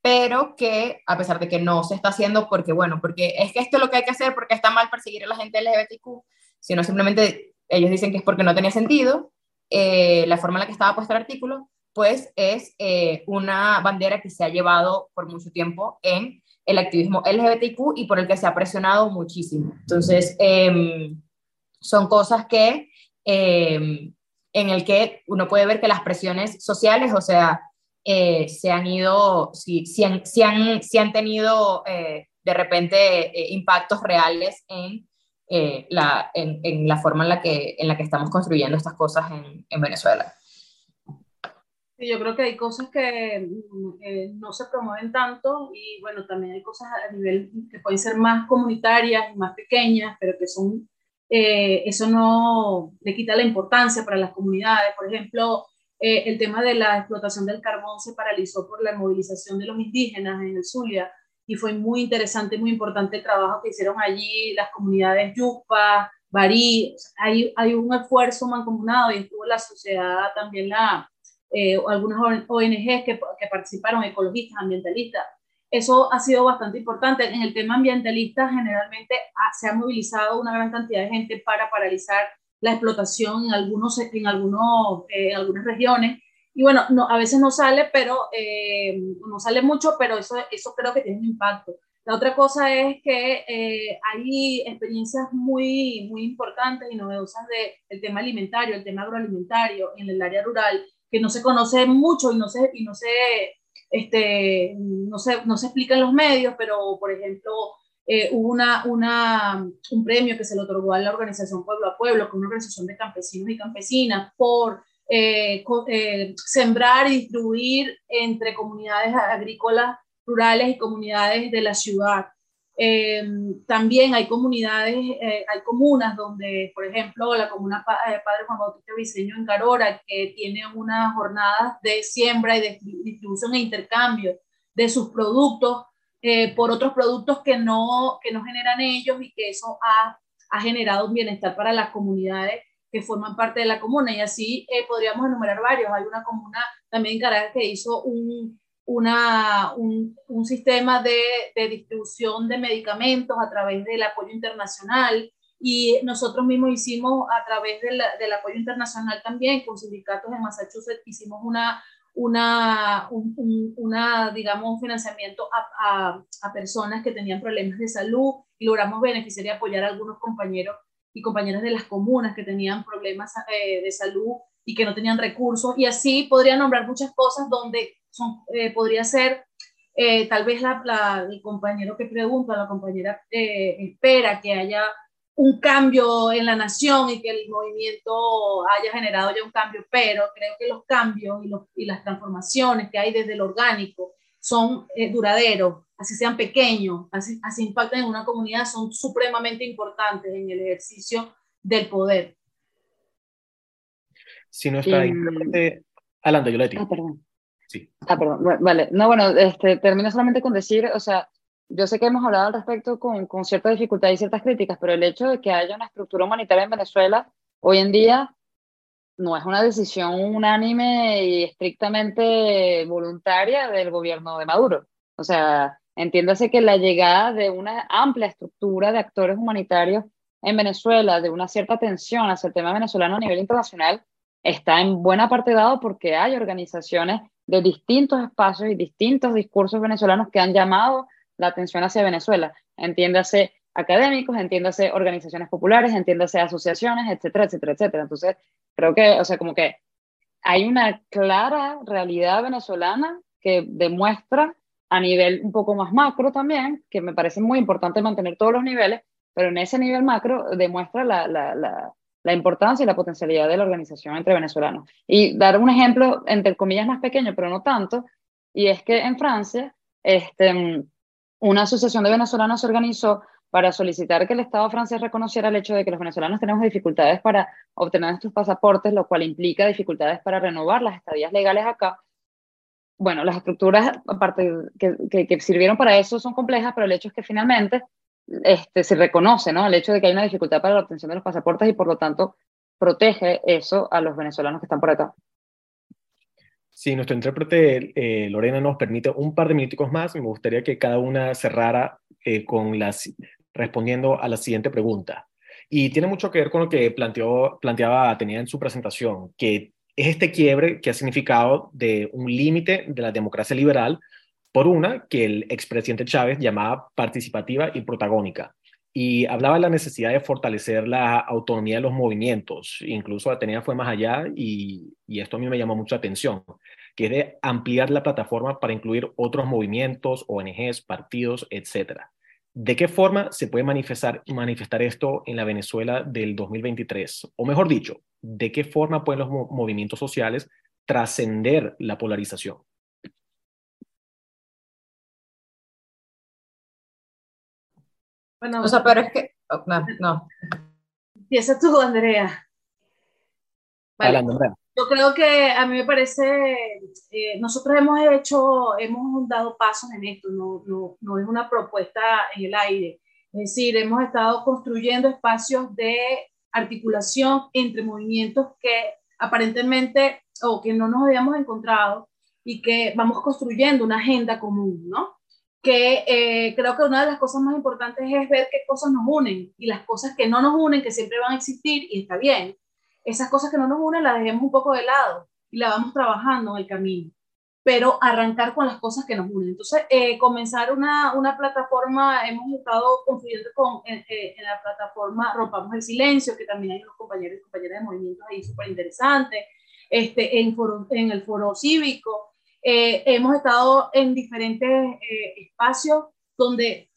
pero que a pesar de que no se está haciendo porque, bueno, porque es que esto es lo que hay que hacer porque está mal perseguir a la gente LGBTQ, sino simplemente ellos dicen que es porque no tenía sentido, eh, la forma en la que estaba puesto el artículo, pues es eh, una bandera que se ha llevado por mucho tiempo en el activismo LGBTQ y por el que se ha presionado muchísimo. Entonces, em, son cosas que, em, en el que uno puede ver que las presiones sociales, o sea, eh, se han ido, si, han, si, han, si han, tenido de repente impactos reales en eh, la, en, la forma en la, que, en la que estamos construyendo estas cosas en Venezuela. Sí, yo creo que hay cosas que mm, no se promueven tanto y bueno, también hay cosas a nivel que pueden ser más comunitarias más pequeñas, pero que son, eh, eso no le quita la importancia para las comunidades. Por ejemplo, eh, el tema de la explotación del carbón se paralizó por la movilización de los indígenas en el Zulia y fue muy interesante, muy importante el trabajo que hicieron allí las comunidades Yupa, Barí, hay, hay un esfuerzo mancomunado y estuvo la sociedad también la eh, algunas ONGs que, que, participaron, ecologistas, ambientalistas. Eso ha sido bastante importante. En el tema ambientalista, generalmente se ha movilizado una gran cantidad de gente para paralizar la explotación en, algunos, en, algunos, eh, en algunas regiones. Y bueno, no, a veces no sale, pero eh, no sale mucho, pero eso, eso creo que tiene un impacto. La otra cosa es que eh, hay experiencias muy, muy importantes y novedosas del tema alimentario, el tema agroalimentario en el área rural, que no se conoce mucho y no se, y no se, este, no se, no se explica en los medios, pero por ejemplo, eh, hubo una, una, un premio que se le otorgó a la organización Pueblo a Pueblo, que es una organización de campesinos y campesinas, por eh, eh, sembrar y distribuir entre comunidades agrícolas rurales y comunidades de la ciudad eh, también hay comunidades, eh, hay comunas donde, por ejemplo, la comuna eh, Padre Juan Bautista Viseño en Carora, que tiene unas jornadas de siembra y de distribución e intercambio de sus productos por otros productos que no, que no generan ellos y que eso ha, ha generado un bienestar para las comunidades que forman parte de la comuna. Y así podríamos enumerar varios. Hay una comuna también en Caracas que hizo un, una, un, un, sistema de, de, distribución de medicamentos a través del apoyo internacional y nosotros mismos hicimos a través de del apoyo internacional también con sindicatos en Massachusetts, hicimos una, una, un, una digamos, financiamiento a, a, a, personas que tenían problemas de salud y logramos beneficiar y apoyar a algunos compañeros y compañeras de las comunas que tenían problemas eh, de salud y que no tenían recursos. Y así podría nombrar muchas cosas donde eh, podría ser eh, tal vez la, el compañero que pregunta, la compañera eh, espera que haya un cambio en la nación y que el movimiento haya generado ya un cambio, pero creo que los cambios y, los, y las transformaciones que hay desde el orgánico son duraderos, así sean pequeños, así, así impactan en una comunidad, son supremamente importantes en el ejercicio del poder. Si no está eh, Adelante, Yoleti. Ah, perdón. Ah, perdón. Vale. No, bueno, este, termino solamente con decir, o sea, yo sé que hemos hablado al respecto con, con cierta dificultad y ciertas críticas, pero el hecho de que haya una estructura humanitaria en Venezuela hoy en día no es una decisión unánime y estrictamente voluntaria del gobierno de Maduro. O sea, entiéndase que la llegada de una amplia estructura de actores humanitarios en Venezuela, de una cierta atención hacia el tema venezolano a nivel internacional, está en buena parte dado porque hay organizaciones de distintos espacios y distintos discursos venezolanos que han llamado la atención hacia Venezuela. Entiéndase académicos, entiéndase organizaciones populares, entiéndase asociaciones, etcétera, etcétera, etcétera. Entonces, creo que, o sea, como que hay una clara realidad venezolana que demuestra a nivel un poco más macro también, que me parece muy importante mantener todos los niveles, pero en ese nivel macro demuestra la, la, la, la importancia y la potencialidad de la organización entre venezolanos. Y dar un ejemplo, entre comillas, más pequeño, pero no tanto, y es que en Francia, este, una asociación de venezolanos se organizó para solicitar que el Estado francés reconociera el hecho de que los venezolanos tenemos dificultades para obtener nuestros pasaportes, lo cual implica dificultades para renovar las estadías legales acá. Bueno, las estructuras, aparte que, que, que sirvieron para eso, son complejas, pero el hecho es que finalmente este, se reconoce ¿no? el hecho de que hay una dificultad para la obtención de los pasaportes y por lo tanto protege eso a los venezolanos que están por acá. Si nuestro intérprete eh, Lorena nos permite un par de minutos más, me gustaría que cada una cerrara eh, con las, respondiendo a la siguiente pregunta. Y tiene mucho que ver con lo que planteó, planteaba tenía en su presentación, que es este quiebre que ha significado de un límite de la democracia liberal por una que el expresidente Chávez llamaba participativa y protagónica. Y hablaba de la necesidad de fortalecer la autonomía de los movimientos. Incluso Atenea fue más allá y, esto a mí me llamó mucha atención, que es de ampliar la plataforma para incluir otros movimientos, ONGs, partidos, etc. ¿De qué forma se puede manifestar, manifestar esto en la Venezuela del 2023? O mejor dicho, ¿de qué forma pueden los movimientos sociales trascender la polarización? Bueno, o sea, pero es que, oh, no, no. Empieza tú, Andrea. Vale. Andrea. Yo creo que a mí me parece, eh, nosotros hemos hecho, hemos dado pasos en esto, no, no, no es una propuesta en el aire. Es decir, hemos estado construyendo espacios de articulación entre movimientos que aparentemente o que no nos habíamos encontrado y que vamos construyendo una agenda común, ¿no? Que eh, creo que una de las cosas más importantes es ver qué cosas nos unen y las cosas que no nos unen, que siempre van a existir y está bien, esas cosas que no nos unen las dejemos un poco de lado y las vamos trabajando en el camino pero arrancar con las cosas que nos unen. Entonces, eh, comenzar una, una, plataforma, hemos estado construyendo con, eh, en la plataforma Rompamos el Silencio, que también hay unos compañeros y compañeras de movimientos ahí súper interesantes, este, en, en el foro cívico. Eh, hemos estado en diferentes espacios donde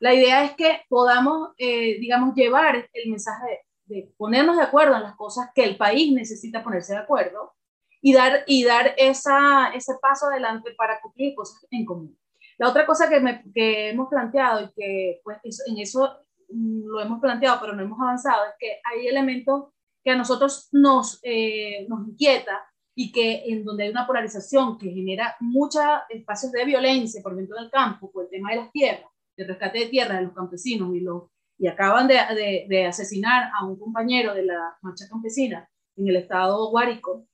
la idea es que podamos, digamos, llevar el mensaje de, de ponernos de acuerdo en las cosas que el país necesita ponerse de acuerdo y dar, y dar esa, ese paso adelante para cumplir cosas en común. La otra cosa que, me, que hemos planteado y que pues en eso mm, lo hemos planteado pero no hemos avanzado es que hay elementos que a nosotros nos, eh, nos inquieta y que en donde hay una polarización que genera muchos espacios de violencia por dentro del campo, por el tema de las tierras, el rescate de tierras de los campesinos y, los, y acaban de, de, de asesinar a un compañero de la marcha campesina en el estado Guárico,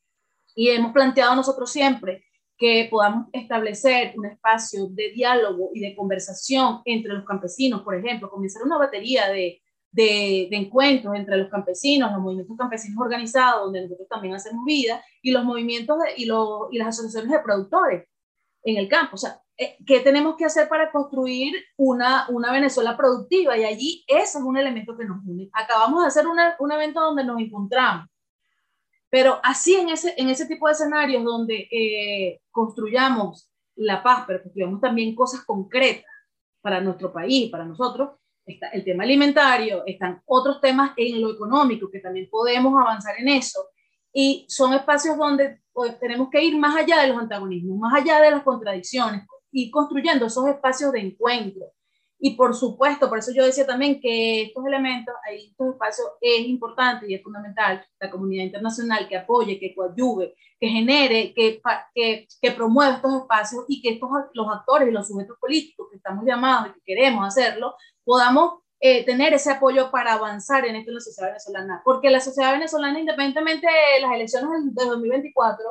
y hemos planteado nosotros siempre que podamos establecer un espacio de diálogo y de conversación entre los campesinos, por ejemplo, comenzar una batería de, de, encuentros entre los campesinos, los movimientos campesinos organizados, donde nosotros también hacemos vida, y los movimientos y, y las asociaciones de productores en el campo. O sea, eh, ¿qué tenemos que hacer para construir una, una Venezuela productiva? Y allí ese es un elemento que nos une. Acabamos de hacer un evento donde nos encontramos pero así en ese, en ese tipo de escenarios donde eh, construyamos la paz, pero construyamos también cosas concretas para nuestro país, para nosotros, está el tema alimentario, están otros temas en lo económico que también podemos avanzar en eso. Y son espacios donde pues, tenemos que ir más allá de los antagonismos, más allá de las contradicciones y construyendo esos espacios de encuentro, y por supuesto, por eso yo decía también que estos elementos, estos espacios es importante y es fundamental la comunidad internacional que apoye, que coadyuve, que genere, que, que, que promueva estos espacios y que estos, los actores y los sujetos políticos que estamos llamados y que queremos hacerlo, podamos eh, tener ese apoyo para avanzar en esto en la sociedad venezolana. Porque la sociedad venezolana, independientemente de las elecciones de 2024,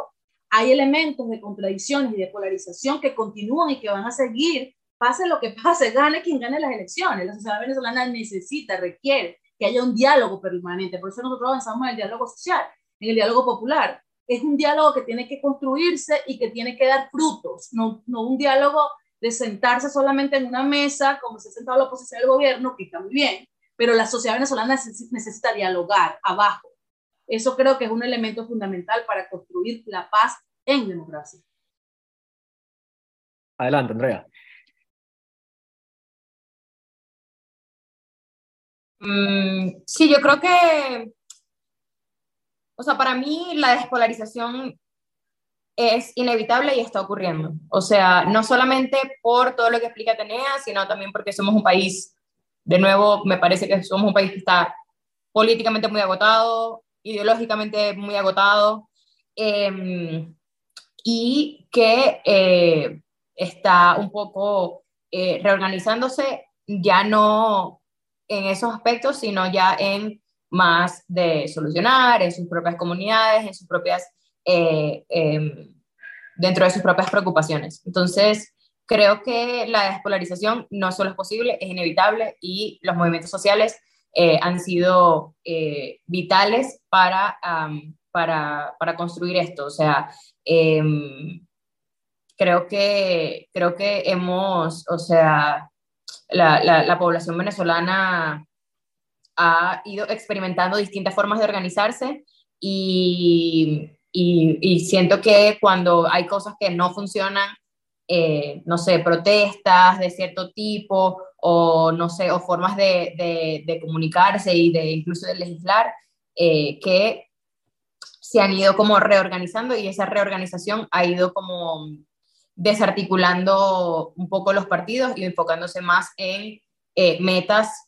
hay elementos de contradicciones y de polarización que continúan y que van a seguir pase lo que pase, gane quien gane las elecciones. La sociedad venezolana necesita, requiere que haya un diálogo permanente. Por eso nosotros avanzamos en el diálogo social, en el diálogo popular. Es un diálogo que tiene que construirse y que tiene que dar frutos, no, no un diálogo de sentarse solamente en una mesa, como se ha sentado la oposición del gobierno, que está muy bien, pero la sociedad venezolana necesita dialogar abajo. Eso creo que es un elemento fundamental para construir la paz en democracia. Adelante, Andrea. Mm, sí, yo creo que, o sea, para mí la despolarización es inevitable y está ocurriendo. O sea, no solamente por todo lo que explica Atenea, sino también porque somos un país, de nuevo, me parece que somos un país que está políticamente muy agotado, ideológicamente muy agotado, em, y que eh, está un poco eh, reorganizándose, ya no en esos aspectos, sino ya en más de solucionar en sus propias comunidades, en sus propias, eh, em, dentro de sus propias preocupaciones. Entonces, creo que la despolarización no solo es posible, es inevitable y los movimientos sociales eh, han sido eh, vitales para, para, para, construir esto. O sea, em, creo, que, creo que hemos, o sea, la, población venezolana ha ido experimentando distintas formas de organizarse y, siento que cuando hay cosas que no funcionan, eh, no sé, protestas de cierto tipo o no sé, o formas de, comunicarse y de incluso de legislar, eh, que se han ido como reorganizando y esa reorganización ha ido como desarticulando un poco los partidos y enfocándose más en eh, metas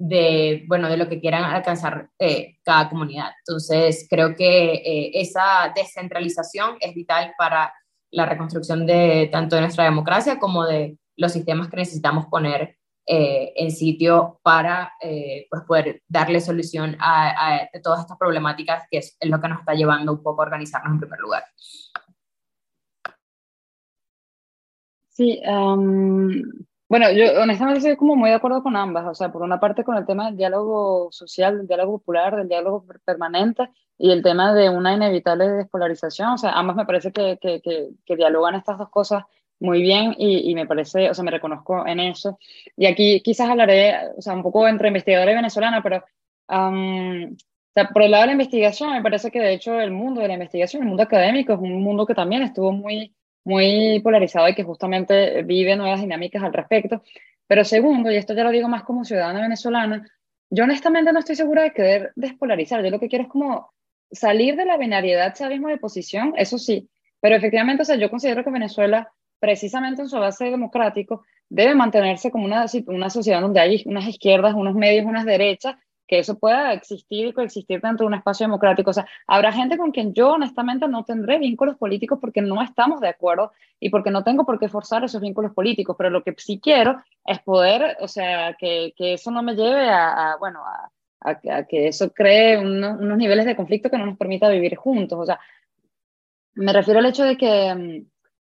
de, bueno, de lo que quieran alcanzar eh, cada comunidad. Entonces, creo que eh, esa descentralización es vital para la reconstrucción de tanto de nuestra democracia como de los sistemas que necesitamos poner en sitio para pues poder darle solución a, a, todas estas problemáticas que es, lo que nos está llevando un poco a organizarnos en primer lugar. Sí, bueno, yo honestamente estoy como muy de acuerdo con ambas, o sea, por una parte con el tema del diálogo social, del diálogo popular, del diálogo permanente y el tema de una inevitable despolarización, o sea, ambas me parece que, que, que, dialogan estas dos cosas muy bien y, y, me parece, o sea, me reconozco en eso. Y aquí quizás hablaré, o sea, un poco entre investigadora y venezolana, pero o sea, por el lado de la investigación, me parece que de hecho el mundo de la investigación, el mundo académico, es un mundo que también estuvo muy muy polarizado y que justamente vive nuevas dinámicas al respecto. Pero segundo, y esto ya lo digo más como ciudadana venezolana, yo honestamente no estoy segura de querer despolarizar. Yo lo que quiero es como salir de la binariedad chavismo de posición, eso sí, pero efectivamente, o sea, yo considero que Venezuela, precisamente en su base democrático, debe mantenerse como una, una sociedad donde hay unas izquierdas, unos medios, unas derechas, que eso pueda existir y coexistir dentro de un espacio democrático. O sea, habrá gente con quien yo honestamente no tendré vínculos políticos porque no estamos de acuerdo y porque no tengo por qué forzar esos vínculos políticos, pero lo que sí quiero es poder, o sea, que, que eso no me lleve a, bueno, a, a, que eso cree unos, unos niveles de conflicto que no nos permita vivir juntos. O sea, me refiero al hecho de que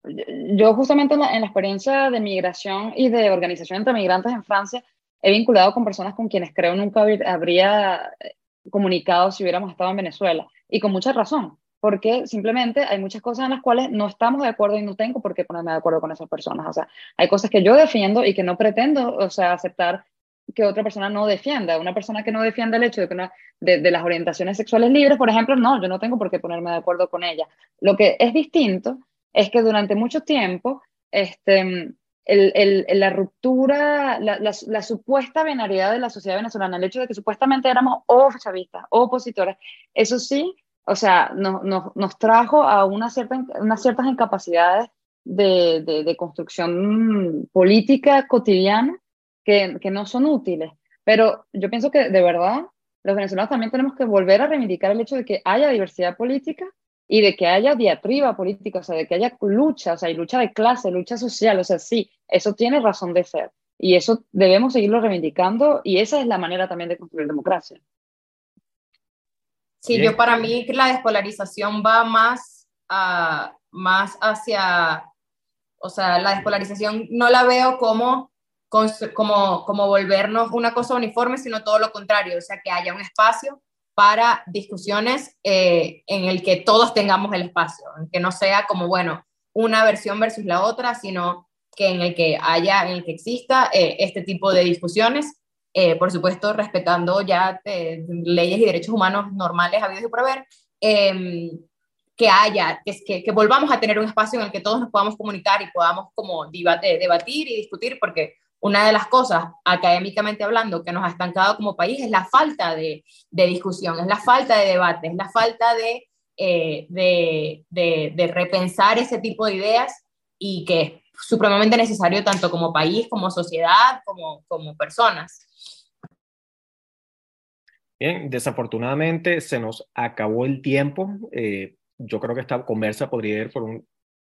mm, yo justamente en la, en la experiencia de migración y de organización entre migrantes en Francia, he vinculado con personas con quienes creo nunca habría eh, comunicado si hubiéramos estado en Venezuela. Y con mucha razón, porque simplemente hay muchas cosas en las cuales no estamos de acuerdo y no tengo por qué ponerme de acuerdo con esas personas. O sea, hay cosas que yo defiendo y que no pretendo, o sea, aceptar que otra persona no defienda. Una persona que no defienda el hecho de, que una, de, las orientaciones sexuales libres, por ejemplo, no, yo no tengo por qué ponerme de acuerdo con ella. Lo que es distinto es que durante mucho tiempo, este, el, el, la ruptura, la, la, supuesta binariedad de la sociedad venezolana, el hecho de que supuestamente éramos o chavistas o eso sí, o sea, nos, nos, nos trajo a una cierta, unas ciertas incapacidades de, de, de construcción política cotidiana que, que no son útiles. Pero yo pienso que de verdad los venezolanos también tenemos que volver a reivindicar el hecho de que haya diversidad política y de que haya diatriba política, o sea, de que haya lucha, o sea, hay lucha de clase, lucha social, o sea, sí, eso tiene razón de ser. Y eso debemos seguirlo reivindicando y esa es la manera también de construir democracia. Sí, yo para mí la despolarización va más, a, más hacia, o sea, la despolarización no la veo como, como, como volvernos una cosa uniforme, sino todo lo contrario, o sea, que haya un espacio para discusiones eh, en el que todos tengamos el espacio, en que no sea como, bueno, una versión versus la otra, sino que en el que haya, en el que exista eh, este tipo de discusiones, eh, por supuesto, respetando ya leyes y derechos humanos normales habidos y por haber, em, que haya, que, que, volvamos a tener un espacio en el que todos nos podamos comunicar y podamos como debatir y discutir, porque una de las cosas, académicamente hablando, que nos ha estancado como país es la falta de, discusión, es la falta de debate, es la falta eh, de, de, repensar ese tipo de ideas y que es supremamente necesario tanto como país, como sociedad, como, como personas. Bien, desafortunadamente se nos acabó el tiempo. Eh, yo creo que esta conversa podría ir por un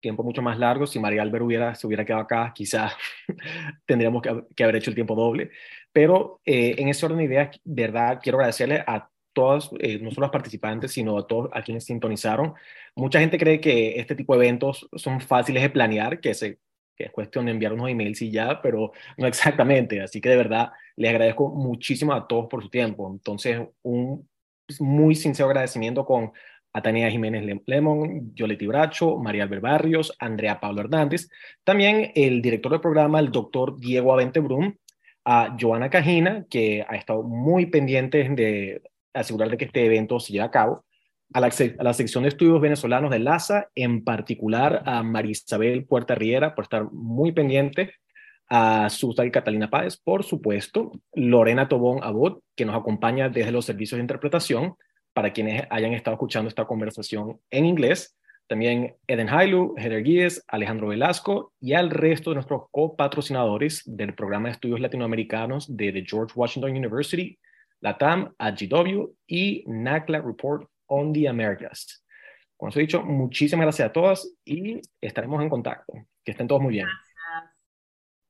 tiempo mucho más largo. Si María Albert hubiera, se hubiera quedado acá, quizás [laughs] tendríamos que, haber hecho el tiempo doble. Pero eh, en ese orden de ideas, verdad, quiero agradecerle a todos, eh, no solo a los participantes, sino a todos a quienes sintonizaron. Mucha gente cree que este tipo de eventos son fáciles de planear, que, se, que es cuestión de enviar unos emails y ya, pero no exactamente. Así que de verdad, les agradezco muchísimo a todos por su tiempo. Entonces, un muy sincero agradecimiento con a Tania Jiménez Lemon, Yoleti Bracho, María Albert Barrios, Andrea Pablo Hernández, también el director del programa, el doctor Diego Avente Brum, a Joana Cajina, que ha estado muy pendiente de asegurar de que este evento se lleve a cabo, a la, sección de estudios venezolanos de LASA, en particular a Marisabel Puerta Riera, por estar muy pendiente, a Susana Catalina Páez, por supuesto, Lorena Tobón Abot, que nos acompaña desde los servicios de interpretación, para quienes hayan estado escuchando esta conversación en inglés. También Eden Hailu, Heather Guíez, Alejandro Velasco y al resto de nuestros copatrocinadores del programa de estudios latinoamericanos de The George Washington University, LATAM, AGW y NACLA Report on the Americas. Con eso dicho, muchísimas gracias a todas y estaremos en contacto. Que estén todos muy bien.